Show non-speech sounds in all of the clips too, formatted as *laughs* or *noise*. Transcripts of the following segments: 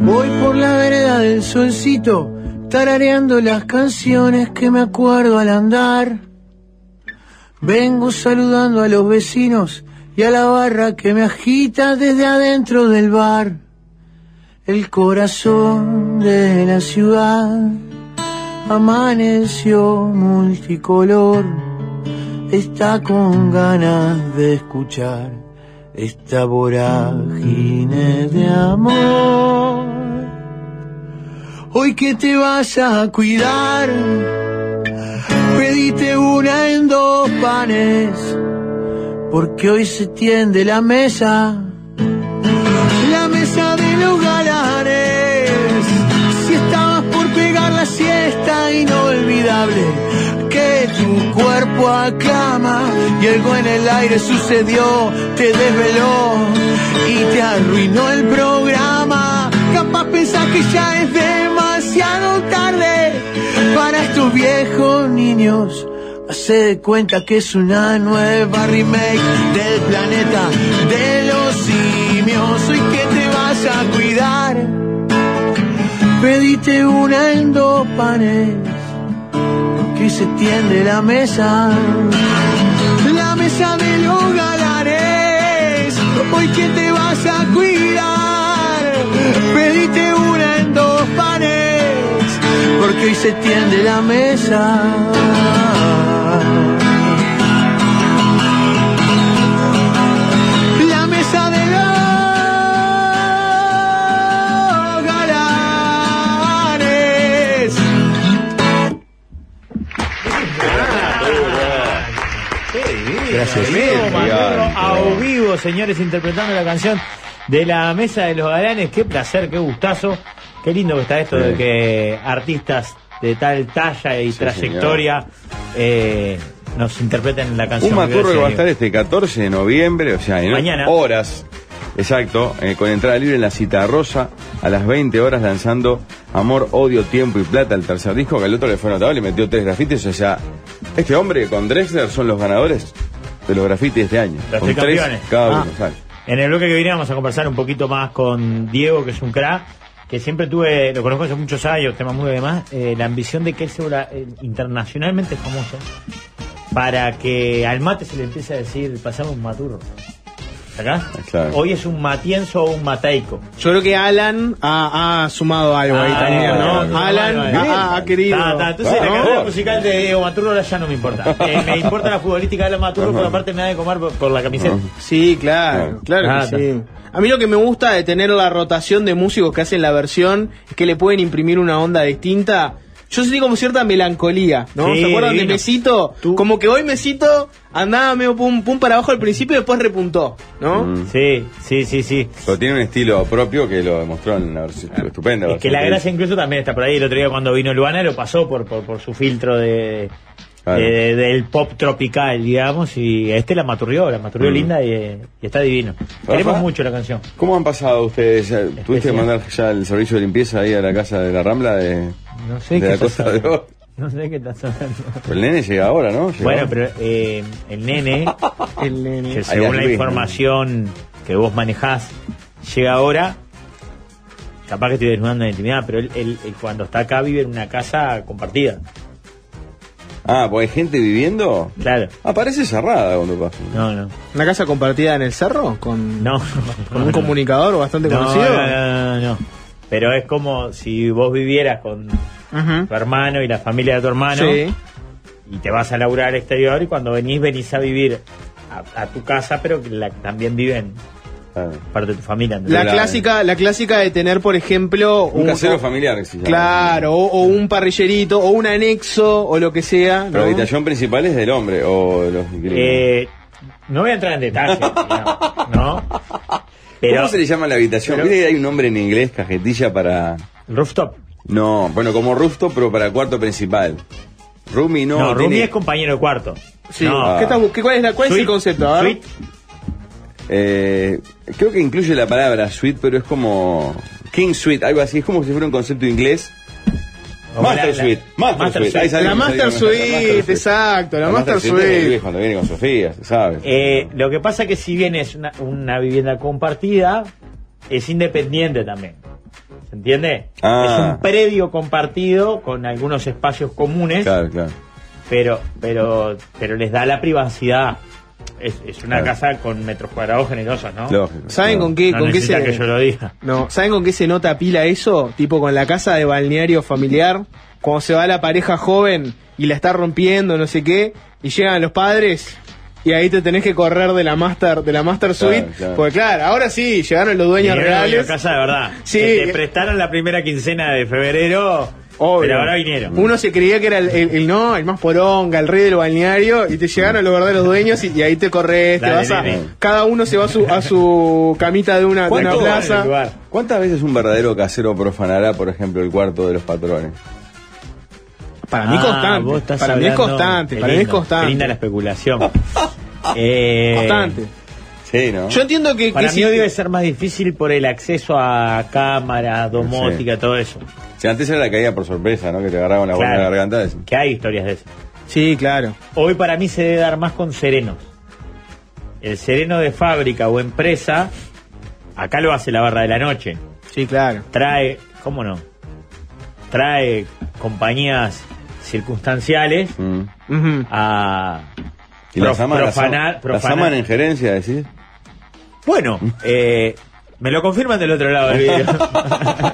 Voy por la vereda del solcito, tarareando las canciones que me acuerdo al andar. Vengo saludando a los vecinos y a la barra que me agita desde adentro del bar. El corazón de la ciudad amaneció multicolor, está con ganas de escuchar esta vorágine de amor. Hoy que te vas a cuidar, pedite una en dos panes, porque hoy se tiende la mesa, la mesa de los galanes. Si estabas por pegar la siesta inolvidable, cuerpo aclama y algo en el aire sucedió, te desveló y te arruinó el programa. Capaz pensás que ya es demasiado tarde para estos viejos niños. Hace de cuenta que es una nueva remake del planeta de los simios. Hoy que te vas a cuidar, pedite una en dos panes que se tiende la mesa, la mesa de los galanes. Hoy que te vas a cuidar, pedite una en dos panes, porque hoy se tiende la mesa. Gracias. Maturro a vivo, señores, interpretando la canción de la Mesa de los Galanes. Qué placer, qué gustazo. Qué lindo que está esto de que artistas de tal talla y trayectoria eh, nos interpreten la canción. Un Maturro que va a estar este 14 de noviembre, o sea, en Mañana. horas. Exacto, eh, con entrada libre en la cita rosa a las 20 horas lanzando Amor, Odio, Tiempo y Plata, el tercer disco, que al otro le fue notable y metió tres grafitis. O sea, este hombre con Drexler son los ganadores de los grafitis de este año. Los con tres cada Ah. uno, ¿sabes? En el bloque que viene vamos a conversar un poquito más con Diego, que es un crack, que siempre tuve, lo conozco hace muchos años, tema muy demás, eh, la ambición de que él sea eh, internacionalmente famoso, para que al mate se le empiece a decir, pasamos un maturro. ¿Acá? Claro. Hoy es un matienzo o un mateico. Yo creo que Alan ha, ha sumado algo ahí Ah, también, ¿no? Alan ha, ha querido. Ta, ta, entonces Ah, la no. carrera musical de Diego Maturro ahora ya no me importa. *laughs* Eh, me importa la futbolística de la Maturro, porque aparte me da de comer por, por la camiseta. Sí, claro, claro Ah, que sí. A mí lo que me gusta de tener la rotación de músicos que hacen la versión es que le pueden imprimir una onda distinta. Yo sentí como cierta melancolía, ¿no? Sí, ¿Se acuerdan divino. de Mesito? Como que hoy Mesito andaba medio pum, pum para abajo al principio y después repuntó, ¿no? Mm. Sí, sí, sí, sí. Pero tiene un estilo propio que lo demostró en la versión estupenda. Es que la gracia incluso también está por ahí. El otro día cuando vino Luana lo pasó por, por, por su filtro de, Claro. de- del pop tropical, digamos, y este la maturrió, la maturrió Mm. linda y, y está divino. Queremos mucho la canción. ¿Cómo han pasado ustedes? ¿Tuviste que mandar ya el servicio de limpieza ahí a la casa de la Rambla de, No sé de qué la estás Costa de hablando. Oro? No sé qué estás hablando. Pero el nene llega ahora, ¿no? Llega Bueno, ahora. pero eh, el nene, *laughs* El nene. que según la información que vos manejás, llega ahora. Capaz que estoy desnudando la intimidad, pero él, él- él cuando está acá vive en una casa compartida. Ah, pues hay gente viviendo. Claro. Ah, parece cerrada cuando pasa. No, no. ¿Una casa compartida en el cerro? ¿Con, No. con un comunicador bastante No, conocido? no, no, no, no. Pero es como si vos vivieras con tu hermano y la familia de tu hermano Sí. y te vas a laburar al exterior y cuando venís, venís a vivir a, a tu casa, pero que la- también viven parte de tu familia. La clásica, la clásica de tener, por ejemplo, Un casero familiar llama. Claro, o, o un parrillerito, o un anexo, o lo que sea. Pero la habitación principal es del hombre o de los. Eh, no voy a entrar en detalle, *laughs* ¿no? Pero, ¿Cómo se le llama la habitación? pero- Mire que hay un nombre en inglés, cajetilla para. Rooftop. No, bueno, como rooftop, pero para cuarto principal. Roomie no. No, tiene- Rumi es compañero de cuarto. Sí. No. ¿Qué estás qué- cuál, es la- cuál es el concepto? Suite. Eh, creo que incluye la palabra suite, pero es como. King Suite, algo así. Es como si fuera un concepto inglés. Master la- Suite. Master, Master Suite. Ahí Suite. La Master con Suite, exacto, la Master es Suite. Luis cuando viene con Sofía, se sabe. Eh, lo que pasa que si bien es una, una vivienda compartida, es independiente también. ¿Se entiende? Ah. Es un predio compartido con algunos espacios comunes, Claro, claro. pero, pero, pero les da la privacidad. Es, es una Claro. casa con metros cuadrados generosos, ¿no? Lógico. ¿Saben con qué, No con qué se que yo lo diga. No, ¿saben con qué se nota pila eso? Tipo con la casa de balneario familiar, cuando se va la pareja joven y la está rompiendo, no sé qué, y llegan los padres y ahí te tenés que correr de la master, de la master Claro, suite, claro. porque claro, ahora sí, llegaron los dueños reales. casa de verdad. Sí. Que te prestaron la primera quincena de febrero, Obvio. pero ahora vinieron. Uno se creía que era el, el- el no, el más poronga, el rey del balneario, y te llegaron los verdaderos dueños y, y ahí te corres, te Dale, vas a, cada uno se va a su, a su camita de una, de una ¿Cuánto vale el plaza. ¿Cuántas veces un verdadero casero profanará, por ejemplo, el cuarto de los patrones? Para mí Ah, constante, para mí es constante, para mí es constante. linda la especulación. *laughs* Eh, Constante. Sí, ¿no? Yo entiendo que, Para que mí si- debe ser más difícil por el acceso a cámara, domótica, todo eso. Si antes era la caída por sorpresa, ¿no? Que te agarraban la buena Claro. garganta. es- Que hay historias de eso. Sí, claro. Hoy para mí se debe dar más con serenos. El sereno de fábrica o empresa, acá lo hace la barra de la noche. Sí, claro. Trae, ¿cómo no? Trae compañías circunstanciales Mm. A ¿Y las aman, las, profanar- las profanar. aman en gerencia, decís? Bueno, *laughs* eh, me lo confirman del otro lado del video. *laughs*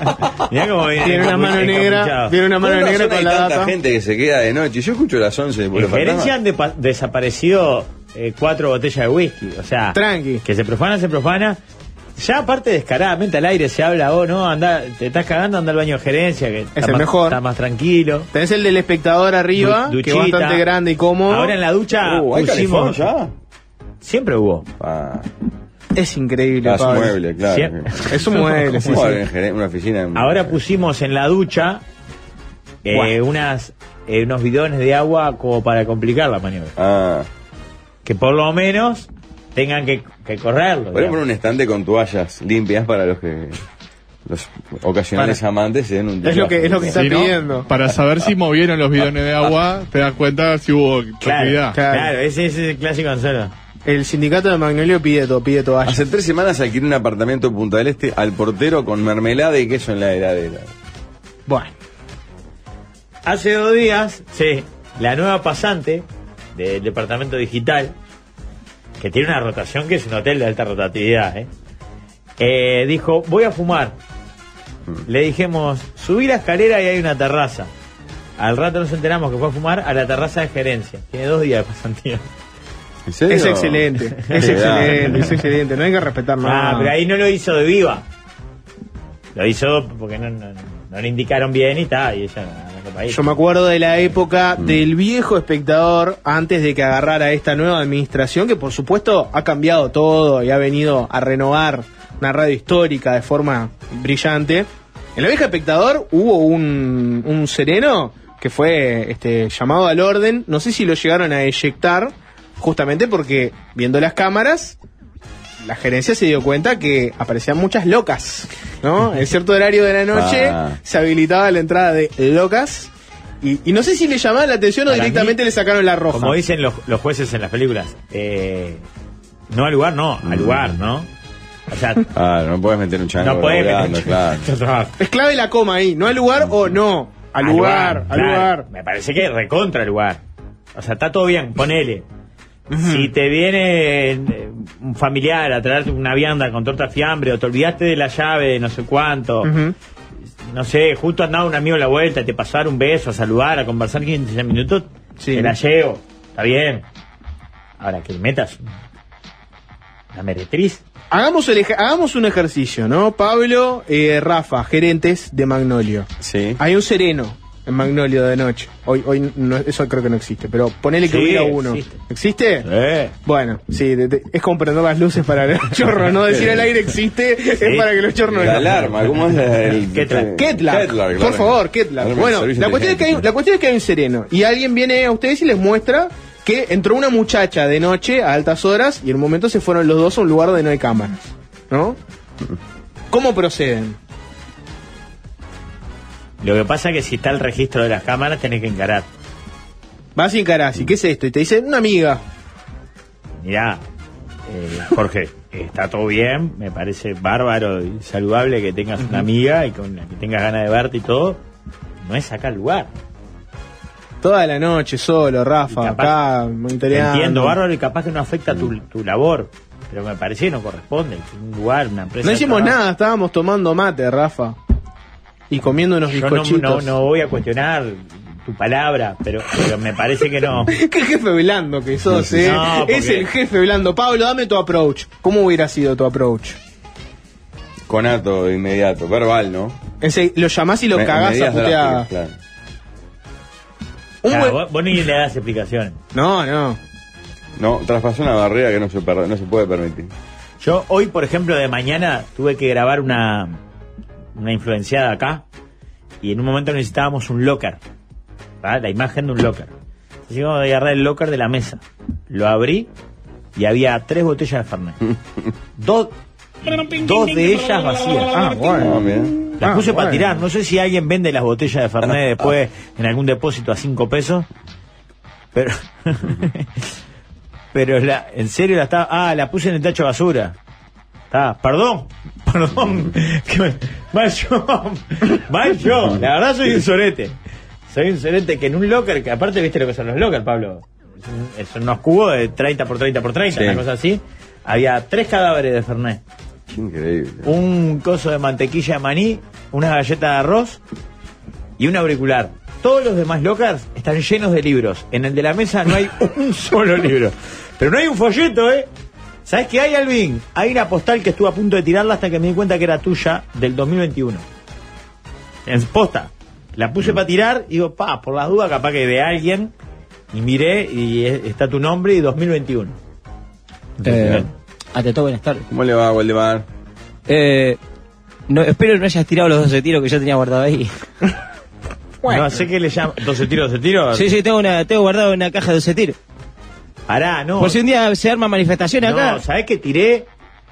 Mirá cómo viene. Tiene una mano negra, tiene una mano ¿Con negra con la tanta gente que se queda de noche. Yo escucho las 11 de En Pueblo gerencia Fantasma. han depa- desaparecido eh, cuatro botellas de whisky. O sea, Tranqui. que se profana, se profana. Ya aparte descaradamente al aire se habla, oh no, anda, te estás cagando, anda al baño de gerencia, que está el más, mejor. está más tranquilo. Tenés el del espectador arriba, Du- que es duchita. bastante grande y cómodo. Ahora en la ducha Uh, ¿hay pusimos, ya? siempre hubo. Ah, Es increíble, ah, es un mueble, claro. Siempre. Es un *laughs* mueble, sí, ¿Cómo sí. en una oficina? en- Ahora pusimos en la ducha eh, unas eh, unos bidones de agua como para complicar la maniobra. Ah, Que por lo menos tengan que, que correrlo. podemos poner un estante con toallas limpias para los que... Los ocasionales amantes se den un Es lo que- es lo que está pidiendo. Para saber si *laughs* movieron los bidones de agua, te das cuenta si hubo Claro, claro, Claro. ese, ese es el clásico anzuelo. El sindicato de Magnolio pide todo, pide toalla. Hace tres semanas alquilé un apartamento en Punta del Este al portero con mermelada y queso en la heladera. Bueno, Hace dos días, sí, la nueva pasante del departamento digital, que tiene una rotación que es un hotel de alta rotatividad, ¿eh? Eh, dijo, voy a fumar. Le dijimos, subí la escalera y hay una terraza. Al rato nos enteramos que fue a fumar a la terraza de gerencia. Tiene dos días de pasantía. ¿En serio? es excelente, es excelente, es excelente. No hay que respetar nada. Ah, pero ahí no lo hizo de viva. Lo hizo porque no, no, no le indicaron bien y tal. Y ella ahí. Yo me acuerdo de la época del viejo espectador antes de que agarrara esta nueva administración, que por supuesto ha cambiado todo y ha venido a renovar una radio histórica de forma brillante. En la vieja espectador hubo un, un sereno que fue este, llamado al orden. No sé si lo llegaron a eyectar, justamente porque viendo las cámaras, la gerencia se dio cuenta que aparecían muchas locas, ¿no? *laughs* En cierto horario de la noche Ah. se habilitaba la entrada de locas. Y, y no sé si le llamaban la atención o Para directamente mí, le sacaron la roja. Como dicen los, los jueces en las películas, eh, no al lugar, no, al lugar, ¿no? O sea, *laughs* Ah, no puedes meter un chango no puedes meter- claro. *laughs* Otro trabajo. Es clave la coma ahí, no al lugar o no. Al lugar, al claro. lugar. Me parece que recontra el lugar. O sea, está todo bien, ponele. Si te viene eh, un familiar a traerte una vianda con torta fiambre o te olvidaste de la llave de no sé cuánto, no sé, justo andaba un amigo a la vuelta, te pasar un beso, a saludar, a conversar 15 minutos, Sí. te la llevo, está bien. Ahora que le metas una meretriz, Hagamos, el ej- hagamos un ejercicio, ¿no? Pablo, eh, Rafa, gerentes de Magnolio. Sí. Hay un sereno en Magnolio de noche. Hoy, hoy no- eso creo que no existe, pero ponele que Sí, hubiera uno. existe. ¿Existe? eh, Bueno, sí, de- de- es como prender las luces para los *laughs* chorros, no decir al aire existe, es para que los chorros La no alarma, ¿cómo es el. *laughs* Ketlar. Ketlar, por favor, Ketlar. Bueno, servicio la cuestión, es que hay, inteligente. la cuestión es que hay un sereno y alguien viene a ustedes y les muestra que entró una muchacha de noche a altas horas y en un momento se fueron los dos a un lugar donde no hay cámaras, ¿no? ¿Cómo proceden? Lo que pasa es que si está el registro de las cámaras tenés que encarar. Vas y encarás, ¿y qué es esto? Y te dicen, una amiga. Mirá, eh, Jorge, está todo bien, me parece bárbaro y saludable que tengas una amiga y con la que tengas ganas de verte y todo. No es acá el lugar. Toda la noche solo, Rafa, capaz- acá monitoreando. Entiendo, bárbaro, y capaz que no afecta tu, tu labor. Pero me parece que no corresponde. Un lugar, una empresa. No hicimos nada, estábamos tomando mate, Rafa. Y comiendo unos Yo no, bizcochitos. no, no voy a cuestionar tu palabra, pero, pero me parece que no. *laughs* Qué jefe blando que sos, eh. No, porque- Es el jefe blando. Pablo, dame tu approach. ¿Cómo hubiera sido tu approach? Conato inmediato, verbal, ¿no? Ese, lo llamás y lo Me- cagás a drásticas, claro. Claro, buen- vos, vos ni le das explicaciones. No, no. No, traspasó una barrera que no se, per- no se puede permitir. Yo hoy, por ejemplo, de mañana tuve que grabar una, una influenciada acá y en un momento necesitábamos un locker, la imagen de un locker. Entonces íbamos a agarrar el locker de la mesa. Lo abrí y había tres botellas de Fernet. *laughs* dos, dos de ellas vacías. Ah, bueno. Ah. Las Ah, puse para bueno. tirar. No sé si alguien vende las botellas de Fernet *laughs* después en algún depósito a cinco pesos. Pero. *laughs* pero la, en serio la estaba. Ah, la puse en el tacho de basura. Está, perdón, perdón. *laughs* mal yo. Mal yo. La verdad soy un sorete. Soy un sorete que en un locker, que aparte viste lo que son los lockers, Pablo. Son unos cubos de 30 por 30 por 30, Sí. una cosa así. Había tres cadáveres de Fernet Qué increíble. un coso de mantequilla de maní, unas galletas de arroz y un auricular. Todos los demás lockers están llenos de libros. En el de la mesa no hay *laughs* un solo libro. Pero no hay un folleto, ¿eh? ¿Sabes qué hay, Alvin? Hay una postal que estuve a punto de tirarla hasta que me di cuenta que era tuya del 2021. En posta. La puse para tirar y digo, pa, por las dudas, capaz que de alguien. Y miré y es- está tu nombre y 2021. Eh, ante todo, buenas tardes. ¿Cómo le va, Waldemar? Eh, no, espero no hayas tirado los 12 tiros que yo tenía guardado ahí. *laughs* No sé qué le llama. ¿12 tiros, 12 tiros? Sí, sí, tengo, una, tengo guardado una caja de 12 tiros. Pará, no. Por si un día se arman manifestaciones acá. No, ¿sabés qué tiré?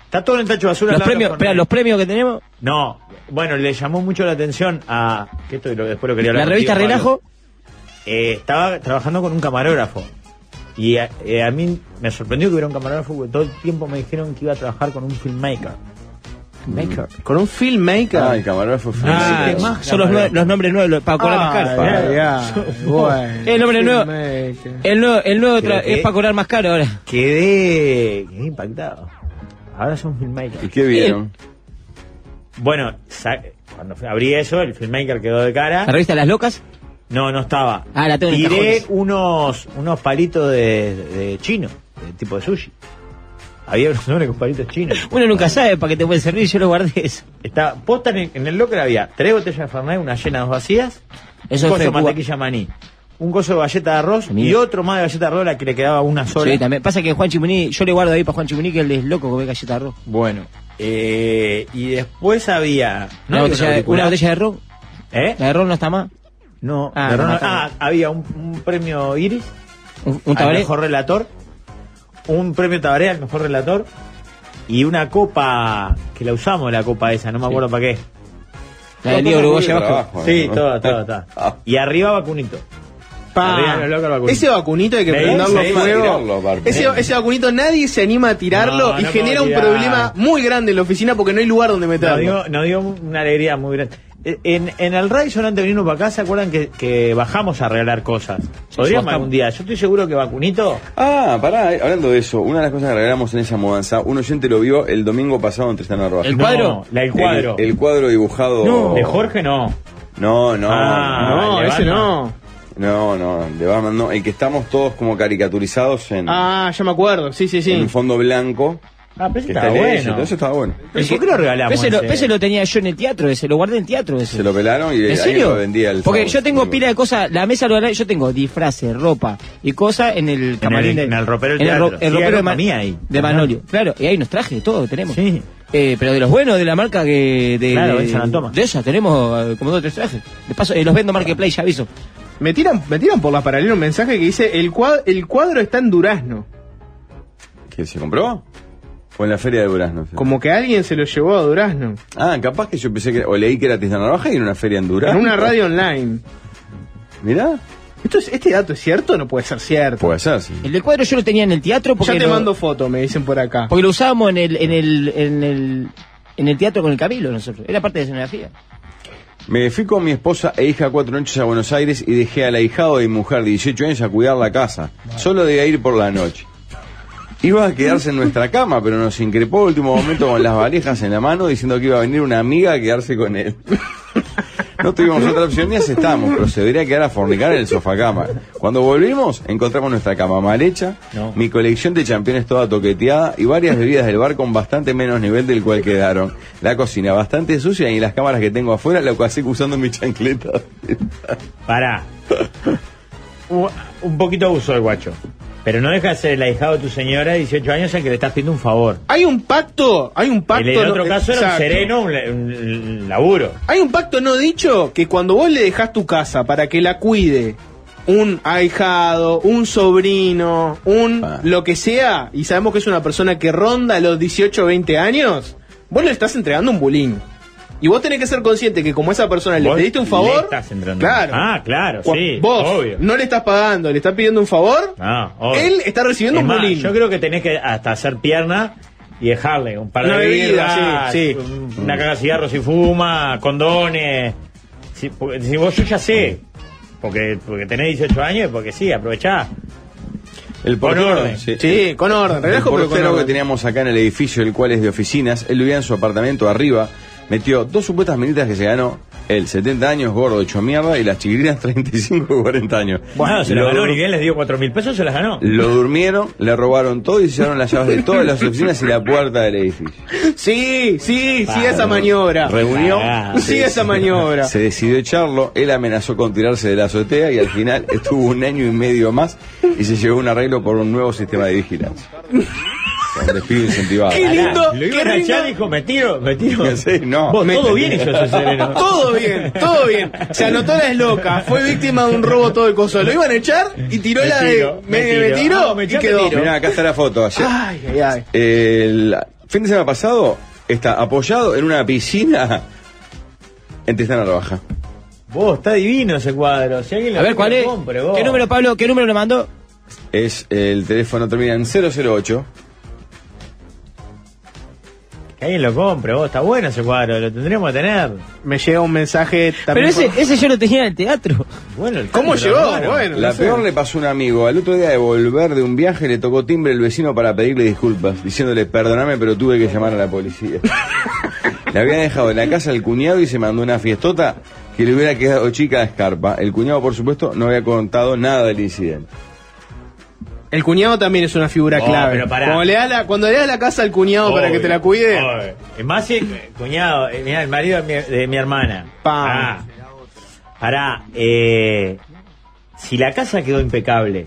Está todo en el tacho de basura. los premios, espera, los premios que tenemos. No, bueno, le llamó mucho la atención a. Que esto lo- después lo quería La revista contigo, Relajo. Eh, estaba trabajando con un camarógrafo. Y a, eh, a mí me sorprendió que hubiera un camarógrafo porque todo el tiempo me dijeron que iba a trabajar con un filmmaker. Maker. Con un filmmaker. Ah, el camarógrafo Ah, más Son los, nue- los nombres nuevos para cobrar más caro. Bueno. *laughs* El nombre nuevo. Filmmaker. El nuevo, el nuevo es para cobrar más caro ahora. Quedé, quedé impactado. Ahora son ¿Y filmmakers. qué vieron? Bueno, cuando abrí eso, el filmmaker quedó de cara. La revista Las Locas. No, no estaba. Ah, la tengo en Tiré unos, unos palitos de, de chino, de tipo de sushi. Había unos hombres con palitos chinos. *laughs* Uno nunca sabe para qué te puede servir, yo lo guardé eso. Está, posta en el, en el locker había tres botellas de Fernet, una llena, dos vacías, Eso un coso de mantequilla maní, un coso de galleta de arroz y otro más de galleta de arroz la que le quedaba una sola. Sí, también. Pasa que Juan Chimuní, yo le guardo ahí para Juan Chimuní que él es loco ve galleta de arroz. Bueno, eh, y después había... Una, había botella, de- una botella de ron. ¿Eh? La de ron no está más. No, Ah, de no, ron- no, ah, había un, un premio Iris Un, un al mejor relator, un premio Tabaré al mejor relator y una copa que la usamos la copa esa, no me acuerdo para qué. La del Liga Uruguaya abajo. Sí, ¿no? todo, todo, todo. *laughs* Ah. Y arriba vacunito. Pa. Ese vacunito hay que prenderlo fuego. Ese, ese vacunito nadie se anima a tirarlo No, y no genera un problema muy grande en la oficina porque no hay lugar donde Nos meterlo. dio, nos dio una alegría muy grande. En, en el Radisson antes de venirnos para acá, ¿se acuerdan que, que bajamos a regalar cosas? Podríamos algún día. Yo estoy seguro que vacunito. Ah, pará, eh, hablando de eso, una de las cosas que regalamos en esa mudanza, un oyente lo vio el domingo pasado en Tristán Arroyo. ¿El cuadro? la- el cuadro. El, cuadro dibujado. No. De Jorge no. No, no. Ah, no, el de ese Batman. no. No, no, de Batman no. El que estamos todos como caricaturizados en, Ah, ya me acuerdo. Sí, sí, en sí. un fondo blanco. Ah, pero ese Que estaba está bueno. Eso estaba bueno. ¿Pero ¿Por qué lo regalamos? Ese lo, ese? ese lo tenía yo en el teatro, ese lo guardé en teatro. Ese. Se lo pelaron y ¿En serio? lo vendía el Porque yo tengo pila de cosas, la mesa lo yo tengo disfraces, ropa y cosas en el camarín de- en el ropero del en el, ro- teatro. el Sí, ropero de, ahí. de Manolio. Claro, y ahí nos traje todo, tenemos. Sí. Eh, pero de los buenos de la marca que de, Claro, de, en San Antoma. de esas tenemos eh, como dos o tres trajes. De paso, eh, los vendo Marketplace, ya aviso. Me tiran, me tiran por la paralela un mensaje que dice el cuadro, el cuadro está en Durazno. ¿Que se compró? ¿O en la feria de Durazno? Como que alguien se lo llevó a Durazno. Ah, capaz que yo pensé que. O leí que era Tristán Narvaja y en una feria en Durazno. En una radio online. Mirá. ¿Esto es- ¿Este dato es cierto o no puede ser cierto? Puede ser, sí. El del cuadro yo lo tenía en el teatro porque ya te lo, mando foto, me dicen por acá. porque lo usábamos en el, en el, en el, en el teatro con el Cabildo nosotros. Era parte de escenografía. Me fui con mi esposa e hija cuatro noches a Buenos Aires y dejé al ahijado de mi mujer de 18 años a cuidar la casa. Solo debía ir por la noche. Iba a quedarse en nuestra cama, pero nos increpó al último momento con las valijas en la mano diciendo que iba a venir una amiga a quedarse con él. *laughs* No tuvimos otra opción ni aceptamos, pero se debería quedar a fornicar en el sofá cama. Cuando volvimos, encontramos nuestra cama mal hecha, No. mi colección de championes toda toqueteada y varias bebidas del bar con bastante menos nivel del cual quedaron. La cocina bastante sucia y las cámaras que tengo afuera la pasé usando mi chancleta. Pará. *laughs* Un, un poquito abuso el guacho. Pero no deja de ser el ahijado de tu señora de 18 años al que le estás pidiendo un favor. Hay un pacto, hay un pacto. En el no- otro caso era un sereno, un laburo. Hay un pacto no dicho que cuando vos le dejás tu casa para que la cuide un ahijado, un sobrino, un Ah. lo que sea, y sabemos que es una persona que ronda los 18 o 20 años, vos le estás entregando un bulín. Y vos tenés que ser consciente que como esa persona le pediste un le favor, estás entrando. claro. Ah, claro, sí, Vos obvio. no le estás pagando, le estás pidiendo un favor, No, obvio. él está recibiendo Es un bulín. Yo creo que tenés que hasta hacer pierna y dejarle un par de Una bebida, birras, sí, sí. un- una caga de cigarros si fuma, condones. Si, porque si vos yo ya sé, porque, porque tenés 18 años, porque sí, aprovechá. El Con portero, orden. sí. Sí, con orden, El relajo pero con portero que orden. teníamos acá en el edificio, el cual es de oficinas, él vivía en su apartamento arriba, metió dos supuestas minitas que se ganó, él 70 años, gordo, hecho mierda, y las chiquilinas *laughs* 35 y 40 años. Bueno, se Lo las ganó, ni bien les dio 4 mil pesos, se las ganó. Lo durmieron, le robaron todo y se llevaron las llaves de todas las oficinas y la puerta del edificio. Sí, sí, sí, esa maniobra. Reunió. Sí, esa maniobra. se decidió echarlo, él amenazó con tirarse de la azotea y al final estuvo un año y medio más y se llevó un arreglo por un nuevo sistema de vigilancia. Despido incentivado. Qué lindo, Lo qué iban a echar dijo, me tiro, me tiro. *laughs* Sí, no. Vos, Me- todo bien hizo ese sereno. *laughs* Todo bien, todo bien. Se anotó la loca, fue víctima de un robo todo el coso. Lo iban a echar y tiró Me la tiro, de. me Me, me tiro. tiró Ah, me y quedó. Mirá, acá está la foto. Ayer- *laughs* Ay, ay, ay. El fin de semana pasado está apoyado en una piscina en Tristán Baja. Vos, está divino ese cuadro. Si alguien lo A ver, ¿cuál es? compre. ¿Qué número, Pablo? ¿Qué número le mandó? Es el teléfono termina en 008. Que alguien lo compre, vos. Está bueno ese cuadro, lo tendríamos que tener. Me llega un mensaje Pero también. ese, por- ese yo lo tenía en el teatro. Bueno, el ¿Cómo llegó? bueno. Bueno, La no sé. peor le pasó a un amigo. Al otro día de volver de un viaje le tocó timbre el vecino para pedirle disculpas, diciéndole perdóname pero tuve que llamar a la policía. *laughs* le había dejado en la casa al cuñado y se mandó una fiestota que le hubiera quedado chica a escarpa. El cuñado, por supuesto, no había contado nada del incidente. El cuñado también es una figura Oh, clave. pero pará. Cuando le, da la, cuando le das la casa al cuñado para que te la cuide. Obvio. Es más, si, cuñado, eh, mirá, el marido de mi, de mi hermana. Pa. Ah, pará, eh, si la casa quedó impecable,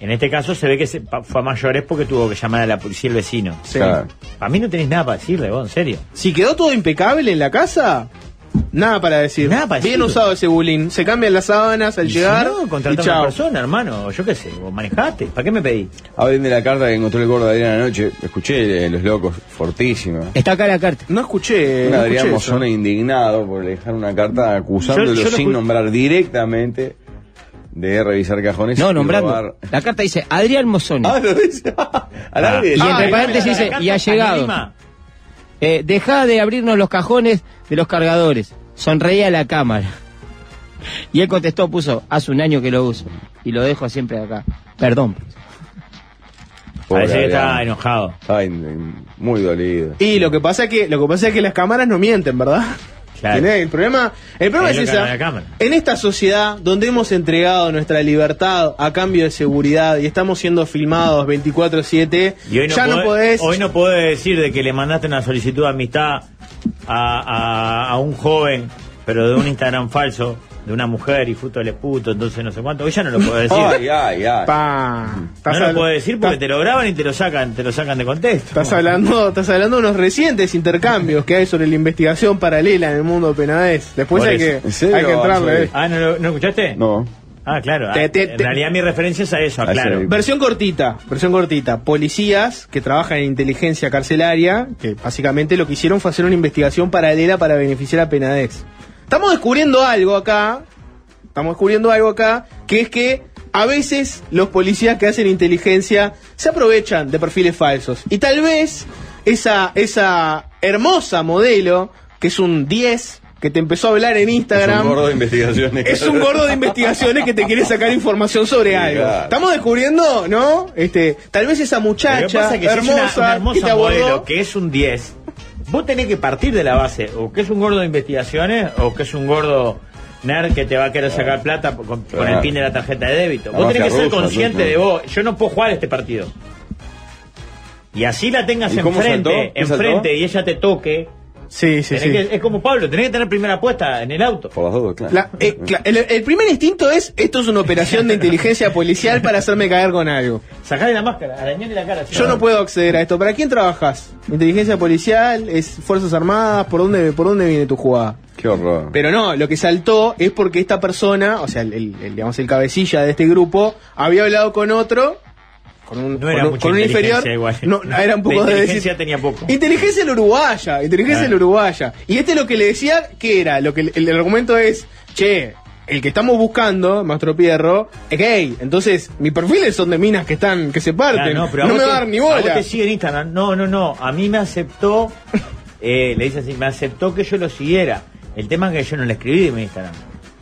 en este caso se ve que se, pa- fue a mayores porque tuvo que llamar a la policía el vecino. Sí. Claro. Para mí no tenés nada para decirle, vos, en serio. Si quedó todo impecable en la casa, nada para decir. Nada para Bien decir. usado ese bullying. Se cambian las sábanas al Y llegar. Si no, y contratar a una persona, hermano, yo qué sé, vos manejate. ¿Para qué me pedí? Hablen de la carta que encontró el gordo Adrián anoche. Escuché eh, los locos, fortísima. Está acá la carta. No escuché. Un no Adrián. Mozona indignado por dejar una carta acusándolo Yo- yo lo sin nombrar directamente de revisar cajones. No, nombrando. robar. La carta dice Adrián Mozoni. *laughs* Ah, lo dice. *laughs* Al Ah. aire. Y Ah, entre y paréntesis dice, y ha llegado. Eh, deja de abrirnos los cajones de los cargadores. Sonreía a la cámara. Y él contestó, puso, hace un año que lo uso. Y lo dejo siempre acá. Perdón. Pobre Parece que está enojado. Está in- muy dolido. Y lo que pasa es que lo que pasa es que las cámaras no mienten, ¿verdad? Claro. El problema, el problema Es es, esa. En esta sociedad donde hemos entregado nuestra libertad a cambio de seguridad y estamos siendo filmados 24/7, Y hoy no, ya podés, no podés hoy no podés decir de que le mandaste una solicitud de amistad a, a- a un joven, pero de un Instagram falso, de una mujer y fruto del puto, entonces no sé cuánto. Hoy ya no lo podés decir. Ay, ay, ay. Pa, no lo podés decir porque te lo graban y te lo sacan, te lo sacan de contexto. Estás hablando, estás hablando de unos recientes intercambios que hay sobre la investigación paralela en el mundo penadés. Después Por hay eso. que, hay que entrarle. Ah, ¿no, lo- no escuchaste? No. Ah, claro. Te- te- en te- realidad mi referencia es a eso, A claro. ese- Versión cortita, versión cortita. Policías que trabajan en inteligencia carcelaria, que básicamente lo que hicieron fue hacer una investigación paralela para beneficiar a Penades. Estamos descubriendo algo acá estamos descubriendo algo acá, que es que a veces los policías que hacen inteligencia se aprovechan de perfiles falsos. Y tal vez esa, esa hermosa modelo, que es un 10, que te empezó a hablar en Es Instagram. un gordo de investigaciones. Es un gordo de investigaciones que te quiere sacar información sobre Sí, algo. claro. Estamos descubriendo, ¿no? Este, tal vez esa que muchacha pasa es que si es una- hermosa, que hermosa te abordó, modelo que es un 10, vos tenés que partir de la base, o que es un gordo de investigaciones, o que es un gordo nerd que te va a querer sacar plata con, con el pin de la tarjeta de débito. La Vos tenés que ser rusa, consciente de vos, yo no puedo jugar este partido. Y así la tengas ¿Y cómo enfrente, enfrente y ella te toque. Sí, sí, tenés sí. que- es como Pablo, tenés que tener primera apuesta en el auto. Por las dos, claro. La- eh, cla- el, el primer instinto es, esto es una operación de inteligencia policial para hacerme caer con algo. Sacale la máscara, arañale la cara. Yo no puedo acceder a esto. ¿Para quién trabajas? ¿Inteligencia policial? ¿Es Fuerzas Armadas? ¿Por dónde, por dónde viene tu jugada? Qué horror. Pero no, lo que saltó es porque esta persona, o sea, el, el- el, digamos, el cabecilla de este grupo, había hablado con otro, con un, No era con un- mucha con un inferior. igual. No, era un poco de inteligencia decir- tenía poco. Inteligencia la uruguaya, inteligencia Claro. la uruguaya. Y este lo que le decía, que era? Lo que el, el argumento es, che, el que estamos buscando, Maestro Pierro, es gay. Entonces, mis perfiles son de minas que están, que se parten. Claro, no pero me va a dar ni a vos bola. te sigue en Instagram. No, no, no. A mí me aceptó. *laughs* eh, le dice así: me aceptó que yo lo siguiera. El tema es que yo no le escribí de mi Instagram.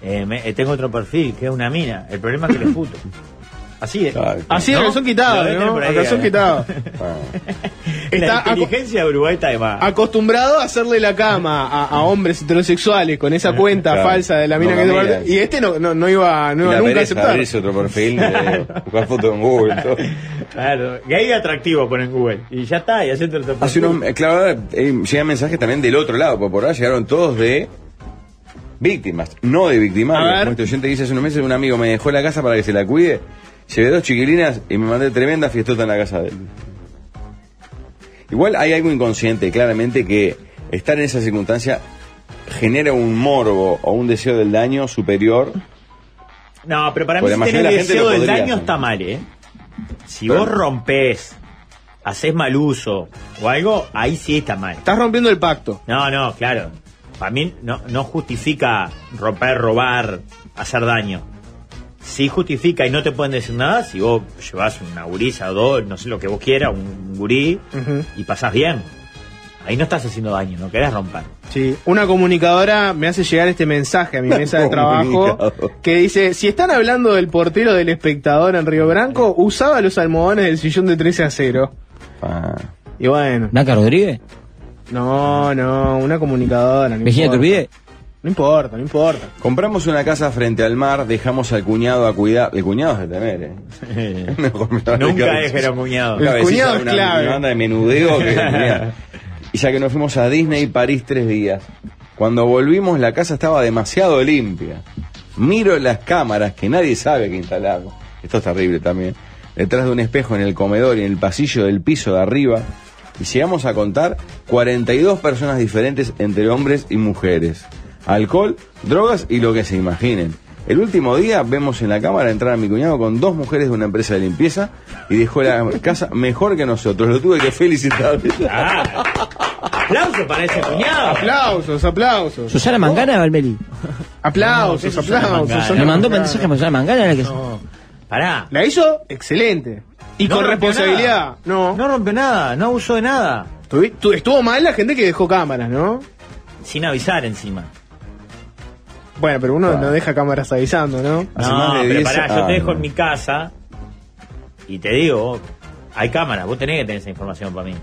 Eh, me- eh, tengo otro perfil, que es una mina. El problema es que le puto. Así es. Claro. Así ¿No? a calzón quitado, ¿no? por A ahí, calzón quitado. Ah. La inteligencia de Uruguay está de más. acostumbrado a hacerle la cama a, a hombres heterosexuales con esa cuenta Claro. falsa de la mina No que caminan. parte- y este no, no, no iba, no iba nunca a aceptar. abrirse otro perfil, de buscar fotos en Google. todo. *laughs* Claro, gay atractivo ponen en Google. Y ya está, y hacete otro Hace unos, claro, eh, llegan mensajes también del otro lado, porque por ahora llegaron todos de víctimas, no de. Como este oyente dice hace unos meses, un amigo me dejó la casa para que se la cuide, llevé dos chiquilinas y me mandé tremenda fiestota en la casa de él. Igual hay algo inconsciente, claramente, que estar en esa circunstancia genera un morbo o un deseo del daño superior. No, pero para mí si tenés el deseo del daño hacer. está mal, ¿eh? Si Pero- vos rompés, haces mal uso o algo, ahí sí está mal. Estás rompiendo el pacto. No, no, claro. Para mí no, no justifica romper, robar, hacer daño. Sí justifica y no te pueden decir nada si vos llevas una gurisa o dos, no sé lo que vos quieras, un gurí, y pasás bien. Ahí no estás haciendo daño, no querés romper. Sí, una comunicadora me hace llegar este mensaje a mi mesa de trabajo que dice, si están hablando del portero del espectador en Río Branco, usaba los almohadones del sillón de 13 a 0. Ah. Y bueno, ¿Blanca Rodríguez? no, no, una comunicadora. No ¿Virginia importa. Turbide? No importa, no importa. Compramos una casa frente al mar, dejamos al cuñado a cuidar. El cuñado es de temer, ¿eh? *laughs* Nunca es que era un cuñado. El cuñado es una, clave. una banda de menudeo que. *laughs* Y ya que nos fuimos a Disney París tres días, cuando volvimos la casa estaba demasiado limpia. Miro las cámaras que nadie sabe que instalamos. Esto es terrible también. Detrás de un espejo en el comedor y en el pasillo del piso de arriba. Y llegamos a contar 42 personas diferentes entre hombres y mujeres. Alcohol, drogas y lo que se imaginen. El último día vemos en la cámara entrar a mi cuñado con dos mujeres de una empresa de limpieza y dejó la *laughs* casa mejor que nosotros. Lo tuve que felicitar. Ah, aplauso para ese cuñado. Aplausos, aplausos. ¿Susana Mangana, Valmeli? Aplausos, No, ¿qué Susana aplausos. Me mandó mensaje a Susana Mangana. La que... No, pará. La hizo excelente. Y No con responsabilidad. No. No rompió nada, no abusó de nada. Estuvo mal la gente que dejó cámaras, ¿no? Sin avisar encima. Bueno, pero uno Ah. no deja cámaras avisando, ¿no? Hace no, más de pero 10 pará, yo te dejo no. en mi casa y te digo, hay cámaras, vos tenés que tener esa información para mí.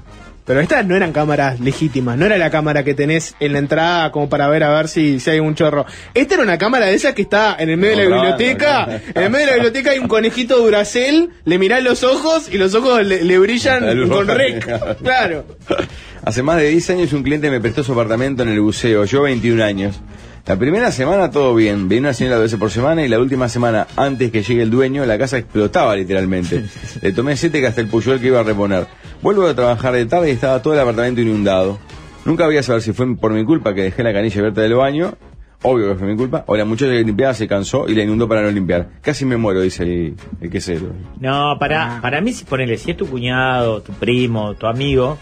Pero estas no eran cámaras legítimas, no era la cámara que tenés en la entrada como para ver a ver si, si hay un chorro. Esta era una cámara de esas que está en el medio de la biblioteca. claro. En el medio de la biblioteca hay un conejito Duracel, le mirás los ojos y los ojos le, le brillan luz con roja. rec. Claro. *laughs* Hace más de 10 años un cliente me prestó su apartamento en el buceo, yo 21 años. La primera semana todo bien, venía una señora dos veces por semana y la última semana, antes que llegue el dueño, la casa explotaba literalmente. *laughs* Le tomé siete que hasta el puyol que iba a reponer. Vuelvo a trabajar de tarde y estaba todo el apartamento inundado. Nunca voy a saber si fue por mi culpa que dejé la canilla abierta del baño, obvio que fue mi culpa, o la muchacha que limpiaba se cansó y la inundó para no limpiar. Casi me muero, dice el, el quesero. No, para, para mí, si ponele, si es tu cuñado, tu primo, tu amigo,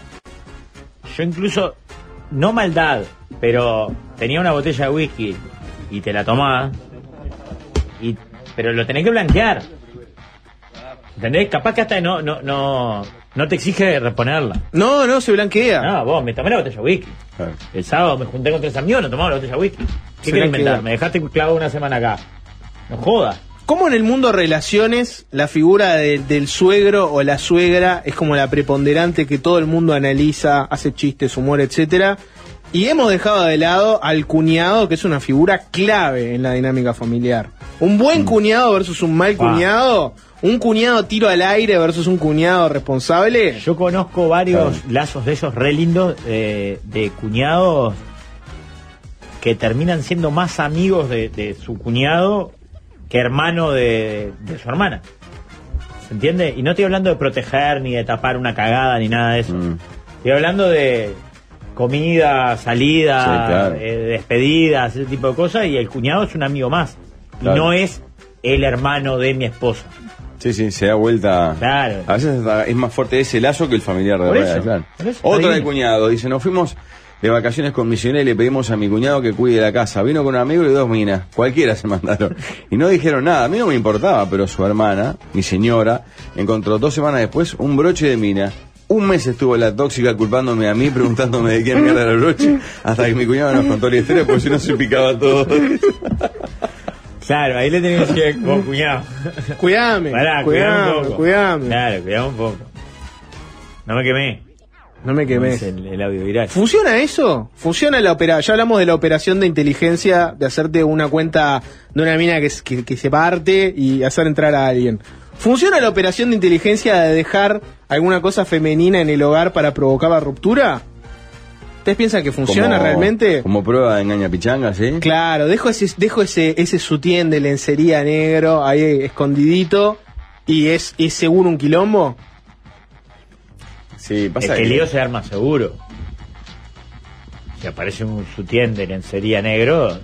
yo incluso, no maldad, pero tenía una botella de whisky y te la tomás, Y, pero lo tenés que blanquear. ¿Entendés? Capaz que hasta no, no, no, no te exige reponerla. No, no, se blanquea. No, vos, me tomé la botella de whisky. Claro. El sábado me junté con tres amigos, nos tomamos la botella de whisky. ¿Qué querés inventar? Me dejaste clavado una semana acá. No jodas. ¿Cómo en el mundo relaciones la figura de- del suegro o la suegra es como la preponderante que todo el mundo analiza, hace chistes, humor, etcétera? Y hemos dejado de lado al cuñado, que es una figura clave en la dinámica familiar. Un buen cuñado versus un mal cuñado, un cuñado tiro al aire versus un cuñado responsable. Yo conozco varios lazos de esos re lindos eh, de cuñados que terminan siendo más amigos de, de su cuñado que hermano de, de su hermana. ¿Se entiende? Y no estoy hablando de proteger ni de tapar una cagada ni nada de eso. Mm. Estoy hablando de comida, salida, Sí, claro. eh, despedidas, ese tipo de cosas, y el cuñado es un amigo más. Claro. Y no es el hermano de mi esposa. Sí, sí, se da vuelta. Claro. A veces es más fuerte ese lazo que el familiar de verdad, claro. por eso, Otro está de bien. cuñado, dice, nos fuimos de vacaciones con misiones y le pedimos a mi cuñado que cuide la casa. Vino con un amigo y dos minas. Cualquiera se *laughs* mandaron. Y no dijeron nada. A mí no me importaba, pero su hermana, mi señora, encontró dos semanas después un broche de mina. Un mes estuvo la tóxica culpándome a mí, preguntándome de quién mierda era el broche, hasta que mi cuñado nos contó la historia, porque si no se picaba todo. Claro, ahí le tenés que decir como cuñado. Cuidame, Pará, cuidame un poco. cuidame. Claro, cuidame un poco. No me quemé. No me. Dice El, el audio viral. ¿Funciona eso? ¿Funciona la operación? Ya hablamos de la operación de inteligencia, de hacerte una cuenta de una mina que, s- que, que se parte y hacer entrar a alguien. ¿Funciona la operación de inteligencia de dejar alguna cosa femenina en el hogar para provocar la ruptura? ¿Ustedes piensan que funciona Como- realmente? Como prueba de engaña pichanga, ¿sí? Claro, dejo ese, dejo ese, ese sutién de lencería negro ahí escondidito y es, es seguro un quilombo. Sí, Es pasa que el lío se arma seguro. Si aparece un sutién de lencería negro,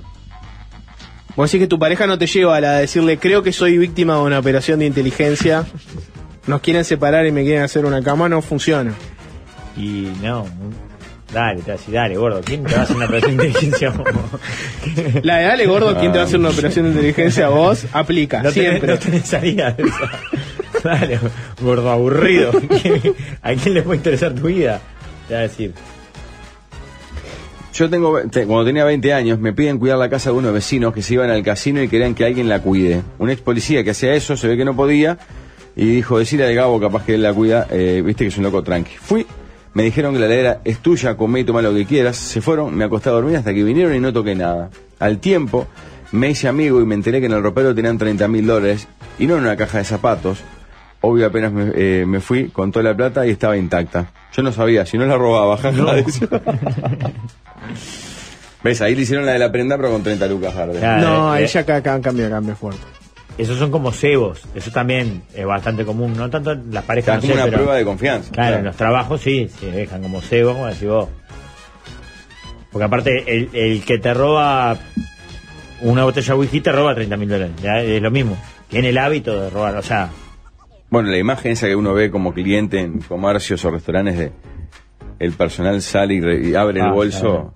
Vos decís que tu pareja no te lleva a la de decirle, creo que soy víctima de una operación de inteligencia, *laughs* nos quieren separar y me quieren hacer una cama, no funciona. y no. Dale, te a decir, dale, gordo, ¿quién te va a hacer una operación de inteligencia? La de dale gordo, ¿quién te va a hacer una operación de inteligencia? Vos, aplica, No tenés, siempre. no tenés salida de esa. Dale, gordo aburrido. ¿A quién le puede interesar tu vida? Te va a decir. Yo tengo, te- cuando tenía 20 años, me piden cuidar la casa de unos vecinos que se iban al casino y querían que alguien la cuide. Un ex policía que hacía eso, se ve que no podía, y dijo, decirle al Gabo capaz que él la cuida, eh, viste que es un loco tranqui. Fui, me dijeron que la ladera es tuya, comé y toma lo que quieras. Se fueron, me acosté a dormir hasta que vinieron y no toqué nada. Al tiempo, me hice amigo y me enteré que en el ropero tenían 30 mil dólares y no en una caja de zapatos. Obvio, apenas me, eh, me fui con toda la plata y estaba intacta. Yo no sabía, si no la robaba, *laughs* jaja. decía. ¿Ves? Ahí le hicieron la de la prenda, pero con 30 lucas. Claro. No, eh, ahí ya ca- ca- cambia, cambia fuerte. Esos son como cebos. Eso también es bastante común. No tanto las O parejas, sea, no como sé, una pero- prueba de confianza. Claro, en los trabajos sí, se dejan como cebos, como decís vos. Porque aparte, el, el que te roba una botella de whisky te roba 30 mil dólares. Ya es lo mismo. Tiene el hábito de robar. O sea, Bueno, la imagen esa que uno ve como cliente en comercios o restaurantes de el personal sale y, re- y abre Ah, el bolso, claro.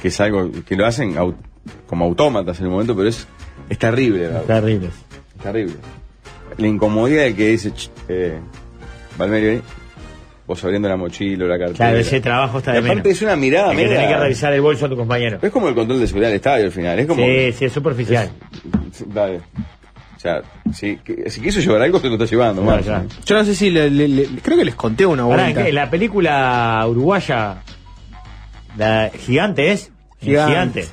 que es algo que lo hacen como autómatas en el momento, pero es, es terrible, ¿verdad? terribles. Es terrible. La incomodidad de que dice, "Ch, eh, Valmerio, vos abriendo la mochila o la cartera. Claro, ese trabajo está Y de aparte menos. es una mirada Es que media- tenés que revisar el bolso a tu compañero. Es como el control de seguridad del estadio al final, es como... Sí, sí, es superficial. Dale. O sea, si, si quiso llevar algo, se lo está llevando, claro. Yo no sé si le- le- le- creo que les conté una Pará, vuelta. ¿en la película uruguaya, la gigante es, gigante.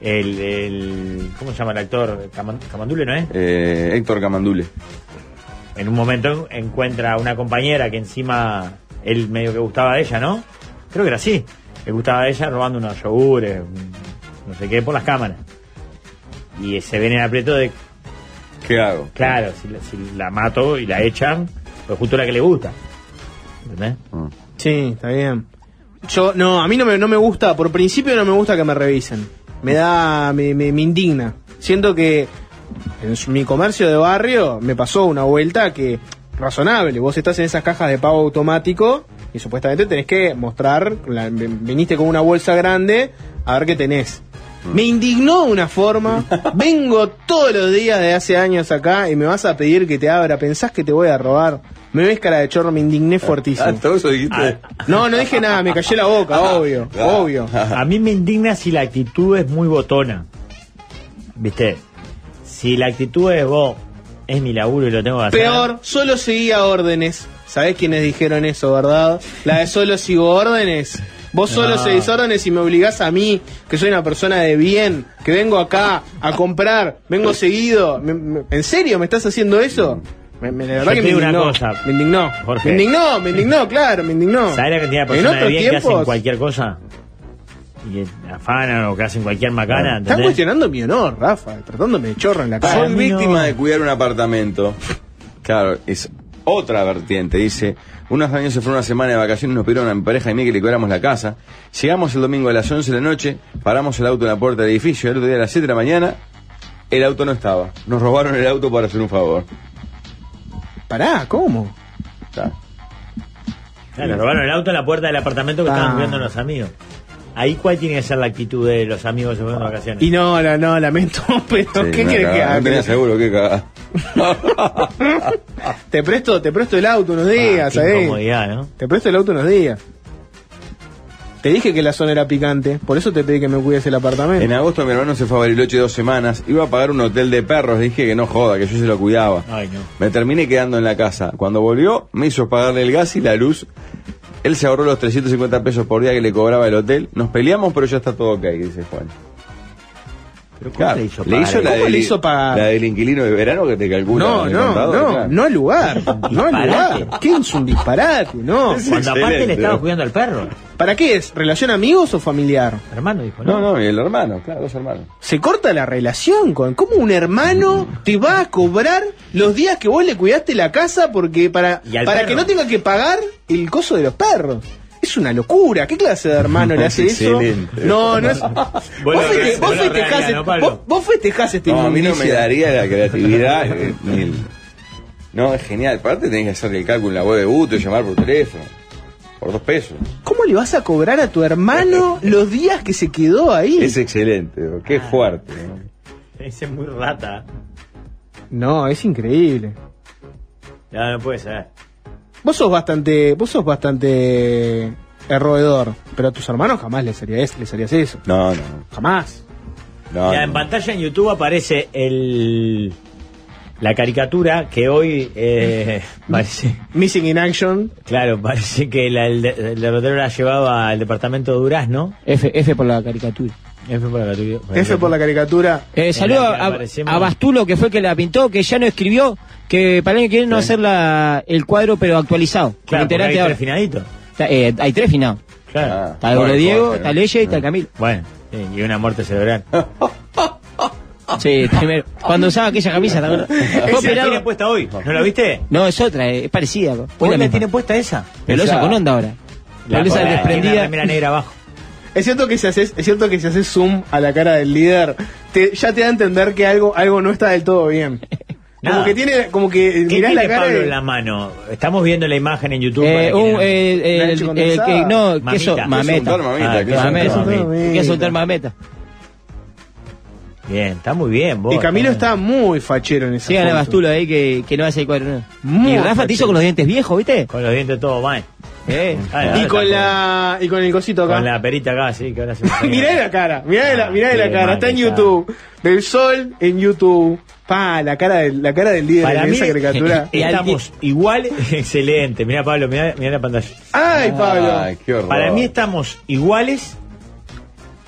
El, el, ¿cómo se llama el actor? Caman- Camandule, ¿no es? Eh, Héctor Camandule. En un momento encuentra una compañera que encima él medio que gustaba de ella, ¿no? Creo que era así. Le gustaba de ella robando unos yogures, un- no sé qué, por las cámaras. Y se ven en aprieto de, ¿Qué hago? claro, si la, si la mato y la echan, pues justo la que le gusta. ¿Entendés? Mm. Sí, está bien. Yo, no, a mí no me, no me gusta, por principio no me gusta que me revisen. Me da, me, me, me indigna. Siento que en mi comercio de barrio me pasó una vuelta que, razonable, vos estás en esas cajas de pago automático y supuestamente tenés que mostrar, la- viniste con una bolsa grande, a ver qué tenés. Me indignó de una forma. *laughs* Vengo todos los días de hace años acá y me vas a pedir que te abra. ¿Pensás que te voy a robar? Me ves cara de chorro, me indigné fuertísimo. Ah, todo eso dijiste. No, no dije nada, me callé la boca, obvio, Ah. obvio. A mí me indigna si la actitud es muy botona. ¿Viste? Si la actitud es vos, es mi laburo y lo tengo que hacer. Peor, solo seguía órdenes. ¿Sabés quiénes dijeron eso, verdad? La de solo sigo órdenes. Vos solo No. seguís órdenes y me obligás a mí, que soy una persona de bien, que vengo acá a comprar, vengo seguido. ¿En serio me estás haciendo eso? Me, me- la verdad Yo que me una indignó. cosa, me indignó. Jorge. Me indignó, me indignó, claro, me indignó. ¿Sabes la cantidad de En personas de otros bien que hacen tiempos cualquier cosa? Y que afanan o que hacen cualquier macana. están ¿entendés? cuestionando mi honor, Rafa, tratándome de chorro en la cara. Soy víctima no. de cuidar un apartamento. Claro, es otra vertiente. Dice, unos años se fue una semana de vacaciones, nos pidieron a mi pareja y mí que le cobramos la casa. Llegamos el domingo a las 11 de la noche, paramos el auto en la puerta del edificio. El otro día a las 7 de la mañana, el auto no estaba. Nos robaron el auto para hacer un favor. Pará, ¿cómo? Claro, robaron el auto en la puerta del apartamento que estaban Ah. cuidando los amigos. Ahí cuál tiene que ser la actitud de los amigos que fueron de vacaciones. Y no, no, no, lamento, *laughs* pero Sí, ¿qué querés que haga? No tenía seguro, qué cagada. *laughs* Te presto, te presto el auto unos Ah, días, qué ¿sabés? incomodidad, ¿no? Te presto el auto unos días. Te dije que la zona era picante, por eso te pedí que me cuides el apartamento. En agosto mi hermano se fue a Bariloche dos semanas. Iba a pagar un hotel de perros. Dije que no joda, que yo se lo cuidaba. Ay, no. Me terminé quedando en la casa. Cuando volvió, me hizo pagarle el gas y la luz. Él se ahorró los 350 pesos por día que le cobraba el hotel. Nos peleamos, pero ya está todo ok, dice Juan. Pero ¿cómo Claro, le hizo le la, ¿Cómo del, le hizo pagar? la del inquilino de verano que te calcula. no, no, no, claro. no al lugar, *laughs* no al lugar. ¿Qué es un disparate? No. *laughs* Es Cuando aparte le estaba ¿no? cuidando al perro. ¿Para qué es? ¿Relación amigos o familiar? Hermano dijo, No, no, y el hermano, claro, dos hermanos. Se corta la relación con cómo un hermano te va a cobrar los días que vos le cuidaste la casa porque para, para perro. que no tenga que pagar el coso de los perros. Es una locura. ¿Qué clase de hermano le *laughs* hace eso? Excelente. No, no es. Vos, Vos vos este- ¿no, vos, vos este No, a mí no me daría la creatividad. eh, ni el- No, es genial. Aparte tenés que hacer el cálculo en la web de buto y llamar por teléfono. Por dos pesos. ¿Cómo le vas a cobrar a tu hermano *laughs* los días que se quedó ahí? Es excelente, bro. qué fuerte. ¿no? Ese es muy rata. No, es increíble. Ya no puede ser. Vos sos bastante, vos sos bastante roedor, pero a tus hermanos jamás les harías, les harías eso. No, no. Jamás. no, Ya, no. en pantalla en YouTube aparece el la caricatura que hoy eh, *laughs* *laughs* parece Missing in action. claro parece que la- el, el derrotero la llevaba al departamento de Durazno F, F por la caricatura. F por la caricatura. F por la caricatura. Eh, saludo la a, a Bastulo, que fue el que la pintó, que ya no escribió, que para el año que viene no hacer la, el cuadro, pero actualizado. claro hay ahora. tres finaditos Está- eh, hay tres finados. claro. Está el Diego, está. Leye y está el Camilo. bueno y una muerte cerebral *laughs* Sí, primero. Cuando usaba aquella camisa, ¿te acuerdas? Fue esa la tiene puesta hoy ¿no la viste? No, es otra, eh, es parecida. Hoy ¿Hoy la la misma. tiene puesta esa? Pero Esa- con onda ahora. La una desprendida. remera negra abajo Es cierto que si haces, es cierto que si haces zoom a la cara del líder, te- ya te da a entender que algo, algo no está del todo bien. *laughs* Como Nada. que tiene, como que ¿Qué mirás tiene la cara Pablo en la mano? Estamos viendo la imagen en YouTube. Eh, un, eh, el, Leche el condensada. que, no, Mamita. queso, mameta. untar mamita, Ah, queso queso Mameta. untar mamita. Queso untar mameta. Bien, está muy bien vos. Y Camilo está muy fachero en esa Sigan a foto. Bastulo ahí que, que no hace el cuadro. Muy Y Rafa te fachero. hizo con los dientes viejos, ¿viste? Con los dientes todos mal. Eh. Ah, Y con la, y con el cosito acá. Con la perita acá, sí, que ahora se me *laughs* mirá la cara, mirá la, Ah, mirá la cara, está en que está. YouTube. Del sol en YouTube. Pa, la cara del, la cara del líder Para en mí, esa caricatura. *laughs* estamos igual. *laughs* Excelente. Mira, Pablo, mira la pantalla. Ay, Pablo. Ay, qué horror. Para mí estamos iguales.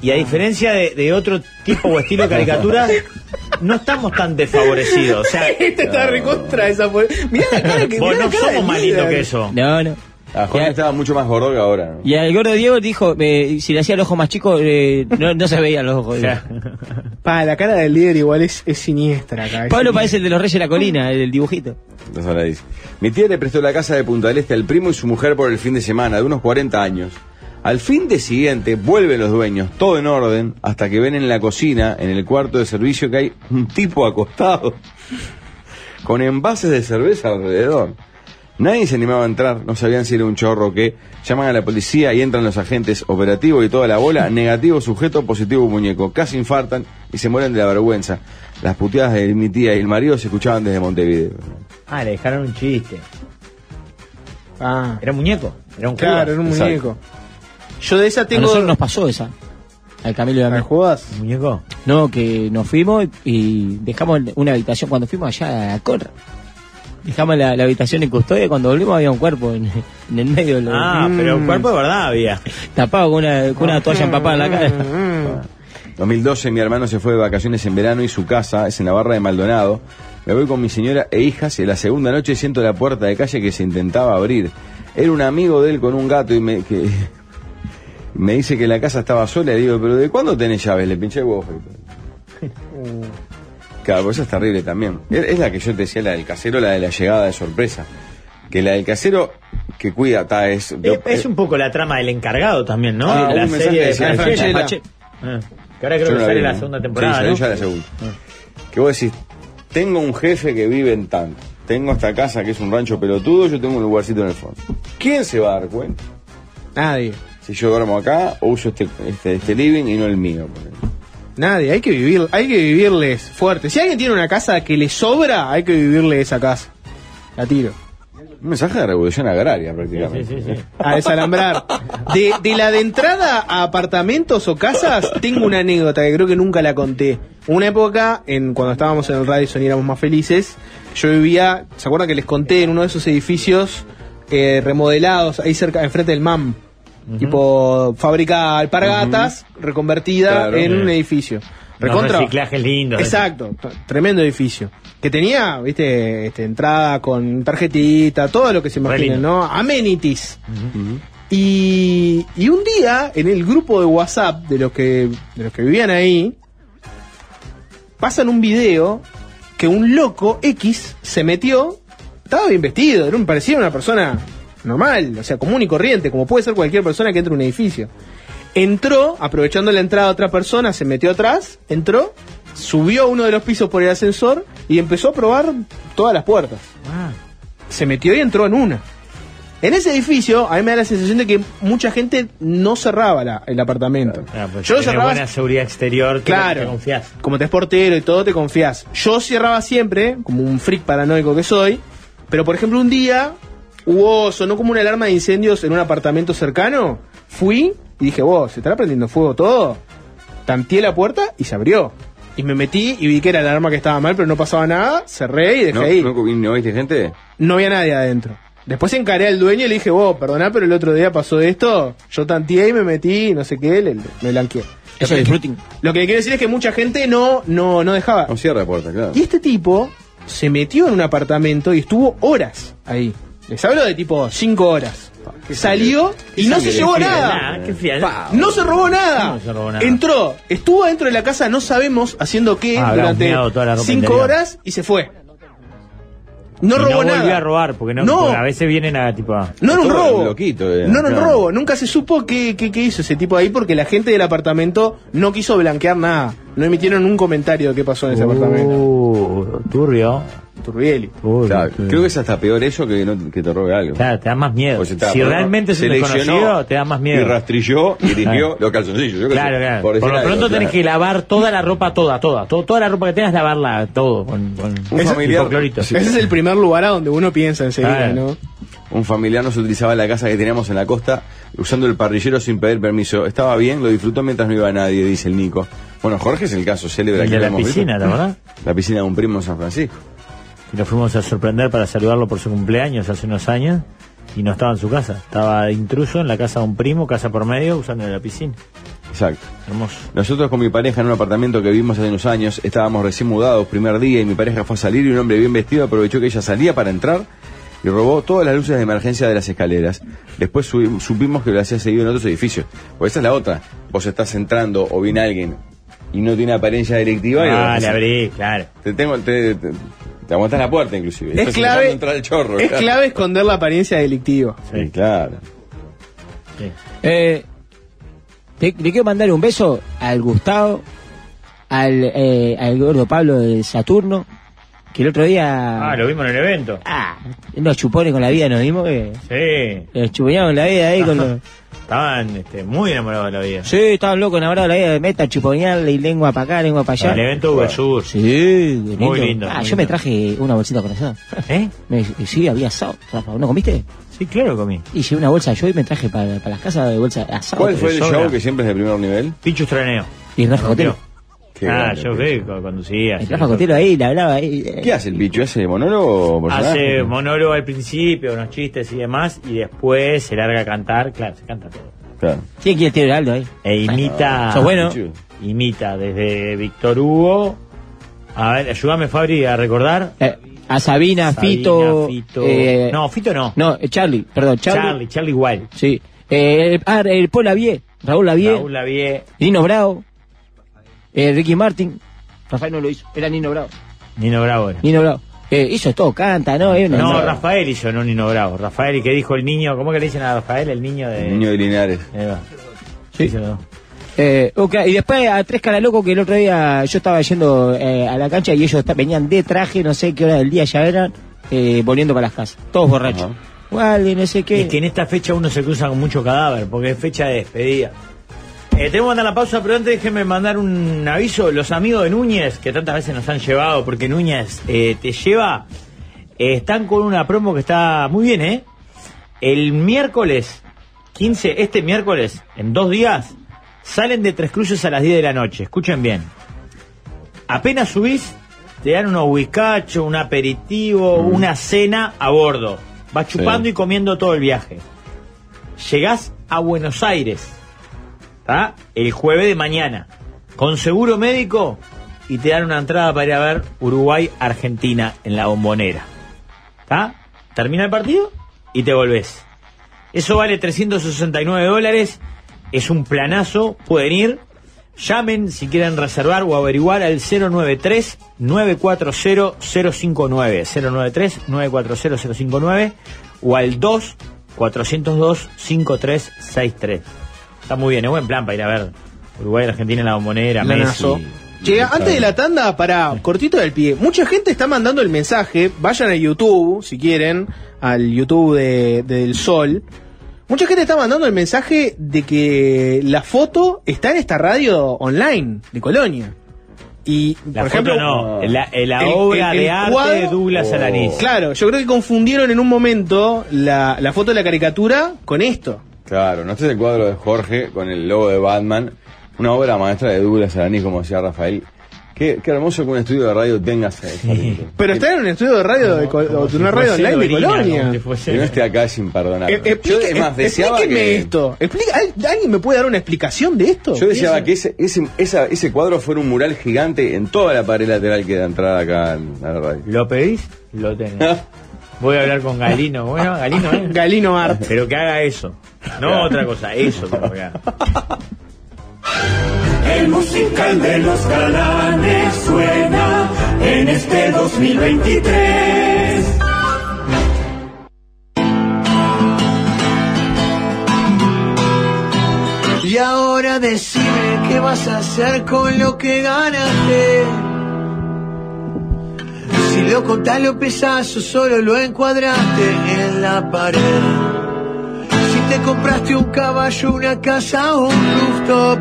Y a diferencia de, de otro tipo o estilo de caricatura, no estamos tan desfavorecidos. O sea, Este está recontra esa Mirá la cara que vos mirá no la cara somos más que eso. No, no. Ah, Jorge Ya- estaba mucho más gordo que ahora. ¿no? Y al gordo Diego dijo, eh, si le hacía el ojo más chico, eh, no, no se veían los ojos. *laughs* O sea, Pa, la cara del líder igual es, es siniestra acá. es Pablo siniestra. parece el de los Reyes de la Colina, el dibujito. Entonces ahora dice. Mi tía le prestó la casa de Punta del Este al primo y su mujer por el fin de semana, de unos 40 años. Al fin de siguiente vuelven los dueños, todo en orden, hasta que ven en la cocina, en el cuarto de servicio, que hay un tipo acostado con envases de cerveza alrededor. Nadie se animaba a entrar, no sabían si era un chorro o qué. Llaman a la policía y entran los agentes operativos y toda la bola. Negativo sujeto, positivo muñeco. Casi infartan y se mueren de la vergüenza. Las puteadas de mi tía y el marido se escuchaban desde Montevideo. Ah, le dejaron un chiste. Ah, Era un muñeco. Era un claro, era un Exacto. muñeco. Yo de esa A tengo. nosotros nos pasó esa. Al Camilo a mí. ¿Me jugás? ¿Un muñeco? No, que nos fuimos y dejamos una habitación. Cuando fuimos allá a Corra, dejamos la, la habitación en custodia y cuando volvimos había un cuerpo en, en el medio. de lo- Ah, pero un cuerpo de verdad había. Tapado con una, con una toalla empapada en la cara. Mm. 2012 mi hermano se fue de vacaciones en verano y su casa es en la barra de Maldonado. Me voy con mi señora e hijas y la segunda noche siento la puerta de calle que se intentaba abrir. Era un amigo de él con un gato y me, que, me dice que la casa estaba sola y digo, pero ¿de cuándo tenés llaves? Le pinché el huevo. *laughs* Claro, pues esa es terrible también. Es, es la que yo te decía, la del casero, la de la llegada de sorpresa. Que la del casero que cuida, ta, es... Es, es un poco la trama del encargado también, ¿no? Ah, la un mensaje serie de Franchella. Franchella. Ah, que ahora creo Yo que no sale vi, la segunda Sí, temporada, salió ¿no? ya la segunda. Que vos decís, tengo un jefe que vive en tanto. Tengo esta casa que es un rancho pelotudo, yo tengo un lugarcito en el fondo. ¿Quién se va a dar cuenta? Nadie. Si yo duermo acá o uso este, este, este living y no el mío. por ejemplo. Nadie, hay que vivir, hay que vivirles fuerte. Si alguien tiene una casa que le sobra, hay que vivirle esa casa. La tiro. Un mensaje de revolución agraria Sí, prácticamente. sí, sí. A desalambrar. De, de la de entrada a apartamentos o casas, tengo una anécdota que creo que nunca la conté. Una época, en cuando estábamos en el Radisson y éramos más felices, yo vivía, ¿se acuerdan que les conté en uno de esos edificios eh, remodelados ahí cerca, enfrente del MAM? Tipo fábrica alpargatas reconvertida Claro. en un edificio. Recontra. reciclajes lindos. Exacto, tremendo edificio. Que tenía, viste, este, entrada con tarjetita, todo lo que se imaginen. ¿no? Amenities. y, y un día, en el grupo de WhatsApp de los que, de los que vivían ahí, pasan un video que un loco X se metió, estaba bien vestido, era un, parecía una persona normal, o sea, común y corriente, como puede ser cualquier persona que entre a un edificio. Entró, aprovechando la entrada de otra persona, se metió atrás, entró, subió a uno de los pisos por el ascensor y empezó a probar todas las puertas. Ah, Se metió y entró en una. En ese edificio, a mí me da la sensación de que mucha gente no cerraba la- el apartamento. ah, pues Yo cerraba buena seguridad exterior, Claro. te confías. como te es portero y todo, te confías. Yo cerraba siempre, como un freak paranoico que soy, pero por ejemplo un día hubo, sonó como una alarma de incendios en un apartamento cercano, fui y dije, vos, ¿se estará prendiendo fuego todo? Tanteé la puerta y se abrió. Y me metí y vi que era la alarma que estaba mal, pero no pasaba nada, cerré y dejé ¿No, ahí. no, ¿No viste gente? No había nadie adentro. Después encaré al dueño y le dije, vos, perdoná, pero el otro día pasó esto, yo tanteé y me metí, no sé qué, le- me blanqueé. Eso es disfruting. Lo que quiero decir es que mucha gente no, no, no dejaba. No cierra la puerta, claro. Y este tipo se metió en un apartamento y estuvo horas ahí. Les hablo de tipo cinco horas. Salió y no se llevó nada. Qué fiel. No se robó nada. No se robó nada. Entró, estuvo dentro de la casa, no sabemos haciendo qué, Ah, habrá durante humeado toda la ropa cinco interior. horas y se fue. No Y robó no nada. volvió a robar, porque no, No. porque a veces vienen a tipo. a- No era un Todo robo. un loquito, eh, no era un claro. robo. Nunca se supo qué, qué, qué hizo ese tipo ahí porque la gente del apartamento no quiso blanquear nada. No emitieron un comentario de qué pasó en ese apartamento. Uh, turbio. Turbieli. Claro, creo que es hasta peor eso que, no- que te robe algo. Claro, te da más miedo. O sea, está- si realmente es un desconocido, te da más miedo. Y rastrilló y limpió Claro. los calzoncillos. yo Claro, sé, claro. por lo algo, pronto tenés que lavar toda la ropa, toda, toda. to- toda la ropa que tengas, lavarla todo con, con Un familiar- hipoclorito. Sí. Ese es el primer lugar a donde uno piensa enseguida, Claro. ¿no? Un familiar nos utilizaba la casa que teníamos en la costa usando el parrillero sin pedir permiso. Estaba bien, lo disfrutó mientras no iba nadie, dice el Nico. Bueno, Jorge es el caso célebre aquí de la visto. piscina, ¿la verdad? La piscina de un primo en San Francisco. Y nos fuimos a sorprender para saludarlo por su cumpleaños hace unos años y no estaba en su casa. Estaba intruso en la casa de un primo, casa por medio, usando la piscina. Exacto. Hermoso. Nosotros con mi pareja en un apartamento que vivimos hace unos años, estábamos recién mudados, primer día, y mi pareja fue a salir y un hombre bien vestido aprovechó que ella salía para entrar y robó todas las luces de emergencia de las escaleras. Después supimos que lo hacía seguido en otros edificios. Pues esa es la otra. Vos estás entrando o viene alguien y no tiene apariencia delictiva y Ah, le abrí, claro. te, tengo, te, te, te aguantás la puerta inclusive. Es clave, entrar el chorro. es claro. clave esconder la apariencia delictiva. Sí, claro. Sí. Eh, le quiero mandar un beso al Gustavo, al, eh, al gordo Pablo de Saturno, Que el otro día. Ah, lo vimos en el evento. Ah, unos chupones con la vida nos dimos que. Sí. Los chuponeaban con la vida ahí *laughs* con los. Estaban este, muy enamorados de la vida. Sí, estaban locos, enamorados de la vida de meta, chuponearle y lengua para acá, lengua para allá. El evento Uber Sur. Sí, Muy lindo, Ah, muy yo me traje una bolsita con asado. ¿Eh? Me- sí, había asado. Rafa, ¿no comiste? Sí, claro comí. Y llevé una bolsa yo y me traje para, para las casas de bolsa de asado. ¿Cuál fue el sobra. show que siempre es de primer nivel? Pichu Estraneo. Y Rafa Cotelo. Qué ah, grande, yo que co- conducía. El Cotelo ahí, le hablaba ahí. eh, ¿Qué hace el bicho? ¿Hace monólogo? Hace monólogo al principio, unos chistes y demás, y después se larga a cantar, claro, se canta todo. Claro. ¿Quién quiere tirar algo ahí? E imita. Sos bueno. Imita desde Víctor Hugo. A ver, ayúdame, Fabri, a recordar. Eh, a Sabina, Sabina, Fito. Fito. eh, no, Fito no. No, Charlie, perdón, Charlie. Charlie, Charlie igual. Sí. Eh, el- ah, el Paul Lavie, Raúl Lavie, Raúl Lavie, Nino Bravo, eh, Ricky Martin. Rafael no lo hizo, era Nino Bravo. Nino Bravo. era. Nino Bravo. Eh, hizo todo, canta, ¿no? Eh, No, no. Rafael hizo, no Nino Bravo. Rafael, que dijo el niño, ¿cómo que le dicen a Rafael? El niño de. El niño de Linares. Ahí va. Sí. No. Eh, ok, y después a tres caras locos que el otro día yo estaba yendo eh, a la cancha y ellos venían de traje, no sé qué hora del día ya eran, eh, volviendo para las casas. Todos borrachos. Ajá. Igual, y no sé qué. Es que en esta fecha uno se cruza con mucho cadáver, porque es fecha de despedida. Eh, tenemos que mandar la pausa, pero antes déjenme mandar un aviso. Los amigos de Núñez, que tantas veces nos han llevado, porque Núñez eh, te lleva, eh, están con una promo que está muy bien, ¿eh? El miércoles 15, este miércoles, en dos días, salen de Tres Cruces a las 10 de la noche. Escuchen bien. Apenas subís, te dan unos whiskachos, un aperitivo, una cena a bordo. Vas chupando Sí. y comiendo todo el viaje. Llegás a Buenos Aires, ¿tá? El jueves de mañana, con seguro médico y te dan una entrada para ir a ver Uruguay-Argentina en la bombonera. ¿Tá? Termina el partido y te volvés. Eso vale 369 dólares. Es un planazo. Pueden ir. Llamen si quieren reservar o averiguar al 093-940-059. 093-940-059 o al 2-402-5363. Está muy bien, es buen plan para ir a ver Uruguay, Argentina en la bombonera, Planazo. Messi. Che, antes de la tanda, para cortito del pie, mucha gente está mandando el mensaje, vayan a YouTube, si quieren, al YouTube de, de Del Sol. Mucha gente está mandando el mensaje de que la foto está en esta radio online de Colonia. Y, La por foto ejemplo, no, la, la el- obra el- el de arte cuadro- de Douglas Oh. Alanís. Claro, yo creo que confundieron en un momento la, la foto de la caricatura con esto. Claro, no este es el cuadro de Jorge con el logo de Batman. Una obra maestra de Douglas Araní, como decía Rafael. Qué, qué hermoso que un estudio de radio tenga pintura. Pero está en un estudio de radio, de, Col- o de una radio online de Colonia. Que no esté acá es imperdonable. Eh, explique- Yo, es más, deseaba explíqueme que... esto. Explica- ¿al- ¿Alguien me puede dar una explicación de esto? Yo deseaba ¿Qué que es? ese, ese, esa- ese cuadro fuera un mural gigante en toda la pared lateral que da entrada acá al- a la radio. ¿Lo pedís? Lo tenés. *laughs* Voy a hablar con Galino. Bueno, Galino, ¿eh? *laughs* Galino Art. Pero que haga eso. No otra cosa, eso. El musical de los galanes suena en este 2023. Y ahora decime qué vas a hacer con lo que ganaste. Si lo contás los pedazos, solo lo encuadraste en la pared. Te compraste un caballo, una casa o un rooftop.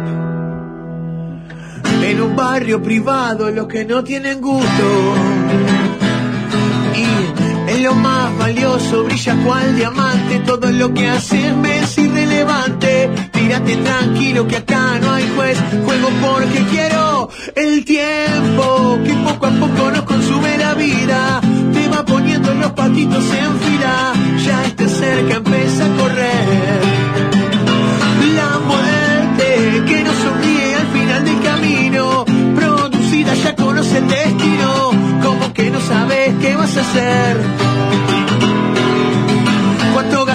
En un barrio privado, los que no tienen gusto. Y en lo más valioso brilla cual diamante. Todo lo que haces me es irrelevante. Tírate tranquilo que acá no hay juez. Juego porque quiero el tiempo que poco a poco nos consume la vida. Poniendo los patitos en fila. Ya esté cerca, empieza a correr. La muerte que nos sonríe al final del camino. Producida ya conoce el destino. Como que no sabes qué vas a hacer.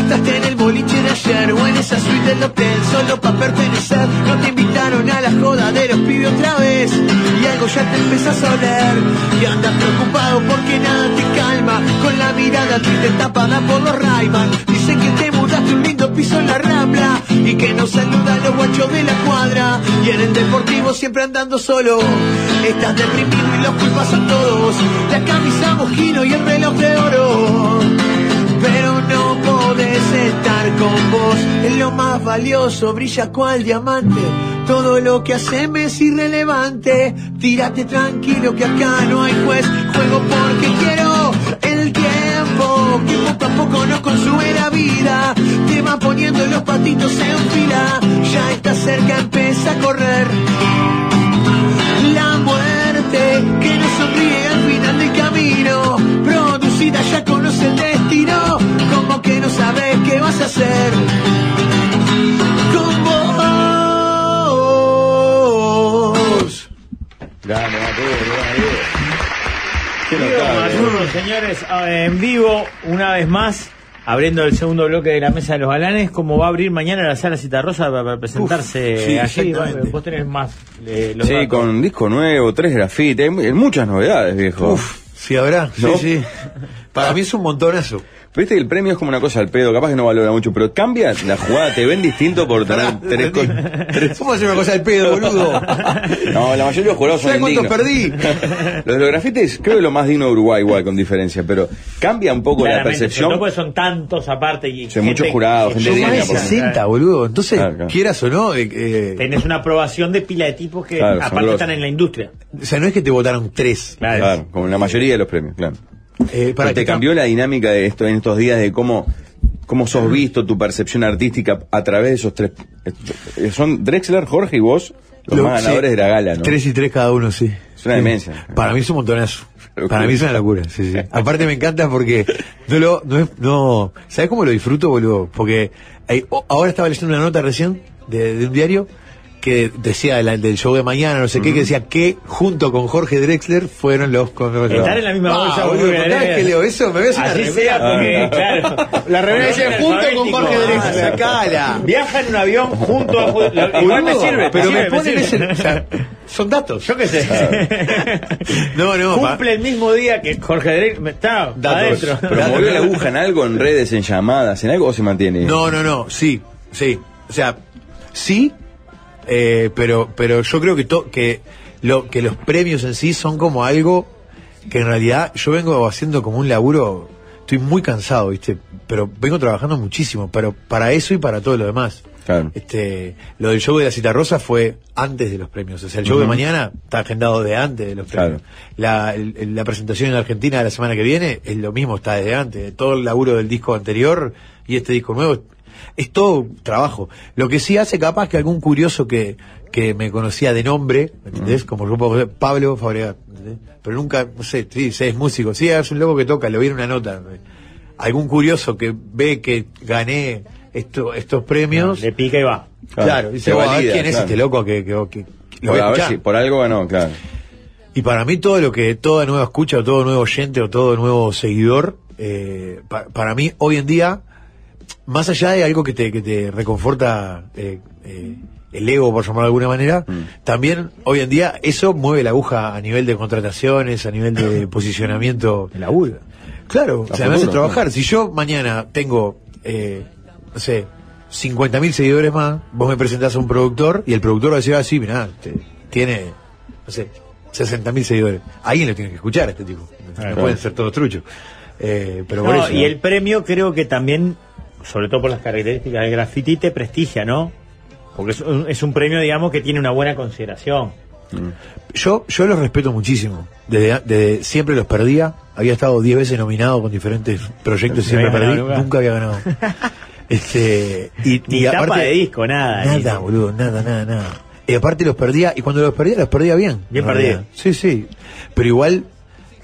¿Cuánto gastaste en el boliche de ayer o en esa suite del hotel solo para pertenecer? No te invitaron a la joda de los pibes otra vez y algo ya te empezás a oler y andas preocupado porque nada te calma con la mirada triste tapada por los Rayman. Dicen que te mudaste un lindo piso en la Rambla y que no saludan los guachos de la cuadra y en el deportivo siempre andando solo Estás deprimido y los culpas son todos. La camisa mojino y el reloj de oro. Pero no estar con vos. Es lo más valioso, brilla cual diamante. Todo lo que haceme es irrelevante. Tírate tranquilo que acá no hay juez. Juego porque quiero el tiempo que poco a poco nos consume la vida. Te va poniendo los patitos en fila. Ya está cerca, empieza a correr. La muerte que nos sonríe al final del camino. Producida ya destino. Como que no sabes qué vas a hacer. Con vos. Grande, notable. Maduro, señores, eh, en vivo, una vez más, abriendo el segundo bloque de la mesa de los galanes, como va a abrir mañana la sala Citarrosa para, para presentarse Uf, sí, allí. Vos tenés más eh, los Sí, datos. con disco nuevo, tres grafites, muchas novedades, viejo. Uf, sí habrá. ¿No? Sí, sí. Para mí es un montonazo. Viste que el premio es como una cosa al pedo, capaz que no valora mucho, pero cambia la jugada, te ven distinto por *laughs* tener tres cosas. ¿Cómo hacer una cosa al pedo, boludo? *laughs* No, la mayoría de los jurados son ¿Sabes cuántos perdí? *laughs* Los de los grafites creo que lo más digno de Uruguay igual, con diferencia, pero cambia un poco la Claramente, percepción. todo porque son tantos aparte y Sí, muchos jurados, gente Son más de digna, por 60, boludo. Entonces, Claro, claro. quieras o no, eh, eh, Tenés una aprobación de pila de tipos que Claro, son aparte están en la industria. o sea, no es que te votaron tres. Claro. Claro, como en la mayoría de los premios, claro. Eh, Pero te que cambió la dinámica de esto en estos días de cómo cómo sos visto, tu percepción artística a través de esos tres. eh, Son Drexler, Jorge y vos los Lo- más sí. ganadores de la gala, ¿no? Tres y tres cada uno, sí. Es una Sí. demencia. Para mí es un montonazo. *laughs* Para mí es una locura, sí, sí. Aparte me encanta porque no lo, no es, no, ¿sabes cómo lo disfruto, boludo? Porque o- ahora estaba leyendo una nota recién de, de un diario que decía del, del show de mañana, no sé qué, que decía que junto con Jorge Drexler fueron los con Estar en la misma Ah, bolsa. boludo, vez que leo eso me ves una Así sea porque, Ah. claro. La remera dice junto con. Jorge Ah, Drexler. sacala. Viaja en un avión junto a. Igual me Boludo, sirve, pero sirve, me ponen sirve. ese, o sea, son datos. Yo qué sé. *laughs* No, no, pa- Cumple el mismo día que Jorge Drake. Está Datos. adentro. Pero movió la aguja en algo, en redes, en llamadas, en algo o se mantiene. No, no, no, sí, sí. O sea, sí, eh, pero, pero yo creo que, to- que, lo, que los premios en sí son como algo que en realidad yo vengo haciendo como un laburo, estoy muy cansado, ¿viste? Pero vengo trabajando muchísimo, pero para eso y para todo lo demás. Claro. Este, lo del show de la cita rosa fue antes de los premios. O sea, el show de mañana está agendado de antes de los premios. La, el- el- la presentación en Argentina de la semana que viene es lo mismo, está desde antes. Todo el laburo del disco anterior y este disco nuevo es todo trabajo. Lo que sí hace capaz que algún curioso que, que me conocía de nombre, ¿me ¿entendés? Como yo Pablo Fabregat, ¿entendés? Pero nunca, no sé, sí, es músico. Sí, es un loco que toca, lo vi en una nota. Algún curioso que ve que gané esto, estos premios. Le pica y va. Claro, dice, Te "Oh, a ver valida, quién es este loco que, que, que- que lo voy a a ver escuchar?". si por algo ganó, claro. Y para mí todo lo que, toda nueva escucha o todo nuevo oyente o todo nuevo seguidor, eh, pa- para mí hoy en día, más allá de algo que te, que te reconforta eh, eh, el ego, por llamarlo de alguna manera, también hoy en día eso mueve la aguja a nivel de contrataciones, a nivel de *laughs* posicionamiento. El laburo. Claro, A o sea, me hace futuro, trabajar. Si yo mañana tengo, eh, no sé, 50.000 seguidores más, vos me presentás a un productor y el productor va a decir, ah, sí, mirá, te- tiene, no sé, 60.000 seguidores. Alguien lo tiene que escuchar a este tipo. No Claro. pueden ser todos truchos. Eh, pero por eso. y el premio creo que también, sobre todo por las características del graffiti, te prestigia, ¿no? Porque es un, es un premio, digamos, que tiene una buena consideración. Yo, yo los respeto muchísimo. Desde, desde siempre los perdía. Había estado 10 veces nominado con diferentes proyectos y siempre perdí. nunca. Nunca había ganado. *laughs* este, y, Ni y tapa aparte- de disco, nada. Nada, boludo, nada, nada, nada. Y aparte los perdía, y cuando los perdía, los perdía bien. Bien perdido. Sí, sí. Pero igual,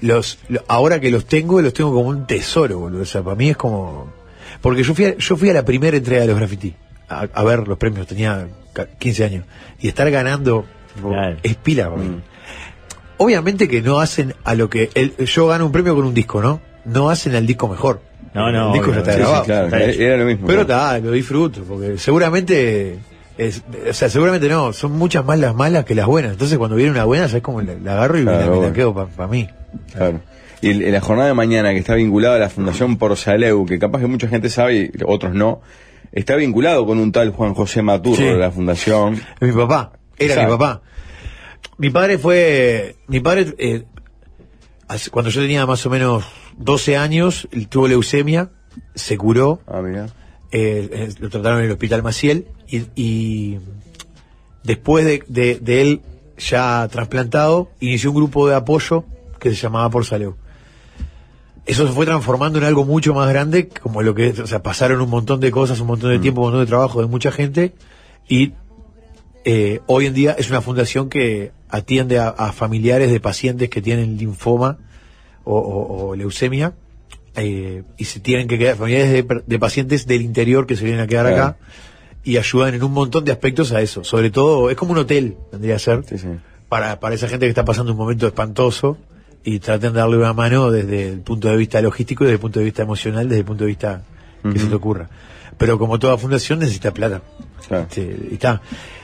los, lo- ahora que los tengo, los tengo como un tesoro, boludo. O sea, para mí es como. Porque yo fui a, yo fui a la primera entrega de los graffiti, a, a ver los premios, tenía ca- 15 años. Y estar ganando Claro. es pila para mí. Mm. Obviamente que no hacen a lo que. el- yo gano un premio con un disco, ¿no? No hacen al disco mejor. No, no, El disco obvio, ya está Sí, sí, grabado. claro, está hecho. era lo mismo. Pero está, lo disfruto, porque seguramente, es, o sea, seguramente no, son muchas más las malas que las buenas. Entonces cuando viene una buena, ¿sabes cómo la, la agarro y me la- Claro, la, quedo para mí? Claro. Y el- en la jornada de mañana, que está vinculada a la Fundación Porsaleu, que capaz que mucha gente sabe y otros no, está vinculado con un tal Juan José Maturro Sí. de la Fundación. Mi papá, era Exacto. mi papá. Mi padre fue. Mi padre, eh, cuando yo tenía más o menos 12 años, él tuvo leucemia, se curó, Ah, mira. eh, eh, lo trataron en el hospital Maciel y, y después de, de- de él ya trasplantado, inició un grupo de apoyo que se llamaba Por Salud. Eso se fue transformando en algo mucho más grande, como lo que es, o sea, pasaron un montón de cosas, un montón de tiempo, un montón de trabajo de mucha gente y eh, hoy en día es una fundación que atiende a, a familiares de pacientes que tienen linfoma o, o- o leucemia eh, y se tienen que quedar, familiares de, pacientes del interior que se vienen a quedar Claro. acá y ayudan en un montón de aspectos a eso. Sobre todo, es como un hotel, tendría que ser, Sí, sí. para, para esa gente que está pasando un momento espantoso y traten de darle una mano desde el punto de vista logístico desde el punto de vista emocional, desde el punto de vista que se te ocurra. Pero como toda fundación necesita plata. Claro. Este, y está.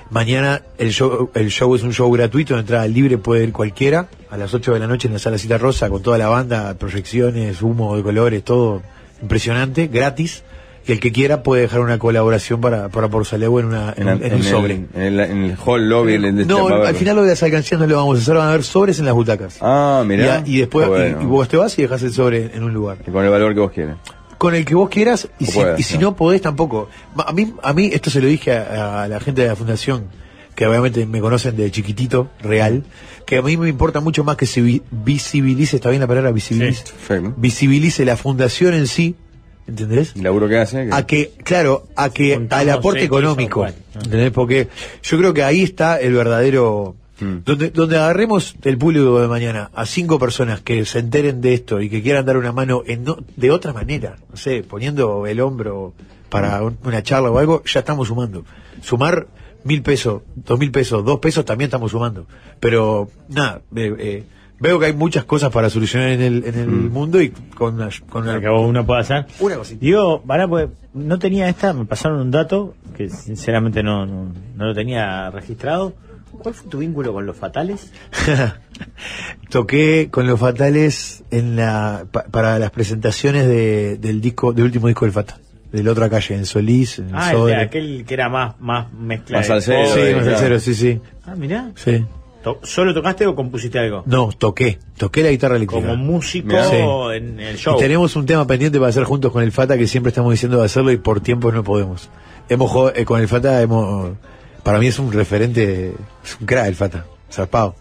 Mañana el show, el show es un show gratuito, entrada libre puede ir cualquiera, a las 8 de la noche en la sala Cita Rosa, con toda la banda, proyecciones, humo de colores, todo impresionante, gratis. Y el que quiera puede dejar una colaboración para, para Por Saleu en, una, en, En, un- en en un sobre. el, en, el, en el hall lobby. el- no, al final lo de las alcancías no lo vamos a hacer, van a haber sobres en las butacas. Ah, Y, mira. a- y después, y- Bueno. y, vos te vas y dejas el sobre en un lugar. Y con el valor que vos quieras. Con el que vos quieras, y, si, puedas, y si ¿no? no podés tampoco. A mí, a mí esto se lo dije a, a la gente de la fundación, que obviamente me conocen de chiquitito, real, que a mí me importa mucho más que se vi- visibilice, está bien la palabra visibilice, Perfecto. visibilice la fundación en sí, ¿entendés? El laburo que hace. que- A que, claro, a que al aporte económico, cual, ¿no? ¿entendés? Porque yo creo que ahí está el verdadero, Mm. donde, donde agarremos del público de mañana a cinco personas que se enteren de esto y que quieran dar una mano en no- de otra manera, no sé, poniendo el hombro para un- una charla o algo, ya estamos sumando. Sumar mil pesos, dos mil pesos, dos pesos también estamos sumando. Pero nada, eh, eh, veo que hay muchas cosas para solucionar en el, en el mundo y con una, con una- Lo que uno puede hacer. Una cosita. Digo, para, pues, no tenía esta, me pasaron un dato que sinceramente no, no, no lo tenía registrado. ¿Cuál fue tu vínculo con los fatales? *laughs* Toqué con los fatales en la pa- para las presentaciones de, del disco, del último disco del Fatal, de la otra calle, en Solís, en Ah, el de aquel que era más, más mezcla. Más salsero, pop. Sí, eh, más claro. sincero, sí, sí. Ah, mirá. Sí. To- ¿Solo tocaste o compusiste algo? No, toqué, toqué la guitarra eléctrica. Como músico. Sí. en el show. Y tenemos un tema pendiente para hacer juntos con el Fata que siempre estamos diciendo de hacerlo y por tiempo no podemos. Hemos jugado- eh, con el Fata hemos para mí es un referente, es un crack el Fata, zarpado.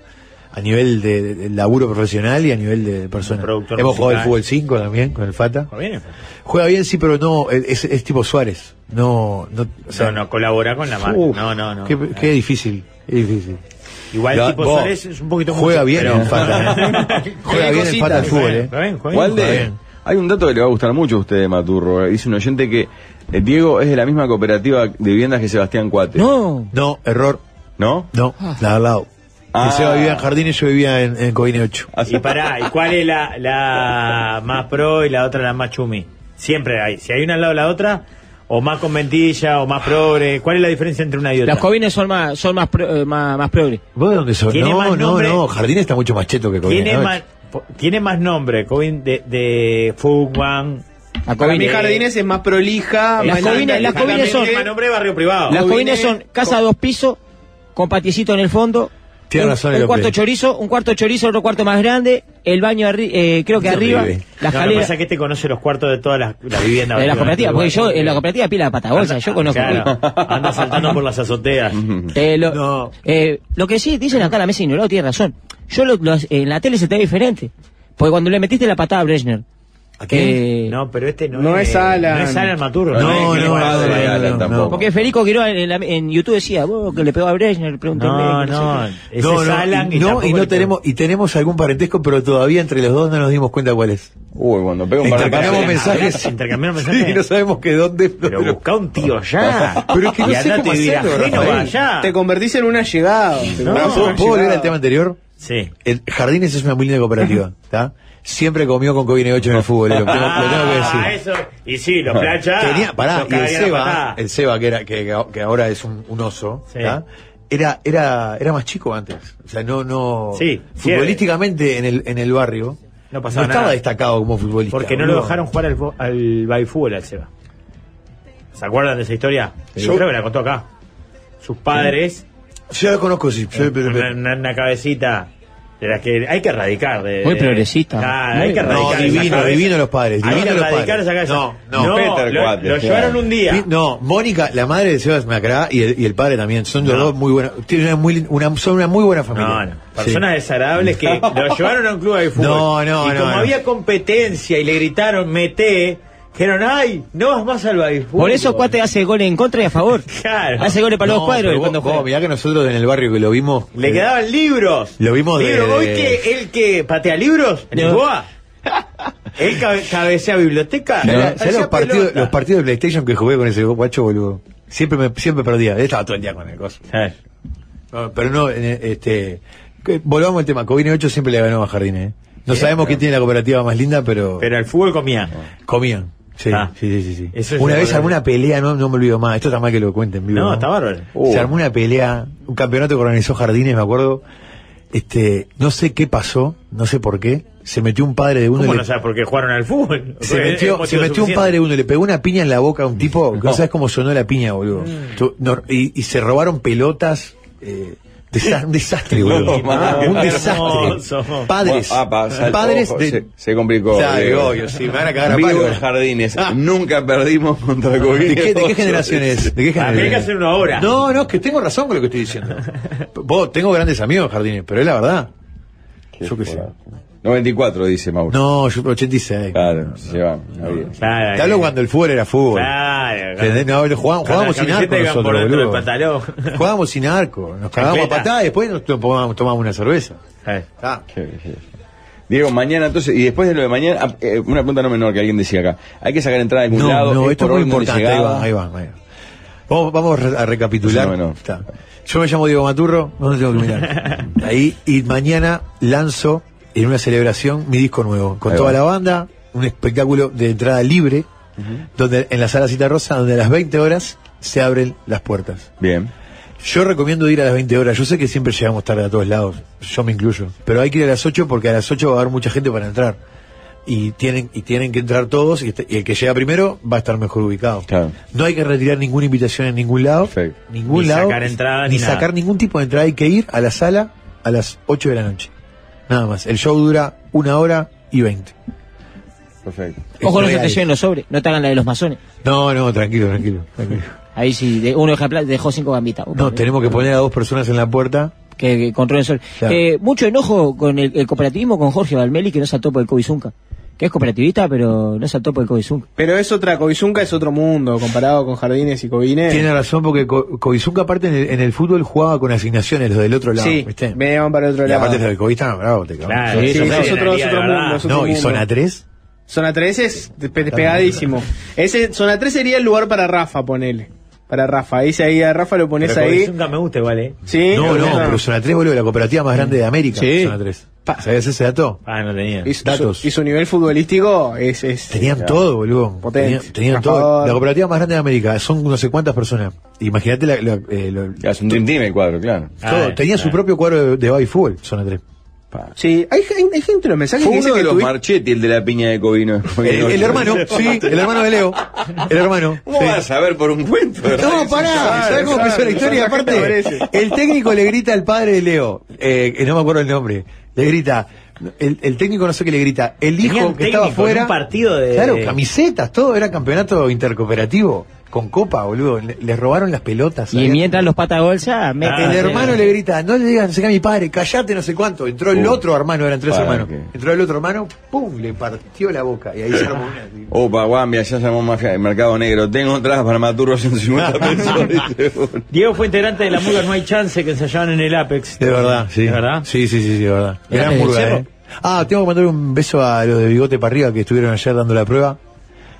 A nivel de, laburo profesional y a nivel de persona. Hemos jugado el fútbol 5 también con el Fata. ¿Está bien? Juega bien, sí, pero no, es, es tipo Suárez. No, no, o sea, no, no colabora con la marca. uf, no, no, no. Qué, qué difícil, qué difícil. Igual Ya, tipo vos, Suárez es un poquito Juega mucho, bien pero- el Fata. *laughs* juega bien el Fata al fútbol, eh. Está bien, juega ¿Cuál bien. de- bien. Hay un dato que le va a gustar mucho a usted, Maturro. Dice un oyente que eh, Diego es de la misma cooperativa de viviendas que Sebastián Cuate. No. No, error. ¿No? No, la de al lado. Ah. Que Seba vivía en Jardines, yo vivía en, en Covine 8. Y pará, ¿y cuál es la, la más pro y la otra la más chumi? Siempre hay. Si hay una al lado de la otra, o más con ventilla, o más progre. ¿Cuál es la diferencia entre una y otra? Los covines son más, son más, pro- eh, más, más progre. ¿Vos de dónde sos? No, más no, no. Jardines está mucho más cheto que Covine tiene 8. más, tiene más nombre, Covin, de, de Fugman. La Para mí Jardines es más prolija. Las linda, las son- más nombre de barrio privado. Las covines son casa de dos pisos, con patiecito en el fondo. Tiene un, razón un cuarto chorizo, un cuarto chorizo, otro cuarto más grande, el baño arri- eh, creo que arriba, la No, lo que escalera pasa es que este conoce los cuartos de todas las, las viviendas. de la cooperativa, porque yo en la cooperativa pila de patabolsa, Anda- yo conozco. Claro, anda saltando por las azoteas. *laughs* Eh, lo, No. eh, lo que sí dicen acá la mesa ignorado tiene razón. Yo lo, lo- en la tele se te ve diferente. Porque cuando le metiste la patada a Brezhner, ¿A quién? eh, No, pero este no, No es Alan. No es Alan Maturro. No, no, es- no, padre, no, Alan, no, tampoco. no. porque Federico Quiroga en, la- en YouTube decía, vos que le pegó a Brezhner, pregúntenle. No, no, qué". ese No, es Alan y, no, y no tenemos y tenemos algún parentesco, pero todavía entre los dos no nos dimos cuenta cuál es. Uy, cuando pega un par de Intercambiamos mensajes. Sí, mensajes. no sabemos que dónde. Pero dónde- busca un tío ya. *laughs* Pero es que no y sé cómo hacerlo. Te convertís en convertís en ¿Puedo, volver al tema anterior? Sí. El Jardines es una muy linda cooperativa, *laughs* ¿está? Siempre comió con Covine 8 en el fútbol, lo tengo, lo tengo que decir. Ah, eso. Y sí, los plancha. Tenía, pará, y el Seba, el Seba que era, que, que ahora es un, un oso, era, era, era más chico antes. O sea, no, no, Sí, sí, futbolísticamente en el, en el barrio, No pasaba estaba nada. destacado como futbolista. Porque no lo dejaron jugar al, al baby fútbol al Seba. ¿Se acuerdan de esa historia? Yo creo que la contó acá. Sus padres Yo la conozco, sí. Yo- Una, una- una cabecita de las que hay que erradicar. De, Muy progresista. Claro, hay que No, erradicar. esa divino, divino los padres, Hay divino que los erradicar padres. esa cabeza. No, no. Peter lo, Cuate, lo claro. llevaron un día. No, Mónica, la madre de Sebas Macra y el, y el padre también, son los No. dos muy buenos. Tienen una muy, una, son una muy buena familia. No, no. Personas desagradables que *laughs* lo llevaron a un club de fútbol. No, no, y no, como no. había competencia y le gritaron, mete, dijeron, ay, no vas más al baile Por eso Cuate hace goles en contra y a favor. *laughs* Claro. Hace goles para los No, cuadros cuando vos, vos, juega. mirá que nosotros en el barrio que lo vimos. Le eh, quedaban libros. Lo vimos de- Libros. ¿Hoy de- que él que patea libros en No. Lisboa? *laughs* ¿Él cabe- cabecea biblioteca? ¿sabés- Hacía ¿sabés los, partidos, los partidos de PlayStation que jugué con ese guacho, boludo? Siempre me, siempre perdía. Él estaba todo el día con el coso. No, pero no, este. volvamos al tema. Covine 8 siempre le ganó a Jardines. ¿eh? No sabemos quién tiene la cooperativa más linda, pero, Pero el fútbol comía. comían. Sí, Ah. sí, sí, sí, sí. Eso es Una vez armó una pelea, no, no me olvido más. Esto está mal que lo cuenten vivo. No, está bárbaro. Se armó una pelea, un campeonato que organizó Jardines, me acuerdo. Este, no sé qué pasó, no sé por qué. Se metió un padre de uno. ¿Cómo le- no sabes por qué jugaron al fútbol? *laughs* se metió, se metió un padre de uno, le pegó una piña en la boca a un tipo, *laughs* que no sabes cómo sonó la piña, boludo. Mm. No, y, y se robaron pelotas. Eh, desa- un desastre, boludo. No, un desastre. Padres. Ah, pa, sal- padres ojo, de. se, se complicó. Claro, Diego. obvio, sí, me van a cagar a palo. en Jardines. Ah. Nunca perdimos contra Coquín. ¿De qué, de qué generación es? ¿De qué Ah, generación? hay que hacer uno ahora. No, no, que tengo razón con lo que estoy diciendo. Vos, tengo grandes amigos jardines, pero es la verdad. Yo qué sé. 94, dice Mauro. No, yo 86. Claro, se llevan. está bien. Claro, Te hablo cuando el fútbol era fútbol. Claro, ¿Entendés? No, jugábamos, jugábamos sin arco nosotros. Jugábamos sin arco. Nos cagábamos a patadas y después nos tomamos, tomamos una cerveza. ¿Sabes? Ah. Diego, mañana entonces, y después de lo de mañana, ah, eh, una pregunta no menor que alguien decía acá. Hay que sacar entrada de algún No, lado. no, ¿Es esto es muy importante. Ahí va, ahí va, ahí va. Vamos, vamos a recapitular. No, no. Está. Yo me llamo Diego Maturro, ¿dónde tengo que mirar? *laughs* Ahí, y mañana lanzo en una celebración mi disco nuevo, con Ahí toda va. la banda, un espectáculo de entrada libre, donde en la sala Cita Rosa, donde a las 20 horas se abren las puertas. Bien. Yo recomiendo ir a las 20 horas. Yo sé que siempre llegamos tarde a todos lados. Yo me incluyo. Pero hay que ir a las 8 porque a las 8 va a haber mucha gente para entrar. Y tienen, y tienen que entrar todos y, este- y el que llega primero va a estar mejor ubicado. Claro. No hay que retirar ninguna invitación en ningún lado. Perfecto. Ningún Ni lado. sacar entrada, ni ni nada. sacar ningún tipo de entrada. Hay que ir a la sala a las 8 de la noche. Nada más. El show dura una hora y 20. Perfecto. Ojo, no se te lleven los sobres, no te hagan la de los masones. No, no, tranquilo, tranquilo. tranquilo. Ahí sí, de, uno dejó cinco gambitas. No, tenemos que poner a dos personas en la puerta. que, que controlen sobre. Claro. Eh, mucho enojo con el, el cooperativismo con Jorge Valmeli que no saltó por el Cobizunca. Que es cooperativista, pero no saltó por el Cobizunca. Pero es otra, Covizunca es otro mundo comparado con Jardines y Covines. Tiene razón porque Co- Covizunca aparte en el, en el fútbol jugaba con asignaciones, los del otro lado. Sí, ¿viste? venían para el otro Y lado. aparte los del Covista, bravo, te cago. Claro, Sí, sí, sí, es otro, otro de mundo. verdad. es otro No, y zona 3. Zona 3 es despe- despegadísimo. Ese, zona 3 sería el lugar para Rafa, ponele. Para Rafa. Ahí, ahí a Rafa lo pones Pero ahí. nunca me gusta igual, ¿eh? Sí, No, no, gusta. pero zona 3, boludo, la cooperativa más grande de América. Sí. Zona 3. ¿Sabías ese dato? Ah, no tenía. Y su, Datos. y su nivel futbolístico es. es Tenían todo, boludo. Potente. Tenían, todo. La cooperativa más grande de América. Son no sé cuántas personas. Imagínate la, la- eh, lo- es un Team el cuadro, claro. todo. Ah, Tenía su propio cuadro de, de fútbol, zona 3. Sí, hay, hay, hay gente en los mensajes Fue que dice uno de que los Marchetti, el de la piña de Covino. *laughs* El, el hermano, sí, el hermano de Leo. El hermano. ¿Cómo sí. vas a saber por un cuento? verdad? No, pará, ¿sabes cómo empezó la historia? Aparte, el técnico le grita al padre de Leo, eh, que no me acuerdo el nombre, le grita, el, el técnico no sé qué le grita, el hijo Tenían que estaba fuera. un partido de- Claro, camisetas, todo, era campeonato intercooperativo, con copa, boludo, le, le robaron las pelotas. Y mientras los patabolsa, me Ah, El sí. hermano le grita, no le digan, no sé qué a mi padre, callate, no sé cuánto. Entró el Uh. otro hermano, eran tres hermanos. que- Entró el otro hermano, pum, le partió la boca. Y ahí se armó una. así. Opa, Guambia, ya llamó mafia el mercado negro. Tengo entradas para Maturro 150 *laughs* pesos. Diego fue integrante de la Murga No hay chance que ensayaban en el Apex. De verdad, sí. ¿De verdad? Sí, sí, sí, sí, de verdad. ¿Era Gran el murga, eh. Ah, tengo que mandar un beso a los de Bigote para arriba que estuvieron ayer dando la prueba.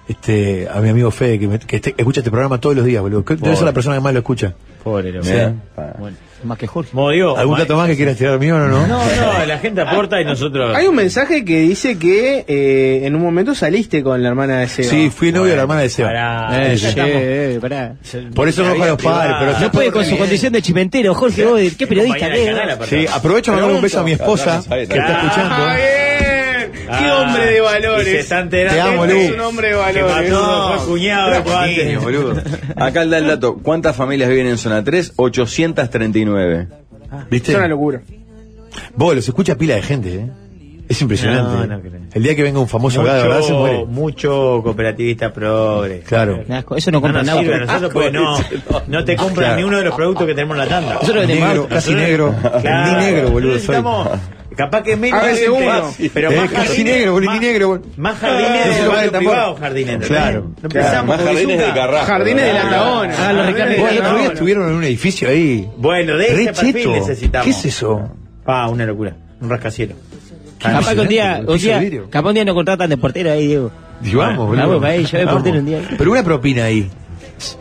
Este, a mi amigo Fede, que, me- que este- escucha este programa todos los días, boludo. Debe ser la persona que más lo escucha. Pobre. Mirá. Bueno. más que Jorge. Como ¿Algún dato más que quieras tirar mío o no? No, no, la gente aporta y nosotros. Hay un mensaje que dice que eh, en un momento saliste con la hermana de Seba. Sí, fui novio de la hermana de Seba. Pará, Eh, eh, pará. Por eso no con los padres, pero No puede con su condición de chimentero, Jorge, vos, qué periodista. Sí, aprovecho para mandar un beso a mi esposa que está escuchando. ¡Ah! Qué hombre de valores. Y se está enterando Te amo, que Lu. Es un hombre de valores. cuñado antes. Niño, boludo. Acá da el dato. ¿Cuántas familias viven en zona 3? 839. ¿Viste? Es una locura. Vos, los escucha pila de gente, ¿eh? Es impresionante. No, no. El día que venga un famoso acá, de verdad, se muere. Mucho, mucho cooperativista progre. Claro. Eso no No compran nos nada. sirve a nosotros porque no, no te compran Claro. ni uno de los productos que tenemos en la tanda. Nosotros Negro, casi negro. Claro. Ni negro, boludo, soy. Capaz que menos A veces uno. pero Eh, más casi jardines, negro, boludo, más- jardines Eso de vale barrio privado, jardines. Claro, No más con jardines de. Carrasco. Jardines de ¿verdad? la Tabona. Ah, los Tabona. estuvieron en un edificio ahí. Bueno, de ese perfil necesitamos. ¿Qué es eso? Ah, una locura. Un rascacielos. Capaz que un día, un día, capaz un día nos contratan de portero ahí, Diego. Y vamos, Vamos, boludo. para ahí, yo de Vamos. portero un día. Pero una propina ahí.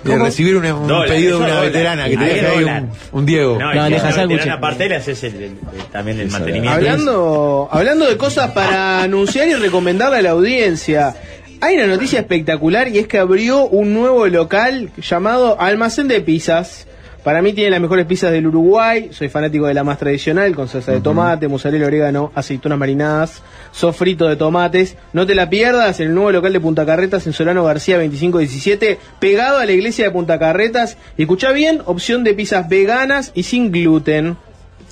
De recibir un, un Dólar, pedido de una dólar. veterana que te deja ahí un, un Diego. No, No, y deja si sándwich. tiene aparte le haces el, el- el- también el mantenimiento. Hablando, hablando de cosas para anunciar y recomendarle a la audiencia, hay una noticia espectacular y es que abrió un nuevo local llamado Almacén de Pizzas. Para mí tiene las mejores pizzas del Uruguay, soy fanático de la más tradicional, con salsa de tomate, mozzarella, orégano, aceitunas marinadas, sofrito de tomates. No te la pierdas en el nuevo local de Punta Carretas en Solano García 2517, pegado a la iglesia de Punta Carretas. Y escucha bien, opción de pizzas veganas y sin gluten.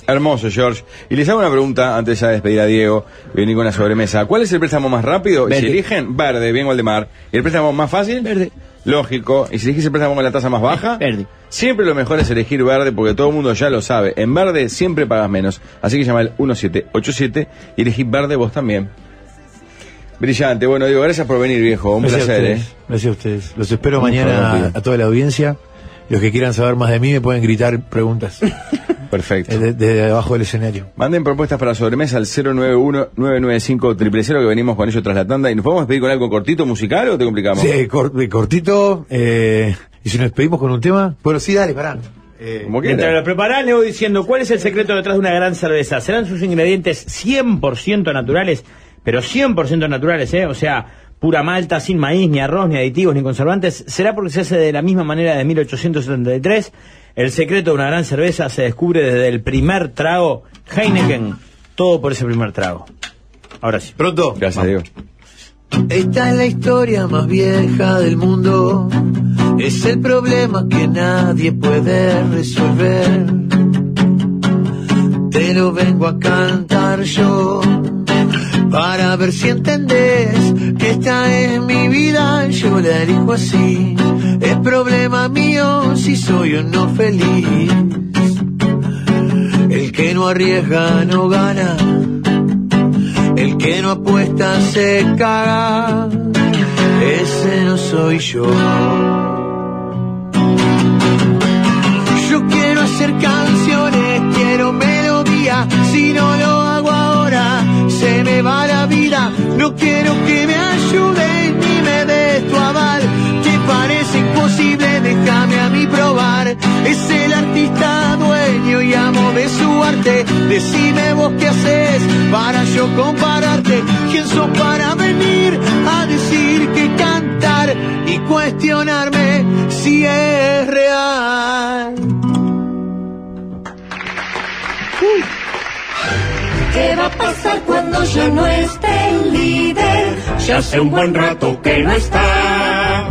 Hermoso, George. Y les hago una pregunta antes ya de despedir a Diego y venir con la sobremesa. ¿Cuál es el préstamo más rápido? Verde. si eligen, verde, bien Waldemar. ¿Y el préstamo más fácil? Verde. Lógico. ¿Y si elegís el préstamo con la tasa más baja? Verde. Siempre lo mejor es elegir verde porque todo el mundo ya lo sabe. En verde siempre pagas menos. Así que llama al 1787 y elegí verde vos también. Brillante. Bueno, Diego, gracias por venir, viejo. Un Gracias a placer, ¿eh? ustedes. Gracias a ustedes. Los espero mañana a, a toda la audiencia. Los que quieran saber más de mí me pueden gritar preguntas *laughs* Perfecto. eh, de- abajo del escenario. Manden propuestas para sobremesa al 091-995-000 que venimos con ellos tras la tanda. ¿Y nos podemos pedir con algo cortito, musical o te complicamos? Sí, cor- de cortito. eh, y si nos despedimos con un tema. Bueno, sí, dale, pará. Eh, Como Mientras lo preparás, le voy diciendo cuál es el secreto detrás de una gran cerveza. ¿Serán sus ingredientes 100% naturales? Pero 100% naturales, ¿eh? O sea, pura malta, sin maíz, ni arroz, ni aditivos, ni conservantes. ¿Será porque se hace de la misma manera de 1873? El secreto de una gran cerveza se descubre desde el primer trago. Heineken, todo por ese primer trago. Ahora sí. Pronto. Gracias, Diego. Esta es la historia más vieja del mundo. Es el problema que nadie puede resolver. Te lo vengo a cantar yo. Para ver si entendés que esta es mi vida, yo la elijo así. Es problema mío si soy o no feliz. El que no arriesga no gana. El que no apuesta se caga. Ese no soy yo. Yo quiero hacer canciones, quiero melodía. Si no lo la vida. No quiero que me ayudes ni me des tu aval. Te parece imposible, déjame a mí probar. Es el artista dueño y amo de su arte. Decime vos qué haces para yo compararte. ¿Quién sos para venir a decir que cantar y cuestionarme si es real? ¿Qué va a pasar cuando yo no esté el líder? Ya hace un buen rato que no está.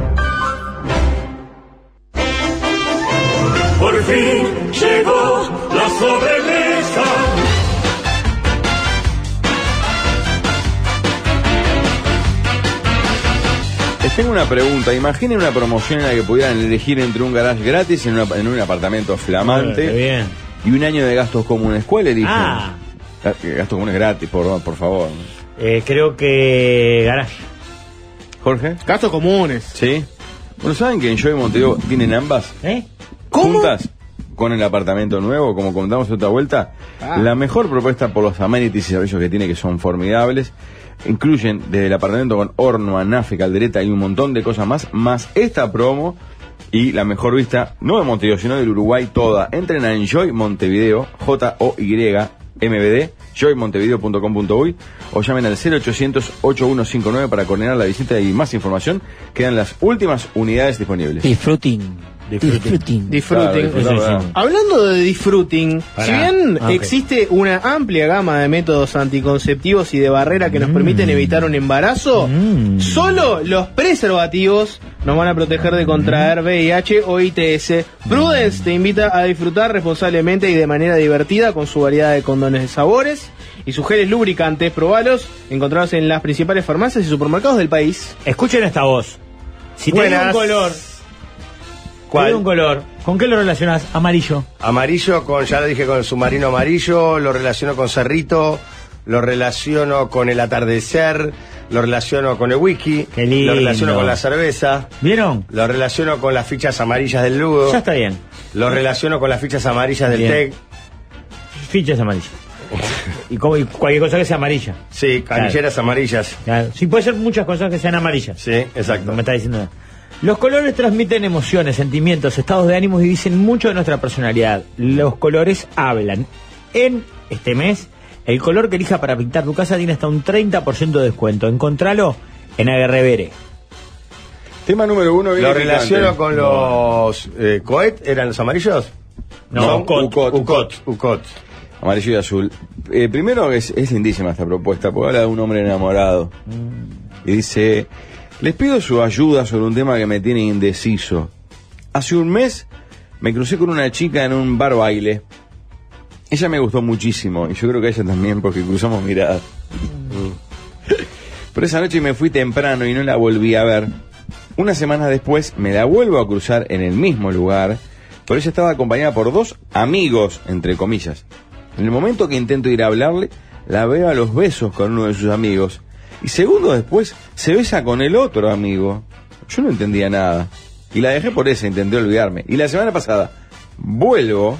Por fin llegó la sobremesa. Les tengo una pregunta. Imaginen una promoción en la que pudieran elegir entre un garage gratis en, una- en un apartamento qué flamante bien. y un año de gastos comunes. ¿Cuál eligen? Ah. Ga- Gastos comunes gratis, por, por favor. Eh, creo que Garage. Jorge. Gastos comunes. ¿Sí? Bueno, ¿saben que en Joy Montevideo tienen ambas? ¿Eh? juntas con el apartamento nuevo, como contamos otra vuelta, Ah. la mejor propuesta por los amenities y servicios que tiene, que son formidables, incluyen desde el apartamento con horno, anafe, caldereta y un montón de cosas más, más esta promo y la mejor vista, no de Montevideo, sino del Uruguay toda. Entren a Enjoy Montevideo, J-O-Y, MBD, joymontevideo.com.uy o llamen al 0800-8159 para coordinar la visita y más información. Quedan las últimas unidades disponibles. Disfrutin. Disfruting. Claro, disfrutar. Hablando de disfruting, Pará. si bien Ah, existe una amplia gama de métodos anticonceptivos y de barrera que nos Mm. permiten evitar un embarazo, solo los preservativos nos van a proteger de contraer Mm. VIH o ITS. Prudence te invita a disfrutar responsablemente y de manera divertida con su variedad de condones de sabores y sus geles lubricantes. Probalos, encontrados en las principales farmacias y supermercados del país. Escuchen esta voz. Si digo un color, ¿Cuál? te un color, ¿con qué lo relacionas? Amarillo. Amarillo con, ya lo dije, con el submarino amarillo, lo relaciono con Cerrito, lo relaciono con el atardecer, lo relaciono con el whisky, Qué lindo. lo relaciono con la cerveza, ¿Vieron? lo relaciono con las fichas amarillas del Lugo, Ya está bien. lo relaciono con las fichas amarillas del Bien. TEC, Fichas amarillas. y, como- y cualquier cosa que sea amarilla. sí, canilleras amarillas, Claro. Sí, puede ser muchas cosas que sean amarillas. sí, exacto. No me está diciendo nada. Los colores transmiten emociones, sentimientos, estados de ánimos y dicen mucho de nuestra personalidad. Los colores hablan. En este mes, el color que elija para pintar tu casa tiene hasta un 30% de descuento. Encontralo en Aguerrevere. Tema número uno. viene Lo relaciono con los eh, coet, ¿eran los amarillos? No, Ucot. Ucot, Ucot, Ucot. Amarillo y azul. Eh, primero es, es lindísima esta propuesta, porque habla de un hombre enamorado. Y dice, les pido su ayuda sobre un tema que me tiene indeciso. Hace un mes me crucé con una chica en un bar baile. Ella me gustó muchísimo, y yo creo que ella también, porque cruzamos miradas. Pero esa noche me fui temprano y no la volví a ver. Una semana después me la vuelvo a cruzar en el mismo lugar, pero ella estaba acompañada por dos amigos, entre comillas. En el momento que intento ir a hablarle, la veo a los besos con uno de sus amigos. Y segundos después se besa con el otro amigo. Yo no entendía nada. Y la dejé por eso, intenté olvidarme. Y la semana pasada vuelvo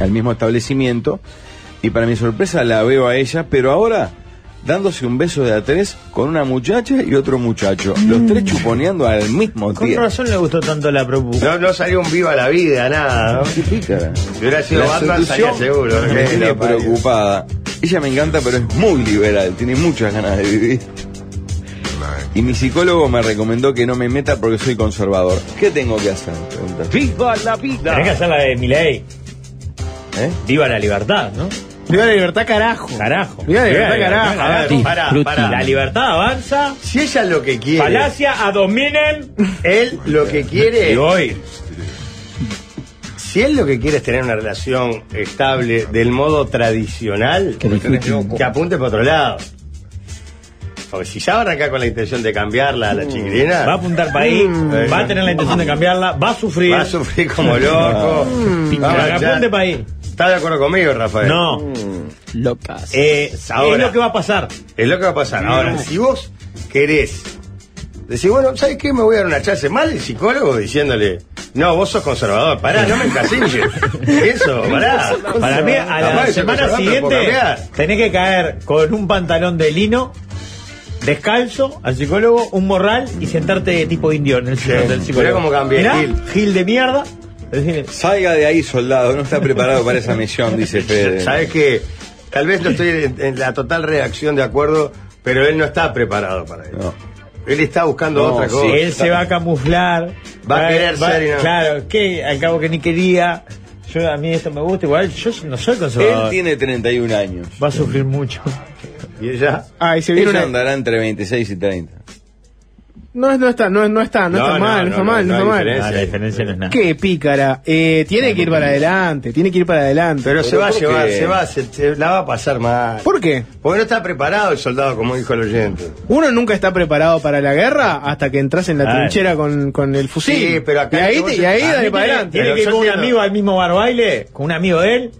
al mismo establecimiento y para mi sorpresa la veo a ella, pero ahora dándose un beso de a tres con una muchacha y otro muchacho. Los tres chuponeando al mismo Con tiempo. razón le gustó tanto la propuesta. No, no salió un viva la vida, nada, ¿no? Qué pícara. Si hubiera sido La Batman, seguro. me ¿no? tiene preocupada. Ella me encanta, pero es muy liberal, tiene muchas ganas de vivir. Y mi psicólogo me recomendó que no me meta porque soy conservador. ¿Qué tengo que hacer? Pregunta. ¡Viva la vida! Tenés que hacer la de Milei. ¿Eh? ¡Viva la libertad, ¿no? Viva la libertad, carajo. Carajo. Viva la libertad, carajo. A ver, pará, Disfruti. pará. La libertad avanza. Si ella lo que quiere, Falacia a dominen. él *laughs* lo que quiere, Y voy. Si él lo que quiere es tener una relación estable del modo tradicional, Que apunte para otro lado. Porque si ya va a arrancar con la intención de cambiarla a la chiquilina, Va a apuntar para ahí. Va a tener la intención de cambiarla. Va a sufrir. va a sufrir como loco. *laughs* Vamos, que apunte para ahí. ¿Estás de acuerdo conmigo, Rafael? No. Locas. Eh, Ahora. es lo que va a pasar. Es lo que va a pasar. Ahora, si vos querés decir, bueno, ¿sabes qué? Me voy a dar una chance mal el psicólogo diciéndole, no, vos sos conservador, pará, no me encasilles. *laughs* Eso, pará. Para mí, a la semana siguiente tenés que caer con un pantalón de lino, descalzo, al psicólogo, un morral y sentarte tipo indio en el sillón del psicólogo. Mirá cómo cambié, Mirá, Gil. Gil de mierda. Salga de ahí, soldado, no está preparado para esa misión, dice Fede. ¿Sabes qué? Tal vez no estoy en, en la total reacción de acuerdo, pero él no está preparado para eso. No. Él está buscando No, otra sí, cosa. él se va a camuflar. Va a querer ser y no. Claro, que al cabo que ni quería. Yo, a mí esto me gusta, igual yo no soy Él conservador. tiene 31 años. Va a sufrir mucho. Y ella. Ay, se viene Ella una. andará entre 26 y 30. No, no está, no, no está, no, No, está no, mal, no, no, está mal, no, está mal. diferencia. Ah, la diferencia no es nada. Qué pícara. Eh, tiene que ir para adelante, tiene que ir para adelante. Pero, se va a ¿por llevar, se va, se, se la va a pasar mal. ¿Por qué? Porque no está preparado el soldado, como dijo el oyente. Uno nunca está preparado para la guerra hasta que entras en la Claro. trinchera con, con el fusil. Sí, pero acá y ahí, te- y ahí dale para tiene, adelante. tiene que ir con un amigo al mismo bar baile, con un amigo de él,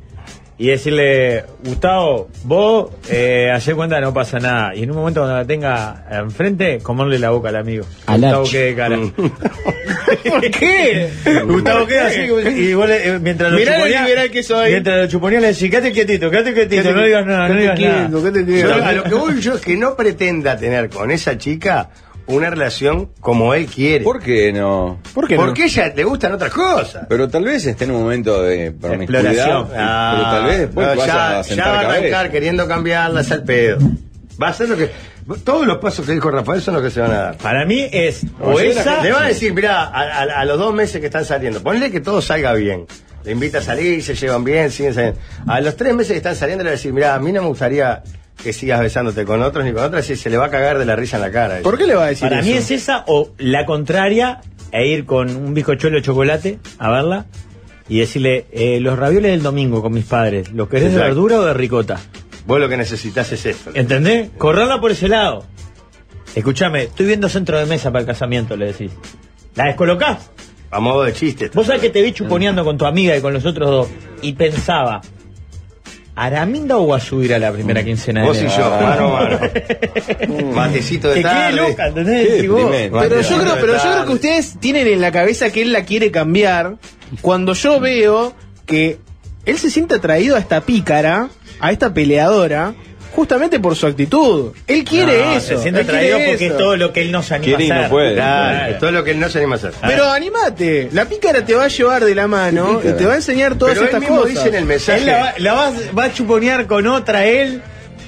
y decirle, Gustavo, vos, eh, ayer cuenta no pasa nada. Y en un momento cuando la tenga enfrente, comerle la boca al amigo. Al Gustavo arch. quede cara. *laughs* ¿Por qué? Gustavo queda así, y vos le- eh, mientras lo Mirá lo chuponeás- liberal que soy. Mientras lo chuponeás le decís, quédate quietito, quédate quietito, no digas nada, no Quédate digas nada. quieto, quédate Yo, quieto. a lo que voy yo es que no pretenda tener con esa chica una relación como él quiere. ¿Por qué no? ¿Por qué no? Porque a ella le gustan otras cosas. Pero tal vez esté en un momento de promiscuidad. Exploración. pero tal vez después No, ya, a ya va a arrancar cabeza. queriendo cambiarlas al pedo. Va a ser lo que. Todos los pasos que dijo Rafael son los que se van a dar. Para mí es o esa. Le van a decir, mira, a, a- a los dos meses que están saliendo, ponle que todo salga bien. Le invita a salir, se llevan bien, siguen saliendo. A los tres meses que están saliendo le va a decir, mira, a mí no me gustaría que sigas besándote con otros ni con otras, y se le va a cagar de la risa en la cara. ¿Por qué le va a decir Para eso? mí es esa o la contraria e ir con un bizcochuelo de chocolate a verla y decirle, eh, los ravioles del domingo con mis padres, ¿los querés de Exacto. verdura o de ricota? Vos lo que necesitas es esto. ¿Entendés? Correrla por ese lado. Escúchame, estoy viendo centro de mesa para el casamiento, le decís. ¿La descolocás? A modo de chiste. Vos sabés que te vi chuponeando con tu amiga y con los otros dos y pensaba, ¿Araminda o va a subir a la primera quincena de Vos y yo, mano a mano. Matecito de Que quede tarde. loca, ¿entendés? Qué Decís vos, deprimente. Pero yo creo, pero yo creo que ustedes tienen en la cabeza que él la quiere cambiar cuando yo veo que él se siente atraído a esta pícara, a esta peleadora, justamente por su actitud. Él quiere No, eso. Se siente él atraído porque eso. es todo lo que él no se anima Quiere y a no hacer. puede. Claro, es todo lo que él no se anima a hacer. Pero animate, la pícara te va a llevar de la mano y te va a enseñar todas Pero él estas mismo cosas. dice en el mensaje. Él la va, la va, va a chuponear con otra él,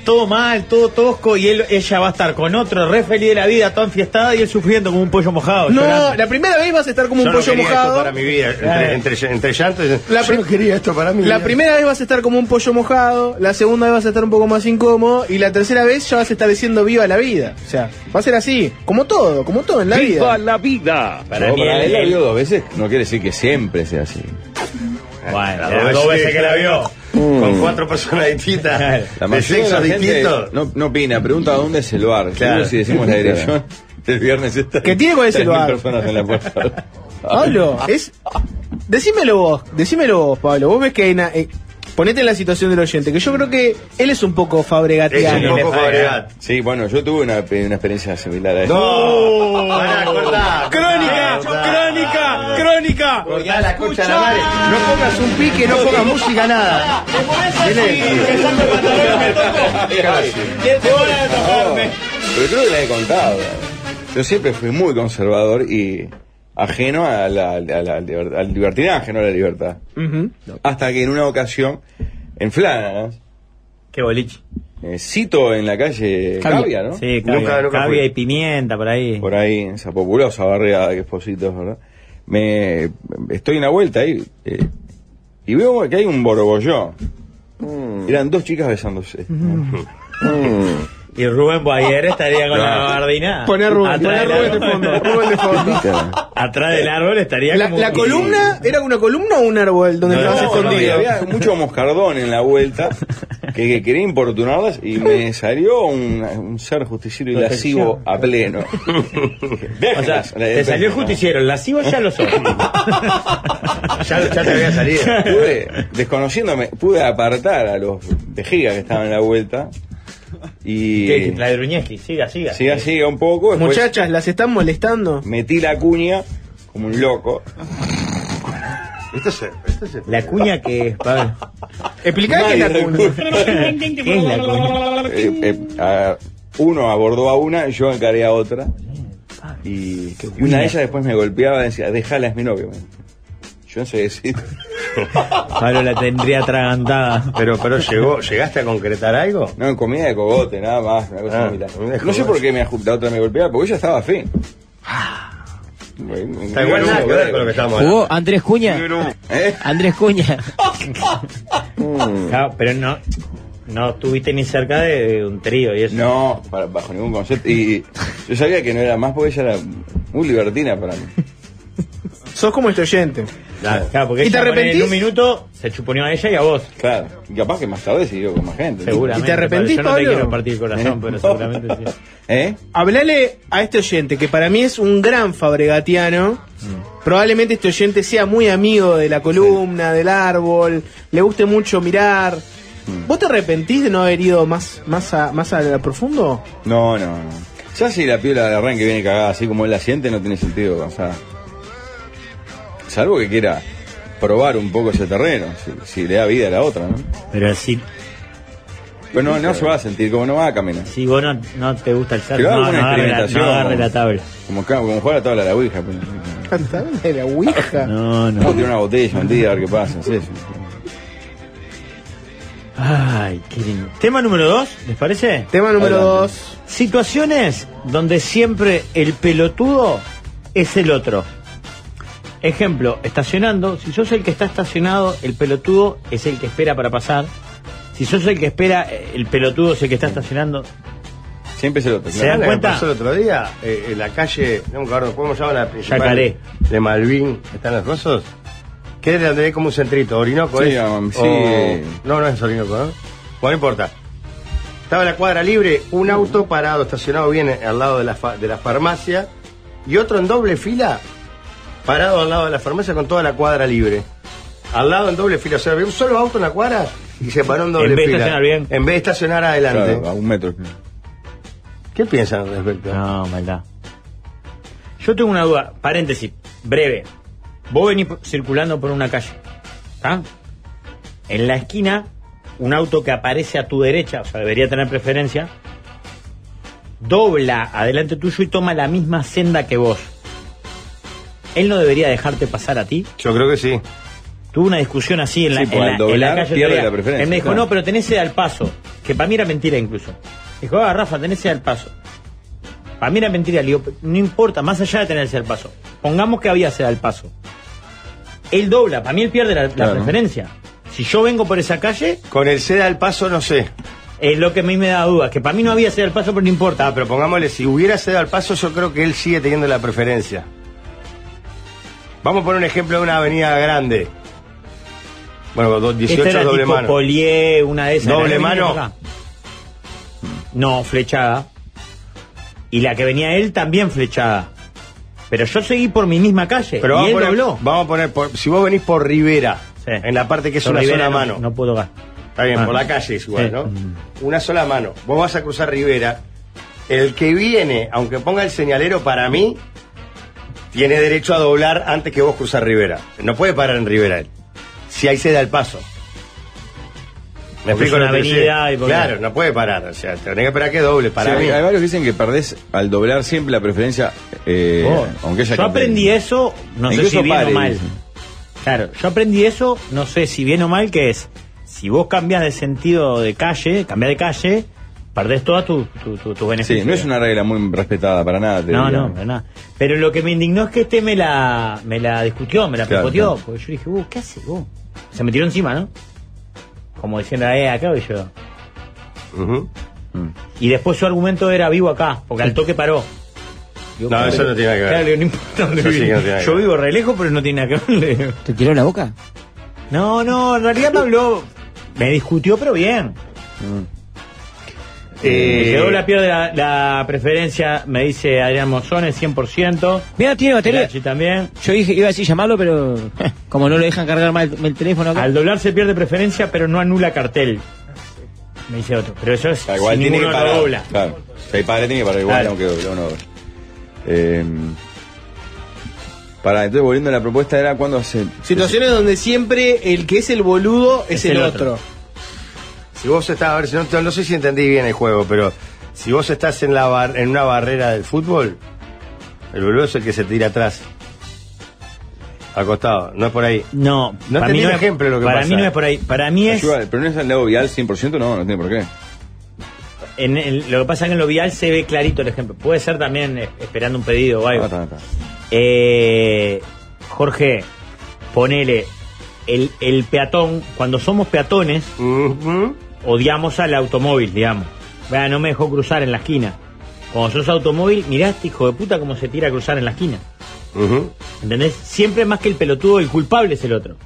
todo mal, todo tosco, y él, ella va a estar con otro re feliz de la vida, toda enfiestada, y él sufriendo como un pollo mojado. No, llorando. la primera vez vas a estar como Yo un no pollo quería mojado. esto para mi vida. Entre, entre, entre llantos. La yo no quería esto para mí. La primera vez vas a estar como un pollo mojado, la segunda vez vas a estar un poco más incómodo y la tercera vez ya vas a estar diciendo viva la vida. O sea, va a ser así, como todo, como todo en la vida. la vida! Para No, mí, para él, él la él- vio dos veces, no quiere decir que siempre sea así. bueno, dos veces que la vio. Con cuatro personas distintas. La de mayoría de sexo la gente distinto. no, no opina, pregunta dónde es el bar. Claro. Si decimos la dirección, el viernes está. ¿Qué tiene con ese 3.000 bar? personas en la puerta. Pablo, es. Decímelo vos, decímelo vos, Pablo. Vos ves que hay una. Ponete en la situación del oyente, que yo creo que él es un poco Es fabregatiano. un poco Fabregat. Sí, bueno, yo tuve una, una experiencia similar a eso. No, pará, cortá. ¡Crónica! cortá. ¡Crónica! ¡Crónica! Cortá la de la madre. No pongas un pique, no pongas música, nada. Pero creo que la he contado. Yo siempre fui muy conservador y ajeno a la, a la- al liber- al libertinaje, no a la libertad. Hasta que en una ocasión, en Flanagan, Qué boliche. eh, cito en la calle Cavia. Cavia, ¿no? Sí, Nunca- nunca fui. y pimienta por ahí. Por ahí, en esa populosa barriada que es Positos, ¿verdad? Me, estoy en la vuelta ahí eh, y veo que hay un borbollón. Eran dos chicas besándose. Y Rubén Boyer estaría con la gabardina. Poné a Rubén, Atrás, Rubén de del fondo, árbol, Rubén de fondo. atrás del árbol estaría La, como la columna, ¿era una columna o un árbol donde No, estabas no, escondido? había mucho moscardón en la vuelta que, que quería importunarlas y me salió un, un ser justiciero y lascivo a pleno. O sea, te salió el justiciero, el lascivo ya lo sos. Ya, ya te había salido. Pude, desconociéndome, pude apartar a los vejigas que estaban en la vuelta y ¿Qué? La de Bruñeski, siga, siga. siga, siga un poco. Después Muchachas, ¿las están molestando? metí la cuña como un loco. Esto esto La cuña que es, Pablo. Explicá qué es la cuña. *laughs* ¿Qué es la cuña? Eh, eh, a- uno abordó a una yo encaré a otra. Y, y una de ellas después me golpeaba y decía, déjala, es mi novio. Yo no sé decir. *laughs* Pablo la tendría atragantada. Pero, pero llegó, ¿llegaste a concretar algo? No, en comida de cogote, nada más, una cosa Ah, similar. No sé por qué me, la otra me golpeaba, porque ella estaba fin. Está igual nada que ver con lo que estábamos hablando. ¿Jugó Andrés Cuña? ¿Eh? Andrés Cuña. Claro, *laughs* pero no, no estuviste ni cerca de un trío y eso. No, para- bajo ningún concepto. Y yo sabía que no era más porque ella era muy libertina para mí. Sos como este oyente. Claro, porque ¿Y te arrepentís? en un minuto se chuponeó a ella y a vos. Claro. Y capaz que más tarde siguió con más gente. Seguramente. ¿Y te arrepentís. Yo no te Pablo? quiero partir el corazón, *laughs* pero seguramente sí. ¿Eh? Hablale a este oyente, que para mí es un gran fabregatiano. Probablemente este oyente sea muy amigo de la columna, del árbol, le guste mucho mirar. ¿Vos te arrepentís de no haber ido más, más, a, más a lo profundo? No, no, no. Ya si la piola de arranque viene cagada así como él la siente, no tiene sentido. O sea, salvo que quiera probar un poco ese terreno, si, si le da vida a la otra, ¿no? Pero si, Pero no, no se va a sentir como no va a caminar. si vos no, no te gusta el haga no, no agarre la, no agarre la tabla. Como, como jugar a toda la ouija. pues. Cantame de la ouija. No, Vamos a no. tirar una botella un día a ver qué pasa. es. Ay, qué lindo. Tema número dos, ¿les parece? Tema número Adelante. dos. Situaciones donde siempre el pelotudo es el otro. Ejemplo, estacionando, si sos el que está estacionado, el pelotudo es el que espera para pasar. Si sos el que espera, el pelotudo es el que está estacionando. Siempre se lo ¿Se dan ¿Sabes lo que cuenta? pasó el otro día? Eh, en la calle, no me acuerdo, ¿cómo se llama la principal? Yacaré. De Malvin, ¿están los cosos? ¿Qué es donde hay como un centrito? ¿Orinoco Sí, es? um, sí. O- No, no es Orinoco, ¿no? Bueno, no importa. Estaba en la cuadra libre, un auto parado, estacionado bien al lado de la, fa- de la farmacia, y otro en doble fila, parado al lado de la farmacia con toda la cuadra libre. Al lado en doble fila, o sea, había un solo auto en la cuadra y se paró en doble En vez de estacionar bien. En vez de estacionar adelante. Claro, a un metro. ¿Qué piensan al respecto? No, maldad. Yo tengo una duda, paréntesis, breve. Vos venís circulando por una calle, ¿está? En la esquina, un auto que aparece a tu derecha, o sea, debería tener preferencia, dobla adelante tuyo y toma la misma senda que vos. ¿Él no debería dejarte pasar a ti? Yo creo que sí. Tuve una discusión así en la, Sí, porque en la- al doblar en la calle. pierde la preferencia, Él me dijo, claro. no, pero tenés al paso. Que para mí era mentira incluso. Dijo, ah, Rafa, tenés al paso. Para mí era mentira. Le digo, no importa, más allá de tener sed al paso. Pongamos que había al paso. Él dobla, para mí él pierde la, la preferencia. Si yo vengo por esa calle, Con el seda al paso no sé. es lo que a mí me da duda. Que para mí no había sed al paso, pero no importa. Ah, pero pongámosle, si hubiera cedido al paso, yo creo que él sigue teniendo la preferencia. Vamos a poner un ejemplo de una avenida grande. Bueno, do- 18 Esta era doble tipo mano. Polié, una de esas. ¿Doble ¿La que mano? No, flechada. Y la que venía él también flechada. Pero yo seguí por mi misma calle. Pero y vamos él poner, dobló. vamos a poner, por- si vos venís por Rivera, Sí. en la parte que es Por una Rivera sola no- mano, No puedo gas. está bien, Ah. por la calle es igual, Sí. ¿no? Mm. Una sola mano. Vos vas a cruzar Rivera, el que viene, aunque ponga el señalero para mí, tiene derecho a doblar antes que vos cruzar Rivera. No puede parar en Rivera él. Si ahí se da el paso. ¿Me Porque explico que avenida y porque- Claro, no puede parar. O sea, tenés que esperar que doble. Para Sí, mí. hay, varios que dicen que perdés al doblar siempre la preferencia, eh, aunque ella yo aprendí eso, no sé si bien pare, o mal. Claro, yo aprendí eso, no sé si bien o mal, que es, si vos cambias de sentido de calle, cambias de calle, perdés todos tus tu, tu, tus beneficios. Sí, no es una regla muy respetada para nada. te No, diría. no, para nada. Pero lo que me indignó es que este me la, me la discutió, me la Claro, porque yo dije, uh, ¿qué haces vos? Se me tiró encima, ¿no? Como diciendo, eh, acá voy yo. Mm. Y después su argumento era vivo acá, porque al toque paró. Digo, No, eso no tiene nada que ver. Claro, le digo, no importa dónde Eso sí vive. que no tiene nada que Yo vivo re lejos, pero no tiene nada que ver. ¿Te tiró la boca? No, no, en realidad me habló, me discutió, pero bien. Eh, quedó la pierde la, la preferencia, me dice Adrián Mozones, 100%. Mira, tiene batería. Lachi también. Yo dije, iba a decir llamarlo, pero *laughs* como no lo dejan cargar mal el teléfono acá. Al doblar se pierde preferencia, pero no anula cartel. Me dice otro. Pero eso es Ah, igual si tiene que parar. dobla. Claro. Si hay padre tiene que parar igual, Claro. aunque doble, uno. Eh, para, entonces volviendo a la propuesta era cuando se. Situaciones donde siempre el que es el boludo es, el, otro. Si vos estás, a ver, si no, no sé si entendí bien el juego, pero si vos estás en, la bar- en una barrera del fútbol, el boludo es el que se tira atrás. Al costado, no es por ahí. No, No para mí no el es, ejemplo lo que para pasa. mí no es por ahí. Para mí es. Ayuda, pero no es al lado vial 100%, no, no tiene por qué. En el- lo que pasa es que en lo vial se ve clarito el ejemplo. Puede ser también eh, esperando un pedido o algo. Ah, está, está. Eh, Jorge, ponele el, el peatón. Cuando somos peatones. Odiamos al automóvil, digamos. Vea, no me dejó cruzar en la esquina. Cuando sos automóvil, miraste, hijo de puta, cómo se tira a cruzar en la esquina. Ujú. ¿Entendés? Siempre más que el pelotudo, el culpable es el otro.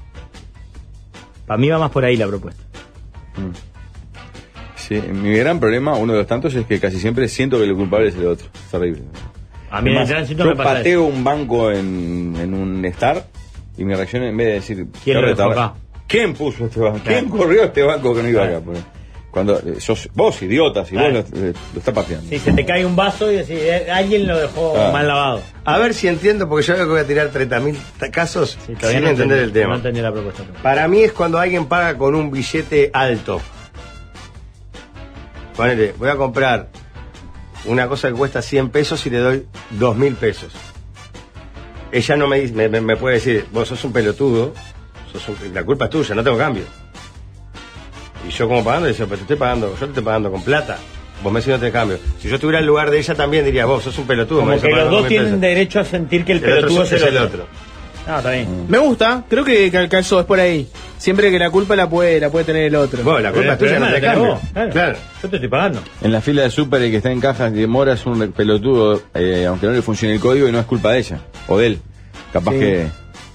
Para mí va más por ahí la propuesta. Sí, mi gran problema, uno de los tantos, es que casi siempre siento que el culpable es el otro. Es terrible. A mí en el Además, tránsito yo me pasa pateo un banco en, en un Star y mi reacción en vez de decir ¿Quién "Qué lo dejó retardado". acá? ¿Quién puso este banco? ¿Quién Claro. corrió este banco que no iba Claro. acá? Porque cuando eh, sos vos idiota, si Claro. vos lo, eh, lo está pateando. Si se te cae un vaso y decís, eh, alguien lo dejó Ah. mal lavado. A ver si entiendo, porque yo veo que voy a tirar 30.000 ta- casos Sí, sin entender entendí- el tema. No entendí la propuesta. Para mí es cuando alguien paga con un billete alto. Ponele, voy a comprar una cosa que cuesta 100 pesos y le doy 2 mil pesos. Ella no me, dice- me, me- me puede decir, vos sos un pelotudo, la culpa es tuya, no tengo cambio. Y yo como pagando, decía, pero te estoy pagando, yo te estoy pagando con plata. Vos me decís no te cambio. Si yo estuviera en lugar de ella también diría, vos sos un pelotudo. Como que los dos tienen pesos. derecho a sentir que el, El otro pelotudo es el otro. No, está bien. Me gusta, creo que cal- calzó, es por ahí. Siempre que la culpa la puede, la puede tener el otro. Vos, la culpa es tuya, no te cambio. claro. Claro. Yo te estoy pagando. En la fila de súper el que está en cajas de mora es un pelotudo, eh, aunque no le funcione el código y no es culpa de ella o de él. Capaz Sí. que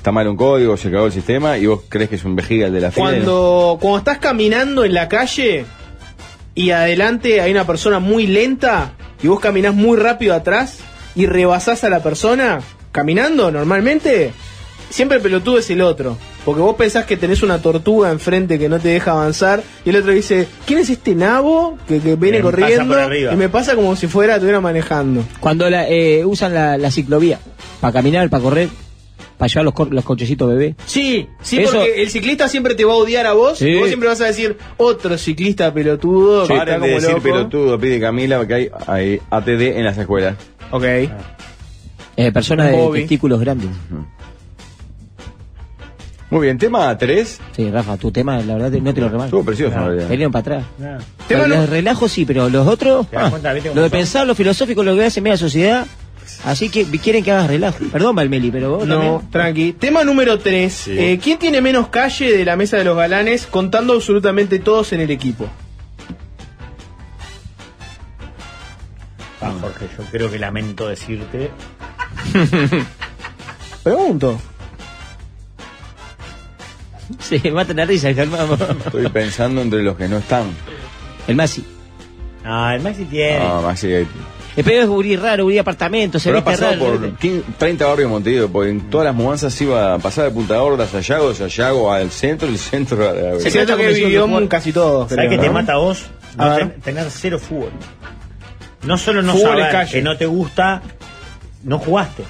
está mal un código, se cagó el sistema y vos crees que es un vejiga el de la fila. Cuando, cuando estás caminando en la calle y adelante hay una persona muy lenta y vos caminás muy rápido atrás y rebasás a la persona caminando normalmente, siempre el pelotudo es el otro. Porque vos pensás que tenés una tortuga enfrente que no te deja avanzar y el otro dice, ¿quién es este nabo que, que viene Me corriendo? Y me pasa como si fuera, estuviera manejando. Cuando la, eh, usan la, la ciclovía para caminar, para correr, para llevar los, los cochecitos bebé. Sí, sí, Eso- porque el ciclista siempre te va a odiar a vos Sí. y vos siempre vas a decir, otro ciclista pelotudo que está Paren de decir loco. pelotudo, pide Camila, que hay, hay ATD en las escuelas. Ok. Eh, personas de testículos grandes. Muy bien, tema 3. Sí, Rafa, tu tema, la verdad, no te lo remarco. Estuvo precioso, en realidad. Vinieron para atrás. No. Tema los no- relajos sí, pero los otros, ¿Te das ah, cuenta, lo de son? pensar, lo filosófico, lo que hace media sociedad. Así que quieren que hagas relajo. Perdón, Valmeli, pero vos No, también. tranqui. Tema número 3. ¿Quién tiene menos calle de la mesa de los galanes contando absolutamente todos en el equipo? Ah, Jorge, yo creo que lamento decirte. *laughs* Pregunto. Se mata la risa, Germán. Estoy pensando entre los que no están. El Masi. Ah, el Maxi tiene. Ah, más sí, hay- El pedo es gurí raro, gurí apartamento, se Pero ha viste pasado raro. por 15 30 barrios de Montevideo, porque en todas las mudanzas iba a pasar de Punta Gorda a Sayago, de Sayago al centro, el centro a la Es cierto que vivió casi todos. ¿Sabes qué te ¿no? mata a vos? A No ver. ten- tener cero fútbol. No solo no Fútbol saber que no te gusta, no jugaste.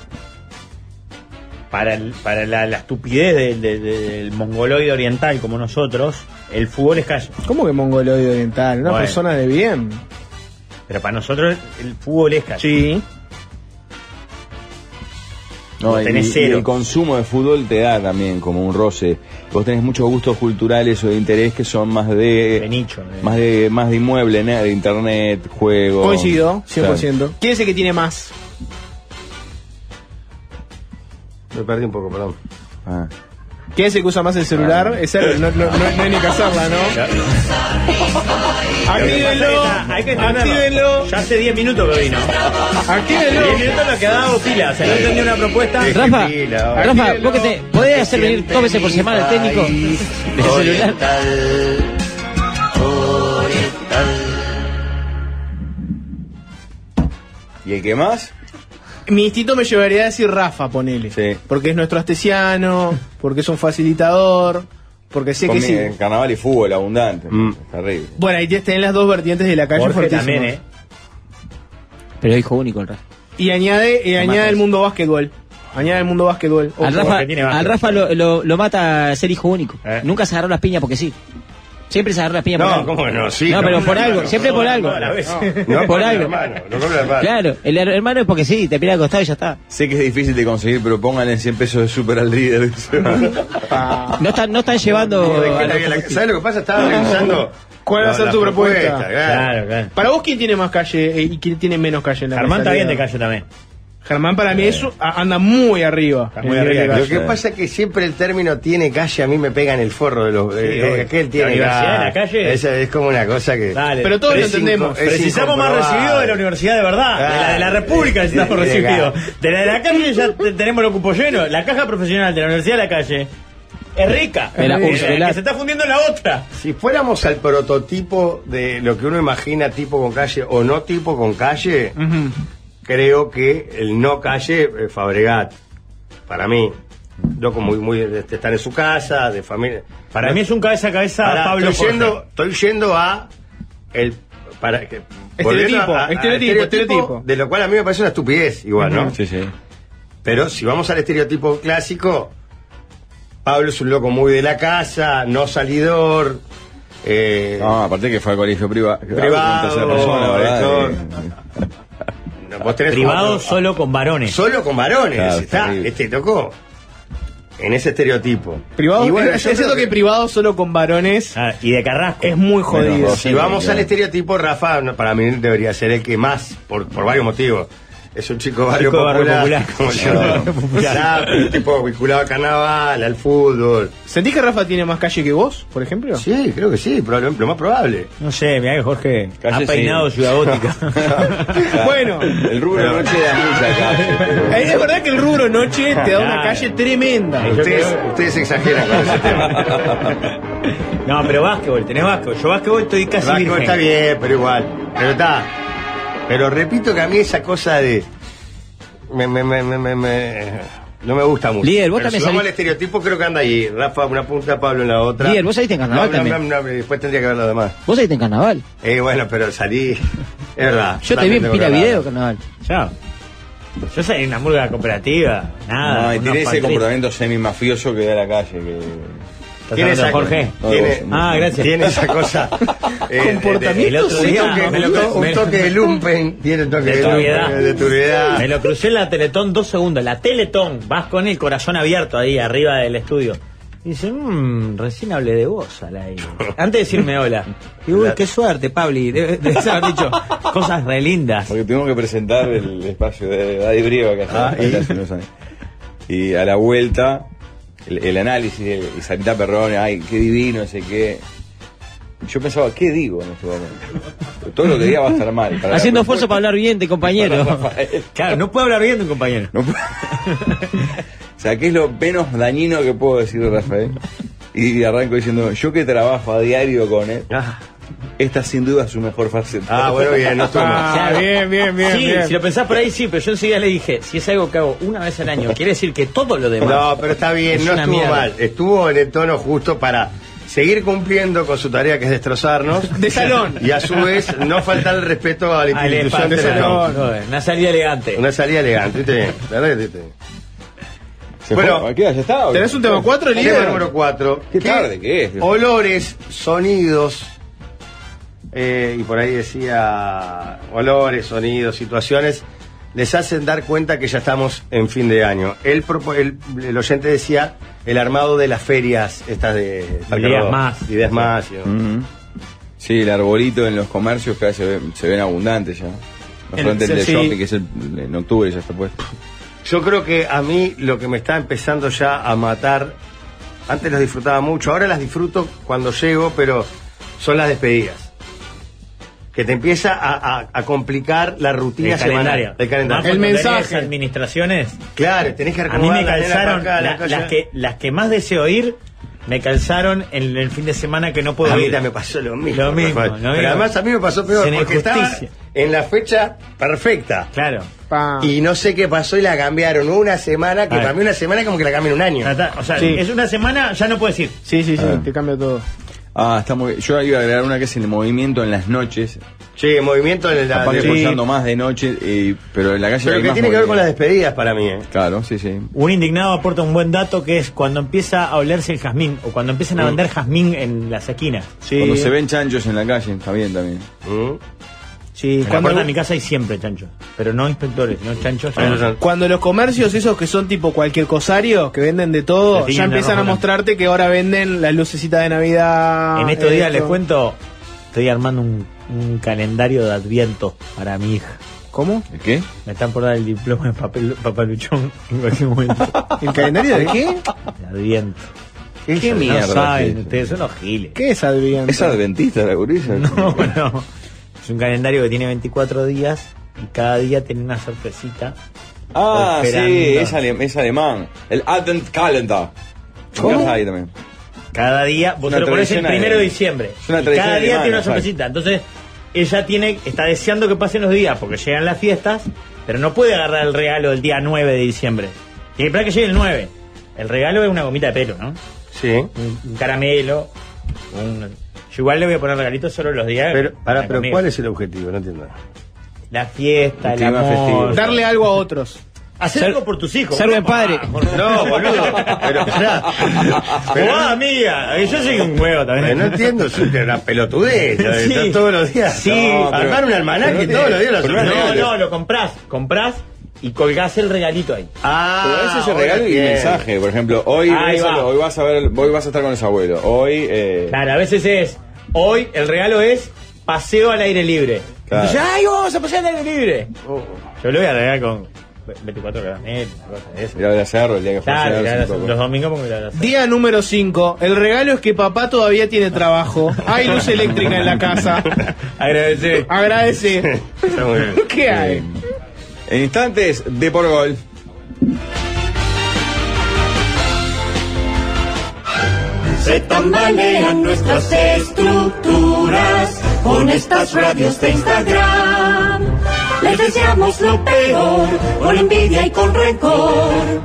Para, el- para la, la estupidez del, del- del mongoloide oriental como nosotros, el fútbol es calle. ¿Cómo que mongoloide oriental? Una Bueno. persona de bien. Pero para nosotros el fútbol es calle. Sí. No, Vos tenés y cero. el consumo de fútbol te da también como un roce. Vos tenés muchos gustos culturales o de interés que son más de, De nicho. de- más de más de inmueble, ¿no? de internet, juego. Coincido, 100%. Claro. ¿Quién es el que tiene más? Me perdí un poco, perdón. Ah. ¿Quién es el que usa más el celular? Es él, no, no, no, no hay ni que hacerla, ¿no? Actívenlo, Hay que actívenlo, Ya hace 10 minutos que vino. 10 actívenlo. minutos nos quedado pila. O sea, no entendí una propuesta. Rafa, Rafa, vos que te podés hacer venir dos veces por semana el técnico del celular. ¿Y el que más? Mi instinto me llevaría a decir Rafa, ponele. Sí. Porque es nuestro astesiano, *laughs* porque es un facilitador, porque sé que Comi- sí. en carnaval y fútbol abundante. Mm. Terrible. Bueno, ahí tenés las dos vertientes de la calle Jorge fuertísimas. también, ¿eh? Pero es hijo único el Rafa. Y añade, y añade el mundo básquetbol. Añade el mundo básquetbol. Al Ojo. Rafa, tiene al básquet. Rafa lo, lo- lo mata ser hijo único. Eh. Nunca se agarró las piñas porque sí. Siempre se agarró las piñas por No, algo. ¿cómo no? Sí. no, pero no, por algo, siempre por algo. No, por algo. hermano, no con el hermano. Claro, el her- hermano es porque sí, te pira al costado y ya está. Sé que es difícil de conseguir, pero pónganle 100 pesos de super al líder. *laughs* Ah. No están, no están llevando. ¿De qué a la- los la- combustibles. ¿Sabes lo que pasa? Estaba revisando. ¿Cuál va a la- ser la tu propuesta? claro. Claro, claro. Para vos, ¿quién tiene más calle eh, y quién tiene menos calle en la Germán mesa está bien de calle también. Germán para mí eso a- anda muy arriba. En muy arriba. Lo que pasa es que siempre el término tiene calle a mí me pega en el forro de los. eh, obvio. aquel tiene La universidad de la calle. Esa es como una cosa que. Dale. Pero todos lo entendemos. Precisamos más recibidos de la universidad de verdad. De la de la. República necesitamos De- de- recibidos. De la de la calle ya te- tenemos el cupo lleno. La caja profesional de la Universidad de la Calle es rica. La Eh, que se está fundiendo en la otra. Si fuéramos al prototipo de lo que uno imagina tipo con calle o no tipo con calle. Creo que el no calle eh, Fabregat. Para mí. Loco muy, muy de, de estar en su casa, de familia. Para mí es un cabeza a cabeza Pará, Pablo estoy Jorge. yendo, estoy yendo a el para que Estereotipo, volviendo a- a- estereotipo, a estereotipo. de lo cual a mí me parece una estupidez igual, ¿no? Sí, sí. Pero si vamos al estereotipo clásico, Pablo es un loco muy de la casa, no salidor, eh, No, aparte que fue al colegio priva- Privado, en tercera persona, la verdad, esto- *laughs* vos tenés Privado como- solo con varones. solo con varones, Claro, está, terrible. este tocó. en ese estereotipo. Privado, Y bueno, es yo es cierto creo que privado solo con varones Ah, y de Carrasco. es muy jodido. Si vamos al estereotipo, Rafa, no, para mí debería ser el que más, por, por varios motivos. Es un chico barrio Chico barrio popular, popular. como yo. *laughs* Popular. Ya, un tipo vinculado al carnaval, al fútbol. ¿Sentís que Rafa tiene más calle que vos, por ejemplo? Sí, creo que sí, pero lo, lo más probable. No sé, mirá que Jorge Calle ha peinado sí. *laughs* Ciudad Gótica. *laughs* Bueno. El rubro de noche da mucha calle. Eh, Es verdad que el rubro noche te da una calle tremenda. Ustedes, creo- ustedes exageran con ese tema. no, pero básquetbol, tenés básquetbol. Yo básquetbol estoy casi virgen. está bien, pero igual. Pero está. Pero repito que a mí esa cosa de. Me, me, me, me, me- me- no me gusta mucho. Líder, vos Pero también si salís- al estereotipo, creo que anda ahí. Rafa una punta, Pablo en la otra. Líder, vos saliste en carnaval No, también. no, no, después tendría que ver lo demás. Vos saliste en carnaval. Eh, bueno, pero salí. Es verdad. Yo te vi también en pila video carnaval. Ya. Yo soy una murga cooperativa. Nada. No, tiene ese comportamiento semi-mafioso que da a la calle. Que... ¿Estás Tiene de esa, Jorge? Tiene, Ah, gracias. tiene esa cosa. *laughs* eh, Comportamiento de- un toque- me lo- un de lumpen. Tiene un toque De de, turbiedad. lumpen, de turbiedad. Me lo crucé en la Teletón dos segundos. La Teletón. Vas con el corazón abierto ahí arriba del estudio. Y dice, mmm, recién hablé de vos al aire. *laughs* Antes de decirme hola. Y uy, qué suerte, Pabli. Debes debes haber dicho cosas re lindas. Porque tuvimos que presentar el espacio de Daddy Brieva que Ah, ¿y? hace unos años. Y a la vuelta, el, el análisis, el- y Sarita Perrone, ay, qué divino, no sé qué. Yo pensaba, ¿qué digo en este momento? Todo lo que diga va a estar mal. Para Haciendo esfuerzo para hablar bien de compañero. Claro, no puedo hablar bien de un compañero. No puedo- o sea, ¿qué es lo menos dañino que puedo decir de Rafael? Y arranco diciendo, yo que trabajo a diario con él, Ah, esta sin duda es su mejor faceta. ah, bueno, bien, no estuvo mal. *laughs* Ah, bien, bien, bien. sí, bien. si lo pensás por ahí, sí, pero yo enseguida le dije, si es algo que hago una vez al año, quiere decir que todo lo demás. No, pero está bien, es no estuvo mierda. mal. Estuvo en el tono justo para seguir cumpliendo con su tarea que es destrozarnos. *laughs* De salón. Y a su vez no faltar el respeto a la Al institución de joder, Una salida elegante. Una salida elegante, ¿viste bien? La verdad que está bien. ¿Se bueno, fue? ¿Qué? ¿Ya está? ¿Tenés un tema 4, Tema líder? número 4. Qué tarde que es. Olores, sonidos. Eh, y por ahí decía olores, sonidos, situaciones. Les hacen dar cuenta que ya estamos en fin de año. El, el, el oyente decía el armado de las ferias, estas de Ideas más. Ideas más. Sí, el arbolito en los comercios cada vez se, ve- se ven abundantes ya. No El- solamente el de sí. shopping, que es el, en octubre ya está puesto. Yo creo que a mí lo que me está empezando ya a matar, antes las disfrutaba mucho, ahora las disfruto cuando llego, pero son las despedidas. Que te empieza a, a- a complicar la rutina El calendario. semanal. El calendario. Más El mensaje. administraciones. Claro, tenés que A mí me calzaron, acá, la la- las, que, las que más deseo ir, me calzaron en el fin de semana que no puedo A mí ir. también me pasó lo mismo. Lo mismo, Pero además a mí me pasó peor, porque estaba en la fecha perfecta. Claro. Pa. Y no sé qué pasó y la cambiaron una semana, que para mí una semana es como que la cambian un año. O sea, Sí. es una semana, ya no puedes ir. Sí, sí, sí, Ah. te cambia todo. Ah, está muy Yo iba a agregar una que es el movimiento en las noches. Sí, movimiento en la... Capaz que escuchando más de noche, eh, pero en la calle Pero hay que más tiene que ver con las despedidas para mí, ¿eh? Claro, sí, sí. Un indignado aporta un buen dato que es cuando empieza a olerse el jazmín o cuando empiezan a Mm. vender jazmín en las esquinas. Sí. Cuando se ven chanchos en la calle, está bien también. ¿Mm? Sí, En la cuando, puerta de mi casa hay siempre chanchos, pero no inspectores, no chanchos. Son- cuando los comercios esos que son tipo cualquier cosario, que venden de todo, ya empiezan a mostrarte que ahora venden las lucecitas de Navidad. En estos días les cuento, estoy armando un, un calendario de adviento para mi hija. ¿Cómo? ¿Qué? Me están por dar el diploma de papel, papaluchón en cualquier momento. *laughs* ¿El calendario de qué? De adviento. ¿Qué, mierda? saben es eso? ustedes, son los giles. ¿Qué es Adrián? ¿Es adventista la gurisa? *laughs* No, no. Es un calendario que tiene 24 días y cada día tiene una sorpresita. Ah, Esperando. sí, es, ale- es alemán. El Advent Calendar. Cada día, vos Una te lo pones el primero de diciembre. Es una Y cada día alemana, tiene una sorpresita. Entonces, ella tiene, está deseando que pasen los días porque llegan las fiestas, pero no puede agarrar el regalo del día 9 de diciembre. Tiene que esperar que llegue el 9. El regalo es una gomita de pelo, ¿no? Sí. Un, un caramelo. un- Yo igual le voy a poner regalitos solo los días. Pero, para, pero conmigo. ¿cuál es el objetivo? No entiendo. La fiesta, El el, clima amor. festivo. Darle algo a otros. Hacer algo por tus hijos. ser buen padre. No, boludo. Pero, *laughs* pará. Pero amiga, yo soy un huevo también. no entiendo, es una pelotudez. lo de Sí. todos los días. Sí, No, pero- armar un almanaque no todos los días. lo pero no. No, lo comprás, comprás y colgás el regalito ahí. Ah, Pero a veces se ahora regalo y entiendo. mensaje, por ejemplo, hoy, va. hoy vas a ver, hoy vas a estar con ese abuelo, hoy, eh, Claro, a veces es, hoy el regalo es paseo al aire libre. Claro. Entonces, ¡ay, vamos a pasear al aire libre! Yo lo voy a regalar con 24 caramelos, cosas de a a cerro el día que fue Claro, a hacer los domingos porque la Día número 5. El regalo es que papá todavía tiene trabajo. Hay luz *laughs* eléctrica en la casa. Agradecer. *laughs* Agradece. *laughs* Está muy bien. ¿Qué hay? En instantes, de por gol. Se tambalean nuestras estructuras con estas radios de Instagram. Les deseamos lo peor, con envidia y con rencor.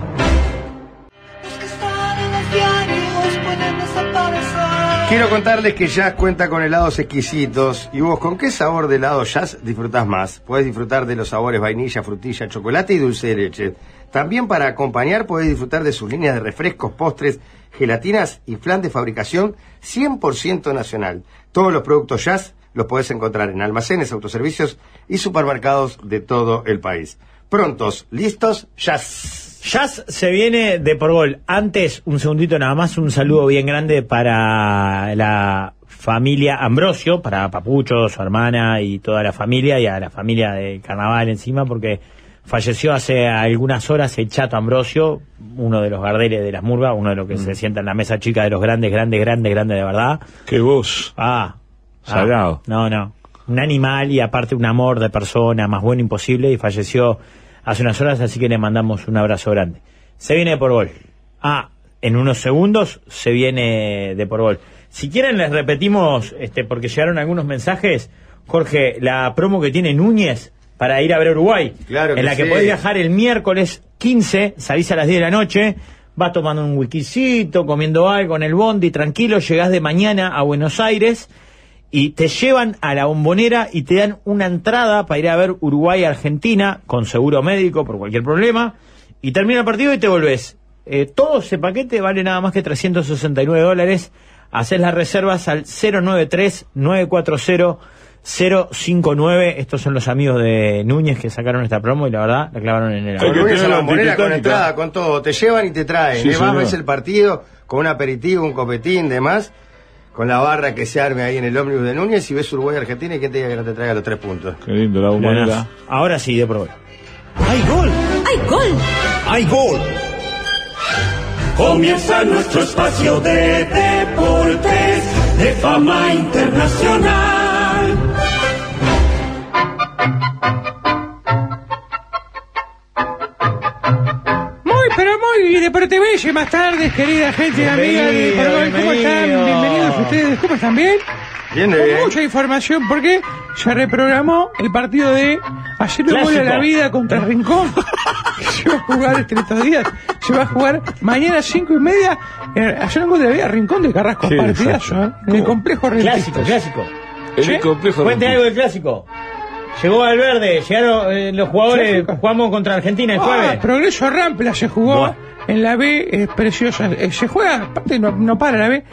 Quiero contarles que Jazz cuenta con helados exquisitos. ¿Y vos con qué sabor de helado Jazz disfrutás más? Puedes disfrutar de los sabores vainilla, frutilla, chocolate y dulce de leche. También para acompañar podés disfrutar de sus líneas de refrescos, postres, gelatinas y flan de fabricación 100% nacional. Todos los productos Jazz los podés encontrar en almacenes, autoservicios y supermercados de todo el país. Prontos, listos, Jazz. Jazz se viene de por gol. Antes, un segundito nada más, un saludo bien grande para la familia Ambrosio, para Papucho, su hermana y toda la familia, y a la familia de Carnaval encima, porque falleció hace algunas horas el Chato Ambrosio, uno de los gardeles de las Murgas, uno de los que se sienta en la mesa chica de los grandes, grandes, grandes, grandes de verdad. Qué voz. Ah. ah, Salgado. no, no. Un animal y aparte un amor de persona, más bueno imposible, y falleció hace unas horas, así que le mandamos un abrazo grande. Se viene de por gol. Ah, en unos segundos se viene de por gol. Si quieren les repetimos, este, porque llegaron algunos mensajes, Jorge, la promo que tiene Núñez para ir a ver Uruguay. Claro en la que sí. podés viajar el miércoles 15, salís a las 10 de la noche, vas tomando un whiskycito, comiendo algo en el bondi, tranquilo, llegás de mañana a Buenos Aires y te llevan a la bombonera y te dan una entrada para ir a ver Uruguay-Argentina con seguro médico por cualquier problema y termina el partido y te volvés. Eh, todo ese paquete vale nada más que 369 dólares. Haces las reservas al 093-940-059. Estos son los amigos de Núñez que sacaron esta promo y la verdad la clavaron en el agua. Núñez la bombonera, con entrada, con todo. Te llevan y te traen. Sí, Le vas, ves el partido con un aperitivo, un copetín, demás. Con la barra que se arme ahí en el ómnibus de Núñez y ves Uruguay-Argentina y quién te diga que no te traiga los tres puntos. Qué lindo la bombonera. Ahora sí, de por gol. ¡Hay gol! ¡Hay gol! Comienza nuestro espacio de deportes de fama internacional. Muy, pero muy deportiviche más tarde, querida gente amiga de Paraguay. ¿Cómo están? bienvenido. Bienvenidos ustedes. ¿Cómo están? ¿Bien? Bien, Con bien. mucha información porque se reprogramó el partido de ayer me voy a la Clásico. vida contra Rincón. que *laughs* se va a jugar este estos días. Se va a jugar mañana cinco y media. eh, ayer me voy a la vida Rincón de Carrasco. Qué partidazo, ¿eh? En el complejo Clásico, Rentistas. clásico. En ¿Sí? el complejo. Cuente algo del clásico. Llegó Valverde, llegaron eh, los jugadores, jugamos contra Argentina el Ah, jueves. Progreso Rampla se jugó Buah. en la B, es preciosa. Eh, se juega, aparte no, no para la B.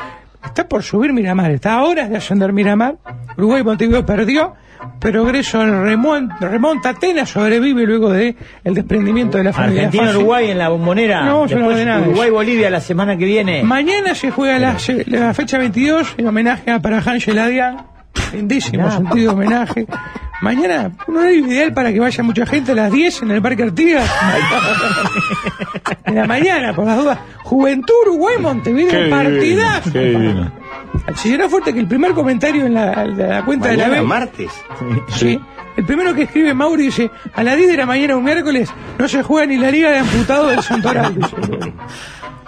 Está por subir Miramar, está a horas de ascender Miramar. Uruguay Montevideo perdió. Progreso remon- remonta, Atenas sobrevive luego de el desprendimiento de la familia. Argentina. Uruguay en la bombonera. No eso. Uruguay, Bolivia la semana que viene. Mañana se juega la, la fecha 22 en homenaje a Paraján Yeladia. Lindísimo Mirá. sentido de homenaje. Mañana, un horario ideal para que vaya mucha gente a las 10 en el Parque Artigas. en la mañana, por las dudas. Juventud Uruguay Montevideo, partidazo. qué divino. Si será fuerte que el primer comentario en la, cuenta de la B. martes. Sí. El primero que escribe Mauri dice, a las 10 de la mañana un miércoles no se juega ni la Liga de Amputados del Santoral. *laughs*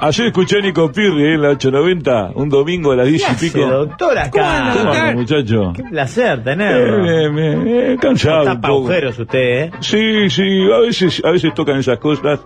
Ayer escuché a Nico Pirri eh, en la 890, un domingo a las 10 y hace, pico. doctor ¿Cómo acá? ¿Cómo anda, muchacho? Qué placer Eh, tenerlo. me- me- eh, cansado un poco. agujeros usted, ¿eh? Sí, sí, a veces, a veces tocan esas cosas.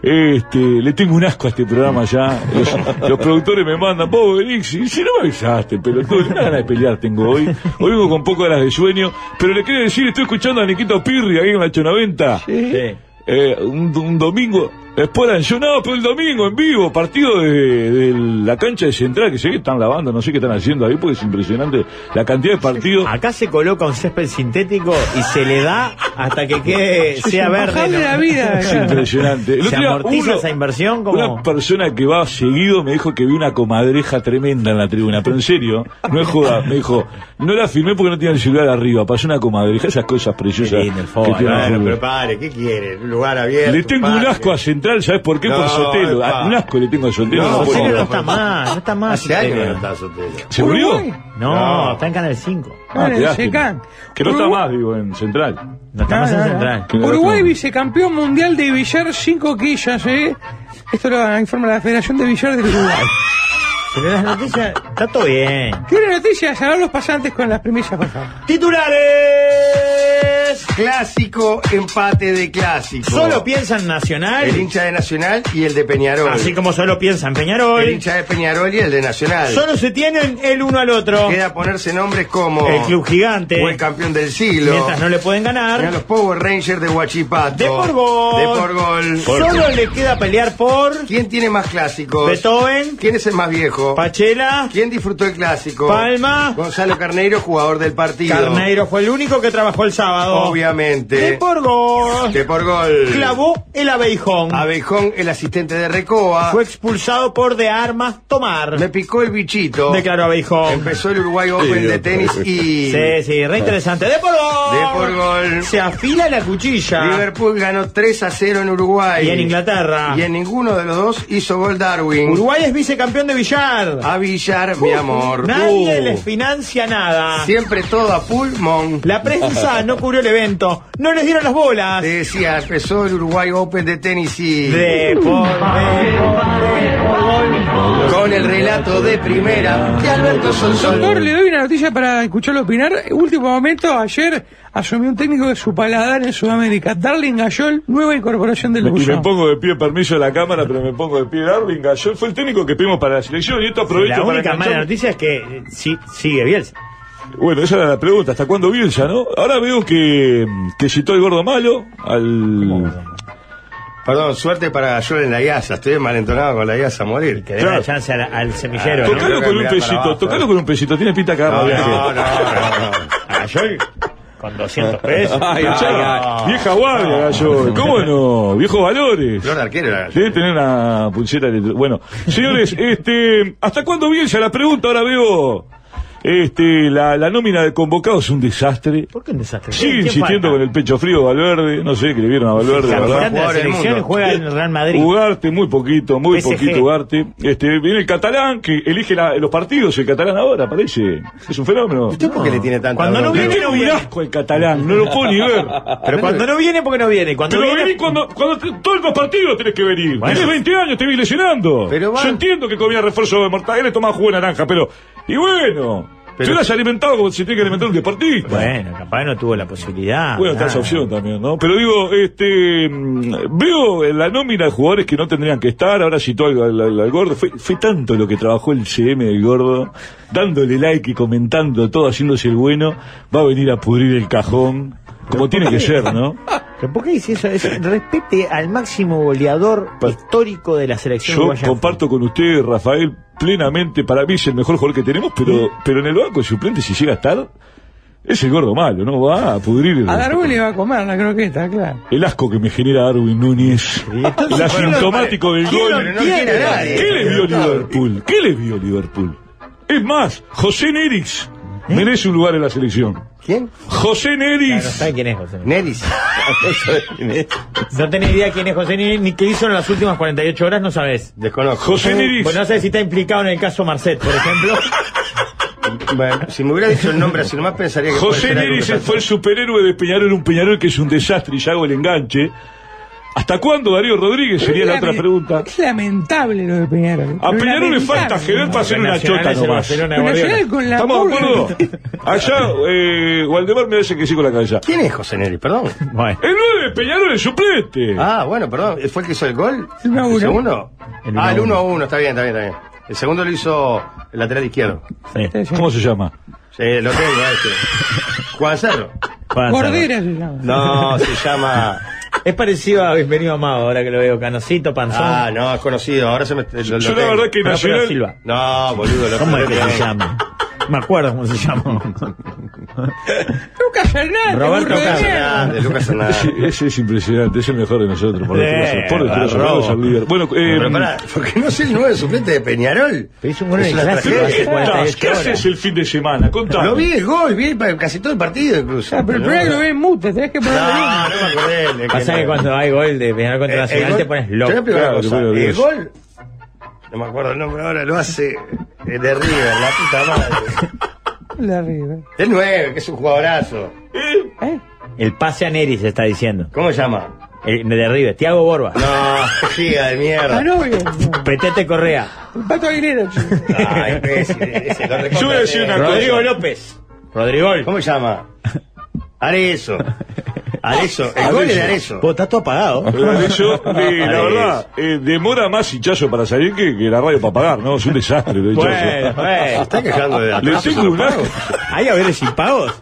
Este, le tengo un asco a este programa ya. Los, *laughs* los productores me mandan, vos venís, si, si no me avisaste, una ganas de pelear tengo hoy. Hoy vengo con poco horas de sueño, pero le quiero decir, estoy escuchando a Niquito Pirri ahí en la 890. Sí. Eh, un, un domingo, Después eran yo, no, pero el domingo en vivo, partido de, de la cancha de Central, que sé que están lavando, no sé qué están haciendo ahí, porque es impresionante la cantidad de partidos. Acá se coloca un césped sintético y se le da hasta que quede, *laughs* Es sea verde. ¿no? la vida. *laughs* Es impresionante. El Se día, amortiza uno- esa inversión como... Una persona que va seguido me dijo que vi una comadreja tremenda en la tribuna, pero en serio, no es joda, me dijo, no la filmé porque no tenía el celular arriba, pasó una comadreja, esas cosas preciosas. Qué lindo el fútbol, que tiene fútbol. pero ¿qué quiere? Un lugar abierto. Le tengo un asco a Central, ¿sabes por qué? No, por Sotelo. Ah, Un asco le tengo a Sotelo. No, no, Sotelo creer. no está más, no está más. Hace años no está Sotelo. ¿Se murió? No, No. está en Canal 5. Ah, qué. Que no está más, digo, en Central. No está No, más en no, no. Central. No Uruguay vicecampeón mundial de billar 5 quillas, ¿eh? Esto lo informa la Federación de Billar del Uruguay. *laughs* Pero las noticias, está todo bien. Tiene noticias, a ver los pasantes con las primicias, por favor. Titulares. Clásico, empate de clásico. Solo piensa en Nacional, El hincha de Nacional y el de Peñarol. así como solo piensa en El Peñarol. hincha de Peñarol y el de Nacional. Solo se tienen el uno al otro. Queda ponerse nombres como El club gigante. o el campeón del siglo. Mientras no le pueden ganar. los Power Rangers de Huachipato. De por gol. De por gol. Solo le queda pelear por ¿Quién tiene más clásicos? Beethoven, ¿Quién es el más viejo? Pachela, ¿Quién disfrutó el clásico? Palma. Gonzalo Carneiro, jugador del partido. Carneiro fue el único que trabajó el sábado. Obviamente. De por gol. De por gol. Clavó el abeijón. Abejón, el asistente de Recoba. Fue expulsado por de armas tomar. Me picó el bichito. Declaró Abejón. Empezó el Uruguay Open de tenis y. Sí, sí, re interesante. De por gol. De por gol. Se afila la cuchilla. Liverpool ganó 3 a 0 en Uruguay. Y en Inglaterra. Y en ninguno de los dos hizo gol Darwin. Uruguay es vicecampeón de billar. A Villar, mi amor. Nadie Uh. les financia nada. Siempre todo a pulmón. La prensa no cubrió el evento. No les dieron las bolas. Te decía, empezó el Uruguay Open de tenis y. De por. Con el relato de primera de Alberto Doctor, Sonsol. le doy una noticia para escucharlo opinar. Último momento, ayer asumió un técnico de su paladar en Sudamérica, Darling Gayol, nueva incorporación del Me- y me pongo de pie, permiso de la cámara, pero me pongo de pie. Darwin Gallol fue el técnico que pedimos para la selección y esto aprovecho La para única mala noticia es que sí, sigue Bielsa. Bueno, esa era la pregunta. ¿Hasta cuándo Bielsa, no? Ahora veo que, que citó el gordo malo al... Perdón, suerte para Gayol en la IASA. Estoy malentonado con la IASA a morir. Que dé la chance al, al semillero. ¿no? Toca- Tocalo con un pesito, abajo, tocalo eh. con un pesito. Tiene pinta que agarra No, viaje. no, no, no. A con 200 pesos. *laughs* Ay, ay, ay. Vieja guardia, Gallol. ¿Cómo no? Viejos valores. Flor arquero Gayol. Debe tener una pulsera de... Bueno, señores, *laughs* este, ¿hasta cuándo Bielsa? La pregunta ahora veo... Este, la, la nómina de convocados es un desastre. ¿Por qué un desastre? Sigue ¿Quién insistiendo falta? con el pecho frío Valverde, no sé, que le vieron a Valverde, la verdad. De la selección juega en Real Madrid. Ugarte, muy poquito, muy PSG. poquito Ugarte. Este, viene el catalán que elige la- los partidos, el catalán ahora, parece. Es un fenómeno. ¿Usted por qué le tiene tanta Cuando no viene, no un viene. asco el catalán, no lo puedo ni ver. Pero cuando no viene, porque no viene. Cuando Pero viene, vení cuando, cuando todos los partidos tenés que venir. Bueno. Tenés 20 años, te vi lesionando. Pero va- Yo entiendo que comía refuerzo de mortadela y tomaba jugo de naranja, pero. Y bueno, Pero- lo has alimentado como se tiene que alimentar un deportista. Bueno, capaz no tuvo la posibilidad. Bueno, está esa opción también, ¿no? Pero digo, este, mm, veo en la nómina de jugadores que no tendrían que estar, ahora citó al- al gordo, fue, fue tanto lo que trabajó el CM del gordo, dándole like y comentando todo, haciéndose el bueno, va a venir a pudrir el cajón, como tiene que ser, ¿no? *laughs* ¿Pero por qué dice eso? Es- respete al máximo goleador Pa- histórico de la selección Yo comparto con usted, Rafael, plenamente, para mí es el mejor jugador que tenemos, pero, pero en el banco de suplente, si llega a estar, es el gordo malo, ¿no? Va a pudrir el, A Darwin le va a comer la croqueta, claro. el asco que me genera Darwin Núñez, el asintomático del ¿Quién lo- gol. no? ¿Qué le vio. Liverpool? ¿Qué le vio Liverpool? Es más, José Nerix merece un lugar en la selección. ¿Quién? José Claro, no sabe quién es José. Neris. No tenés idea quién es José ni, ni qué hizo en las últimas 48 horas, no sabes. Desconozco. José Nerix. Bueno, no sabes si está implicado en el caso Marcet, por ejemplo. *laughs* Bueno, si me hubiera dicho el nombre así nomás pensaría que puede José que fue el superhéroe de Peñarol, un Peñarol que es un desastre y ya hago el enganche. ¿Hasta cuándo Darío Rodríguez? Sería la otra pregunta. Es lamentable lo de Peñarol. A Peñarol le falta Gerard para hacer una chota el nomás. ¿Estamos de acuerdo? Allá, eh, Waldemar me hace que sí con la cabeza. ¿Quién es José Neris? Perdón. Bueno, El 9 de Peñarol es suplente. Ah, bueno, perdón. ¿Fue el que hizo el gol? El uno a uno. segundo? El ah, el 1 1 a a 1. Está bien, está bien, está bien. El segundo lo hizo el lateral izquierdo. sí. ¿Cómo se llama? Sí, lo tengo, este. Juan Cerro. Juan Cordera se llama. No, se llama. Es parecido a Bienvenido Amado, ahora que lo veo. Canocito, panzón. Ah, no, es conocido. Ahora se me. lo- lo Yo la tengo. verdad que Nacional. Silva. No, boludo, lo ¿Cómo es que se llama? Me acuerdo cómo se llama. *laughs* Lucas Hernández, Roberto. Hernández, Lucas Hernández. Ese, ese es impresionante, es el mejor de nosotros. Por Eh, detrás, por es líder. Bueno, eh, Pero pará, porque no sé el nuevo suplente de Peñarol. Pero hizo un gol en Es el una clásico tragedia. hace ¿qué, estás? 48 ¿Qué haces el fin de semana? Contame. Lo vi el gol, vi casi todo el partido incluso. Ah, pero el problema es que lo ven mute, tenés que ponerle No, no me acordé. Pasa que cuando hay gol de Peñarol contra Eh, Nacional te pones loco. El gol, no me acuerdo el nombre ahora, lo hace eh, de River, la puta madre. La River. El 9, que es un jugadorazo. ¿Eh? El pase a Neri se está diciendo. ¿Cómo se llama? El de River, Tiago Borba. No, giga de mierda. Ah, no, bien. no. Petete Correa. El pato Aguilera, chico. Ah, imbécil, ese lo Yo voy a decir una. Rodrigo cosa. López. Rodrigo. ¿Cómo se llama? *laughs* Arezo. Arezo. El gol es de Arezo. Vos estás todo apagado. Pero eso, eh, la Arezo. verdad, eh, demora más hinchazo para salir que, que la radio para pagar, ¿no? Es un desastre lo Bueno, hinchazo. Se bueno. está quejando de Le atrasos tengo. ¿Hay haberes sin pagos?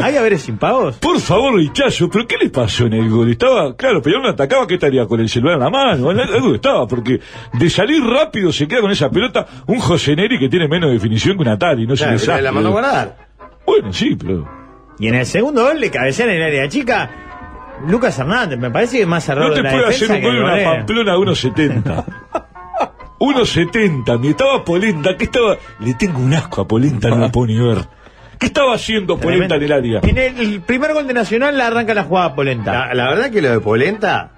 ¿Hay haberes sin pagos? Por favor, hinchazo, ¿pero qué le pasó en el gol? Estaba, claro, Peñarol no atacaba, ¿qué estaría? Con el celular en la mano, algo estaba, porque de salir rápido se queda con esa pelota un José Neri que tiene menos definición que un Atari, no se Claro, le pero la mandó a guardar. Bueno, sí, pero... Y en el segundo gol le cabecean en el área chica. Lucas Hernández, me parece que es más error No te de defensa hacer un que gol en una. Pamplona a 1.70. 1.70, mi estaba Polenta, ¿qué estaba? Le tengo un asco a Polenta, no lo puedo ni ver. ¿Qué estaba haciendo Polenta en el área? En el, el primer gol de Nacional la arranca la jugada Polenta. La, la verdad que lo de Polenta,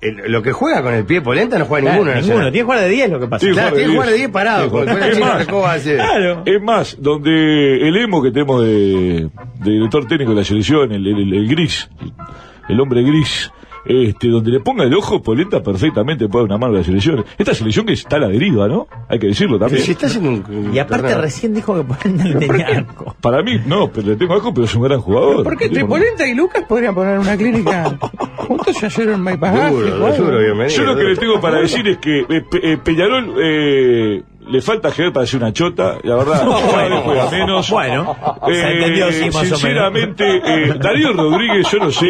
el- lo que juega con el pie Polenta no juega Claro, ninguno. ninguno. Tiene que jugar de 10 lo que pasa. Sí, Claro, tiene que jugar de 10 Sí, parado. con Es más. Claro. Es más, donde el emo que tenemos de, de director técnico de la selección, el, el- el gris, el, el hombre gris, este, donde le ponga el ojo, Polenta perfectamente puede una mano a la selección. Esta selección que está a la deriva, ¿no? Hay que decirlo también. si está haciendo un. Y aparte torneo. recién dijo que Polenta le tenía asco. Para mí, no, pero le tengo asco, pero es un gran jugador. ¿Por qué Digo, Tripolenta y Lucas podrían poner una clínica *laughs* juntos y bienvenido. Yo lo que le tengo para decir es que eh, Pe- eh, Peñarol eh, le falta Javier para ser una chota, la verdad, *laughs* cada vez juega menos. Bueno, se Eh, entendió, sí, más o menos. sinceramente, eh, Darío Rodríguez, yo no sé,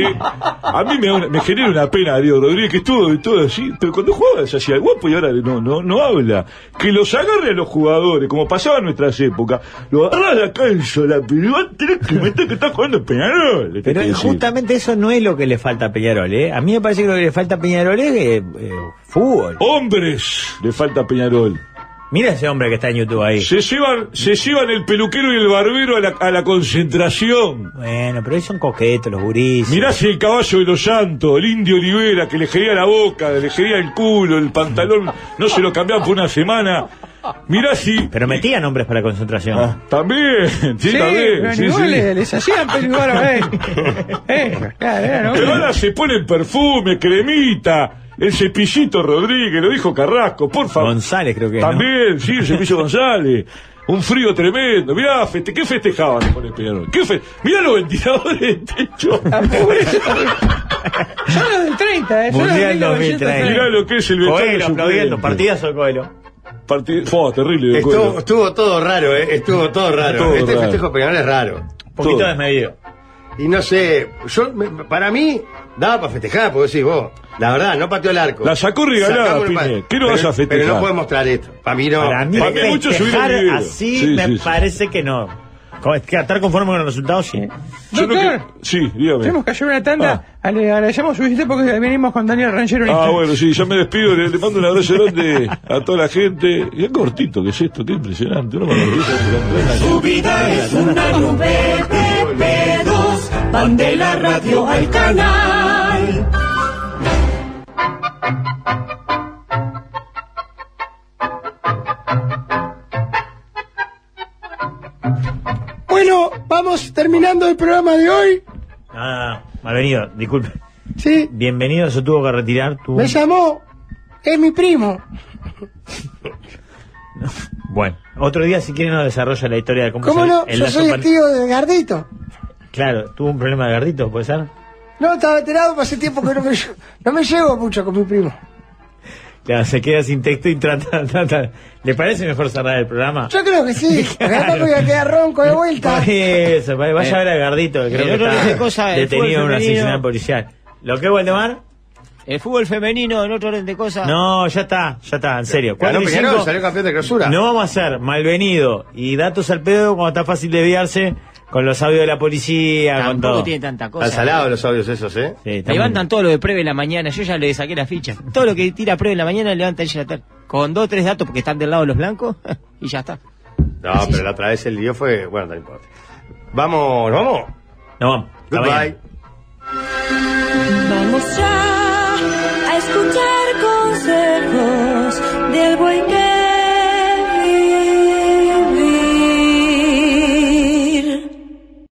a mí me, genera una pena Darío Rodríguez, que estuvo de todo así, pero cuando jugaba se hacía guapo y ahora no, no, no habla. Que los agarre a los jugadores, como pasaba en nuestras épocas, lo agarra a la cancha, la pero va a tener que meter que está jugando Peñarol. Pero que justamente eso no es lo que le falta a Peñarol, ¿eh? A mí me parece que lo que le falta a Peñarol es eh, eh, fútbol. Hombres, le falta a Peñarol. Mira ese hombre que está en YouTube ahí. Se llevan, se llevan el peluquero y el barbero a la, a la concentración. Bueno, pero ahí son coquetos los gurises. Mirá si el caballo de los santos, el indio Olivera, que le gería la boca, le gería el culo, el pantalón, no se lo cambiaban por una semana. Mirá si. Pero metían hombres para concentración. Ah, también, sí, Sí, también. pero sí, sí. les, les hacían peligro, eh. *laughs* eh, claro. Pero ahora se ponen perfume, cremita, el cepillito Rodríguez, lo dijo Carrasco, por favor. González creo que. También, sí, el cepillo *laughs* González. Un frío tremendo. Mirá, feste, ¿qué festejaban con el Peñarol? ¿Qué fe Mirá los ventiladores de techo. *laughs* Son los del 30, eh. Son los del 1930. 2030. Mirá lo que es el Coelho aplaudiendo, partidazo de Coelho. Partid- Fue terrible. de Estuvo, estuvo todo raro, ¿eh? Estuvo todo raro. Todo este raro. festejo Peñarol es raro. Un poquito Todo. desmedido. Y no sé, yo me- para mí daba para festejar, porque decís vos, la verdad, no pateó el arco. La sacó regalada, Sacamos el pa- Piñe. ¿Qué no Pero- vas a festejar? Pero no puedes mostrar esto. Para mí no. Para mí, para mí festejar subieron video. así Sí, me sí, sí. parece que no. Como es que Estar conforme con el resultado, sí. Yo no Doctor, que- Sí, dígame. tenemos que hacer una tanda. Le agradecemos su visita porque venimos con Daniel Ranchero. en Ah, instante. bueno, sí, ya me despido, le, le mando un abrazo grande a toda la gente. Y es cortito, ¿qué es esto? Qué impresionante. Uno cuando empieza a Su vida es una nube de pedos. Van de la radio al canal. Bueno, vamos terminando el programa de hoy. Ah, malvenido, disculpe. Sí, Bienvenido, se tuvo que retirar. Tuvo... me llamó. Es mi primo. Bueno, otro día si quieren nos desarrolla la historia de cómo, ¿Cómo se- no? el Yo soy el tío de Gardito. Claro, tuvo un problema de gardito, ¿puede ser? No, estaba enterado, pero hace tiempo que no me, no me llevo mucho con mi primo. Claro, se queda sin texto y trata, *laughs* trata. ¿Le parece mejor cerrar el programa? Yo creo que sí, *laughs* me voy a quedar ronco de vuelta. Eso, vaya vaya a ver a Gardito, que creo que otro está cosa detenido en femenino. seccional policial. ¿Lo que Waldemar? El fútbol femenino, en otro orden de cosas. No, ya está, ya está, en serio. Ganó Peñarol, salió campeón de clausura. No vamos a hacer malvenido y datos al pedo cuando está fácil desviarse con los audios de la policía, Tampoco con todo. tiene tanta cosa. Están salados eh. los audios esos, ¿eh? Sí, levantan todo lo de Preve en la mañana. Yo ya le saqué la ficha. Todo lo que tira Preve en la mañana levanta ella la tarde. Con dos tres datos porque están del lado de los blancos *laughs* y ya está. No, pero la otra vez el lío fue. Bueno, no importa. Vamos, vamos. Nos vamos. Goodbye. Vamos ya a escuchar consejos del buen que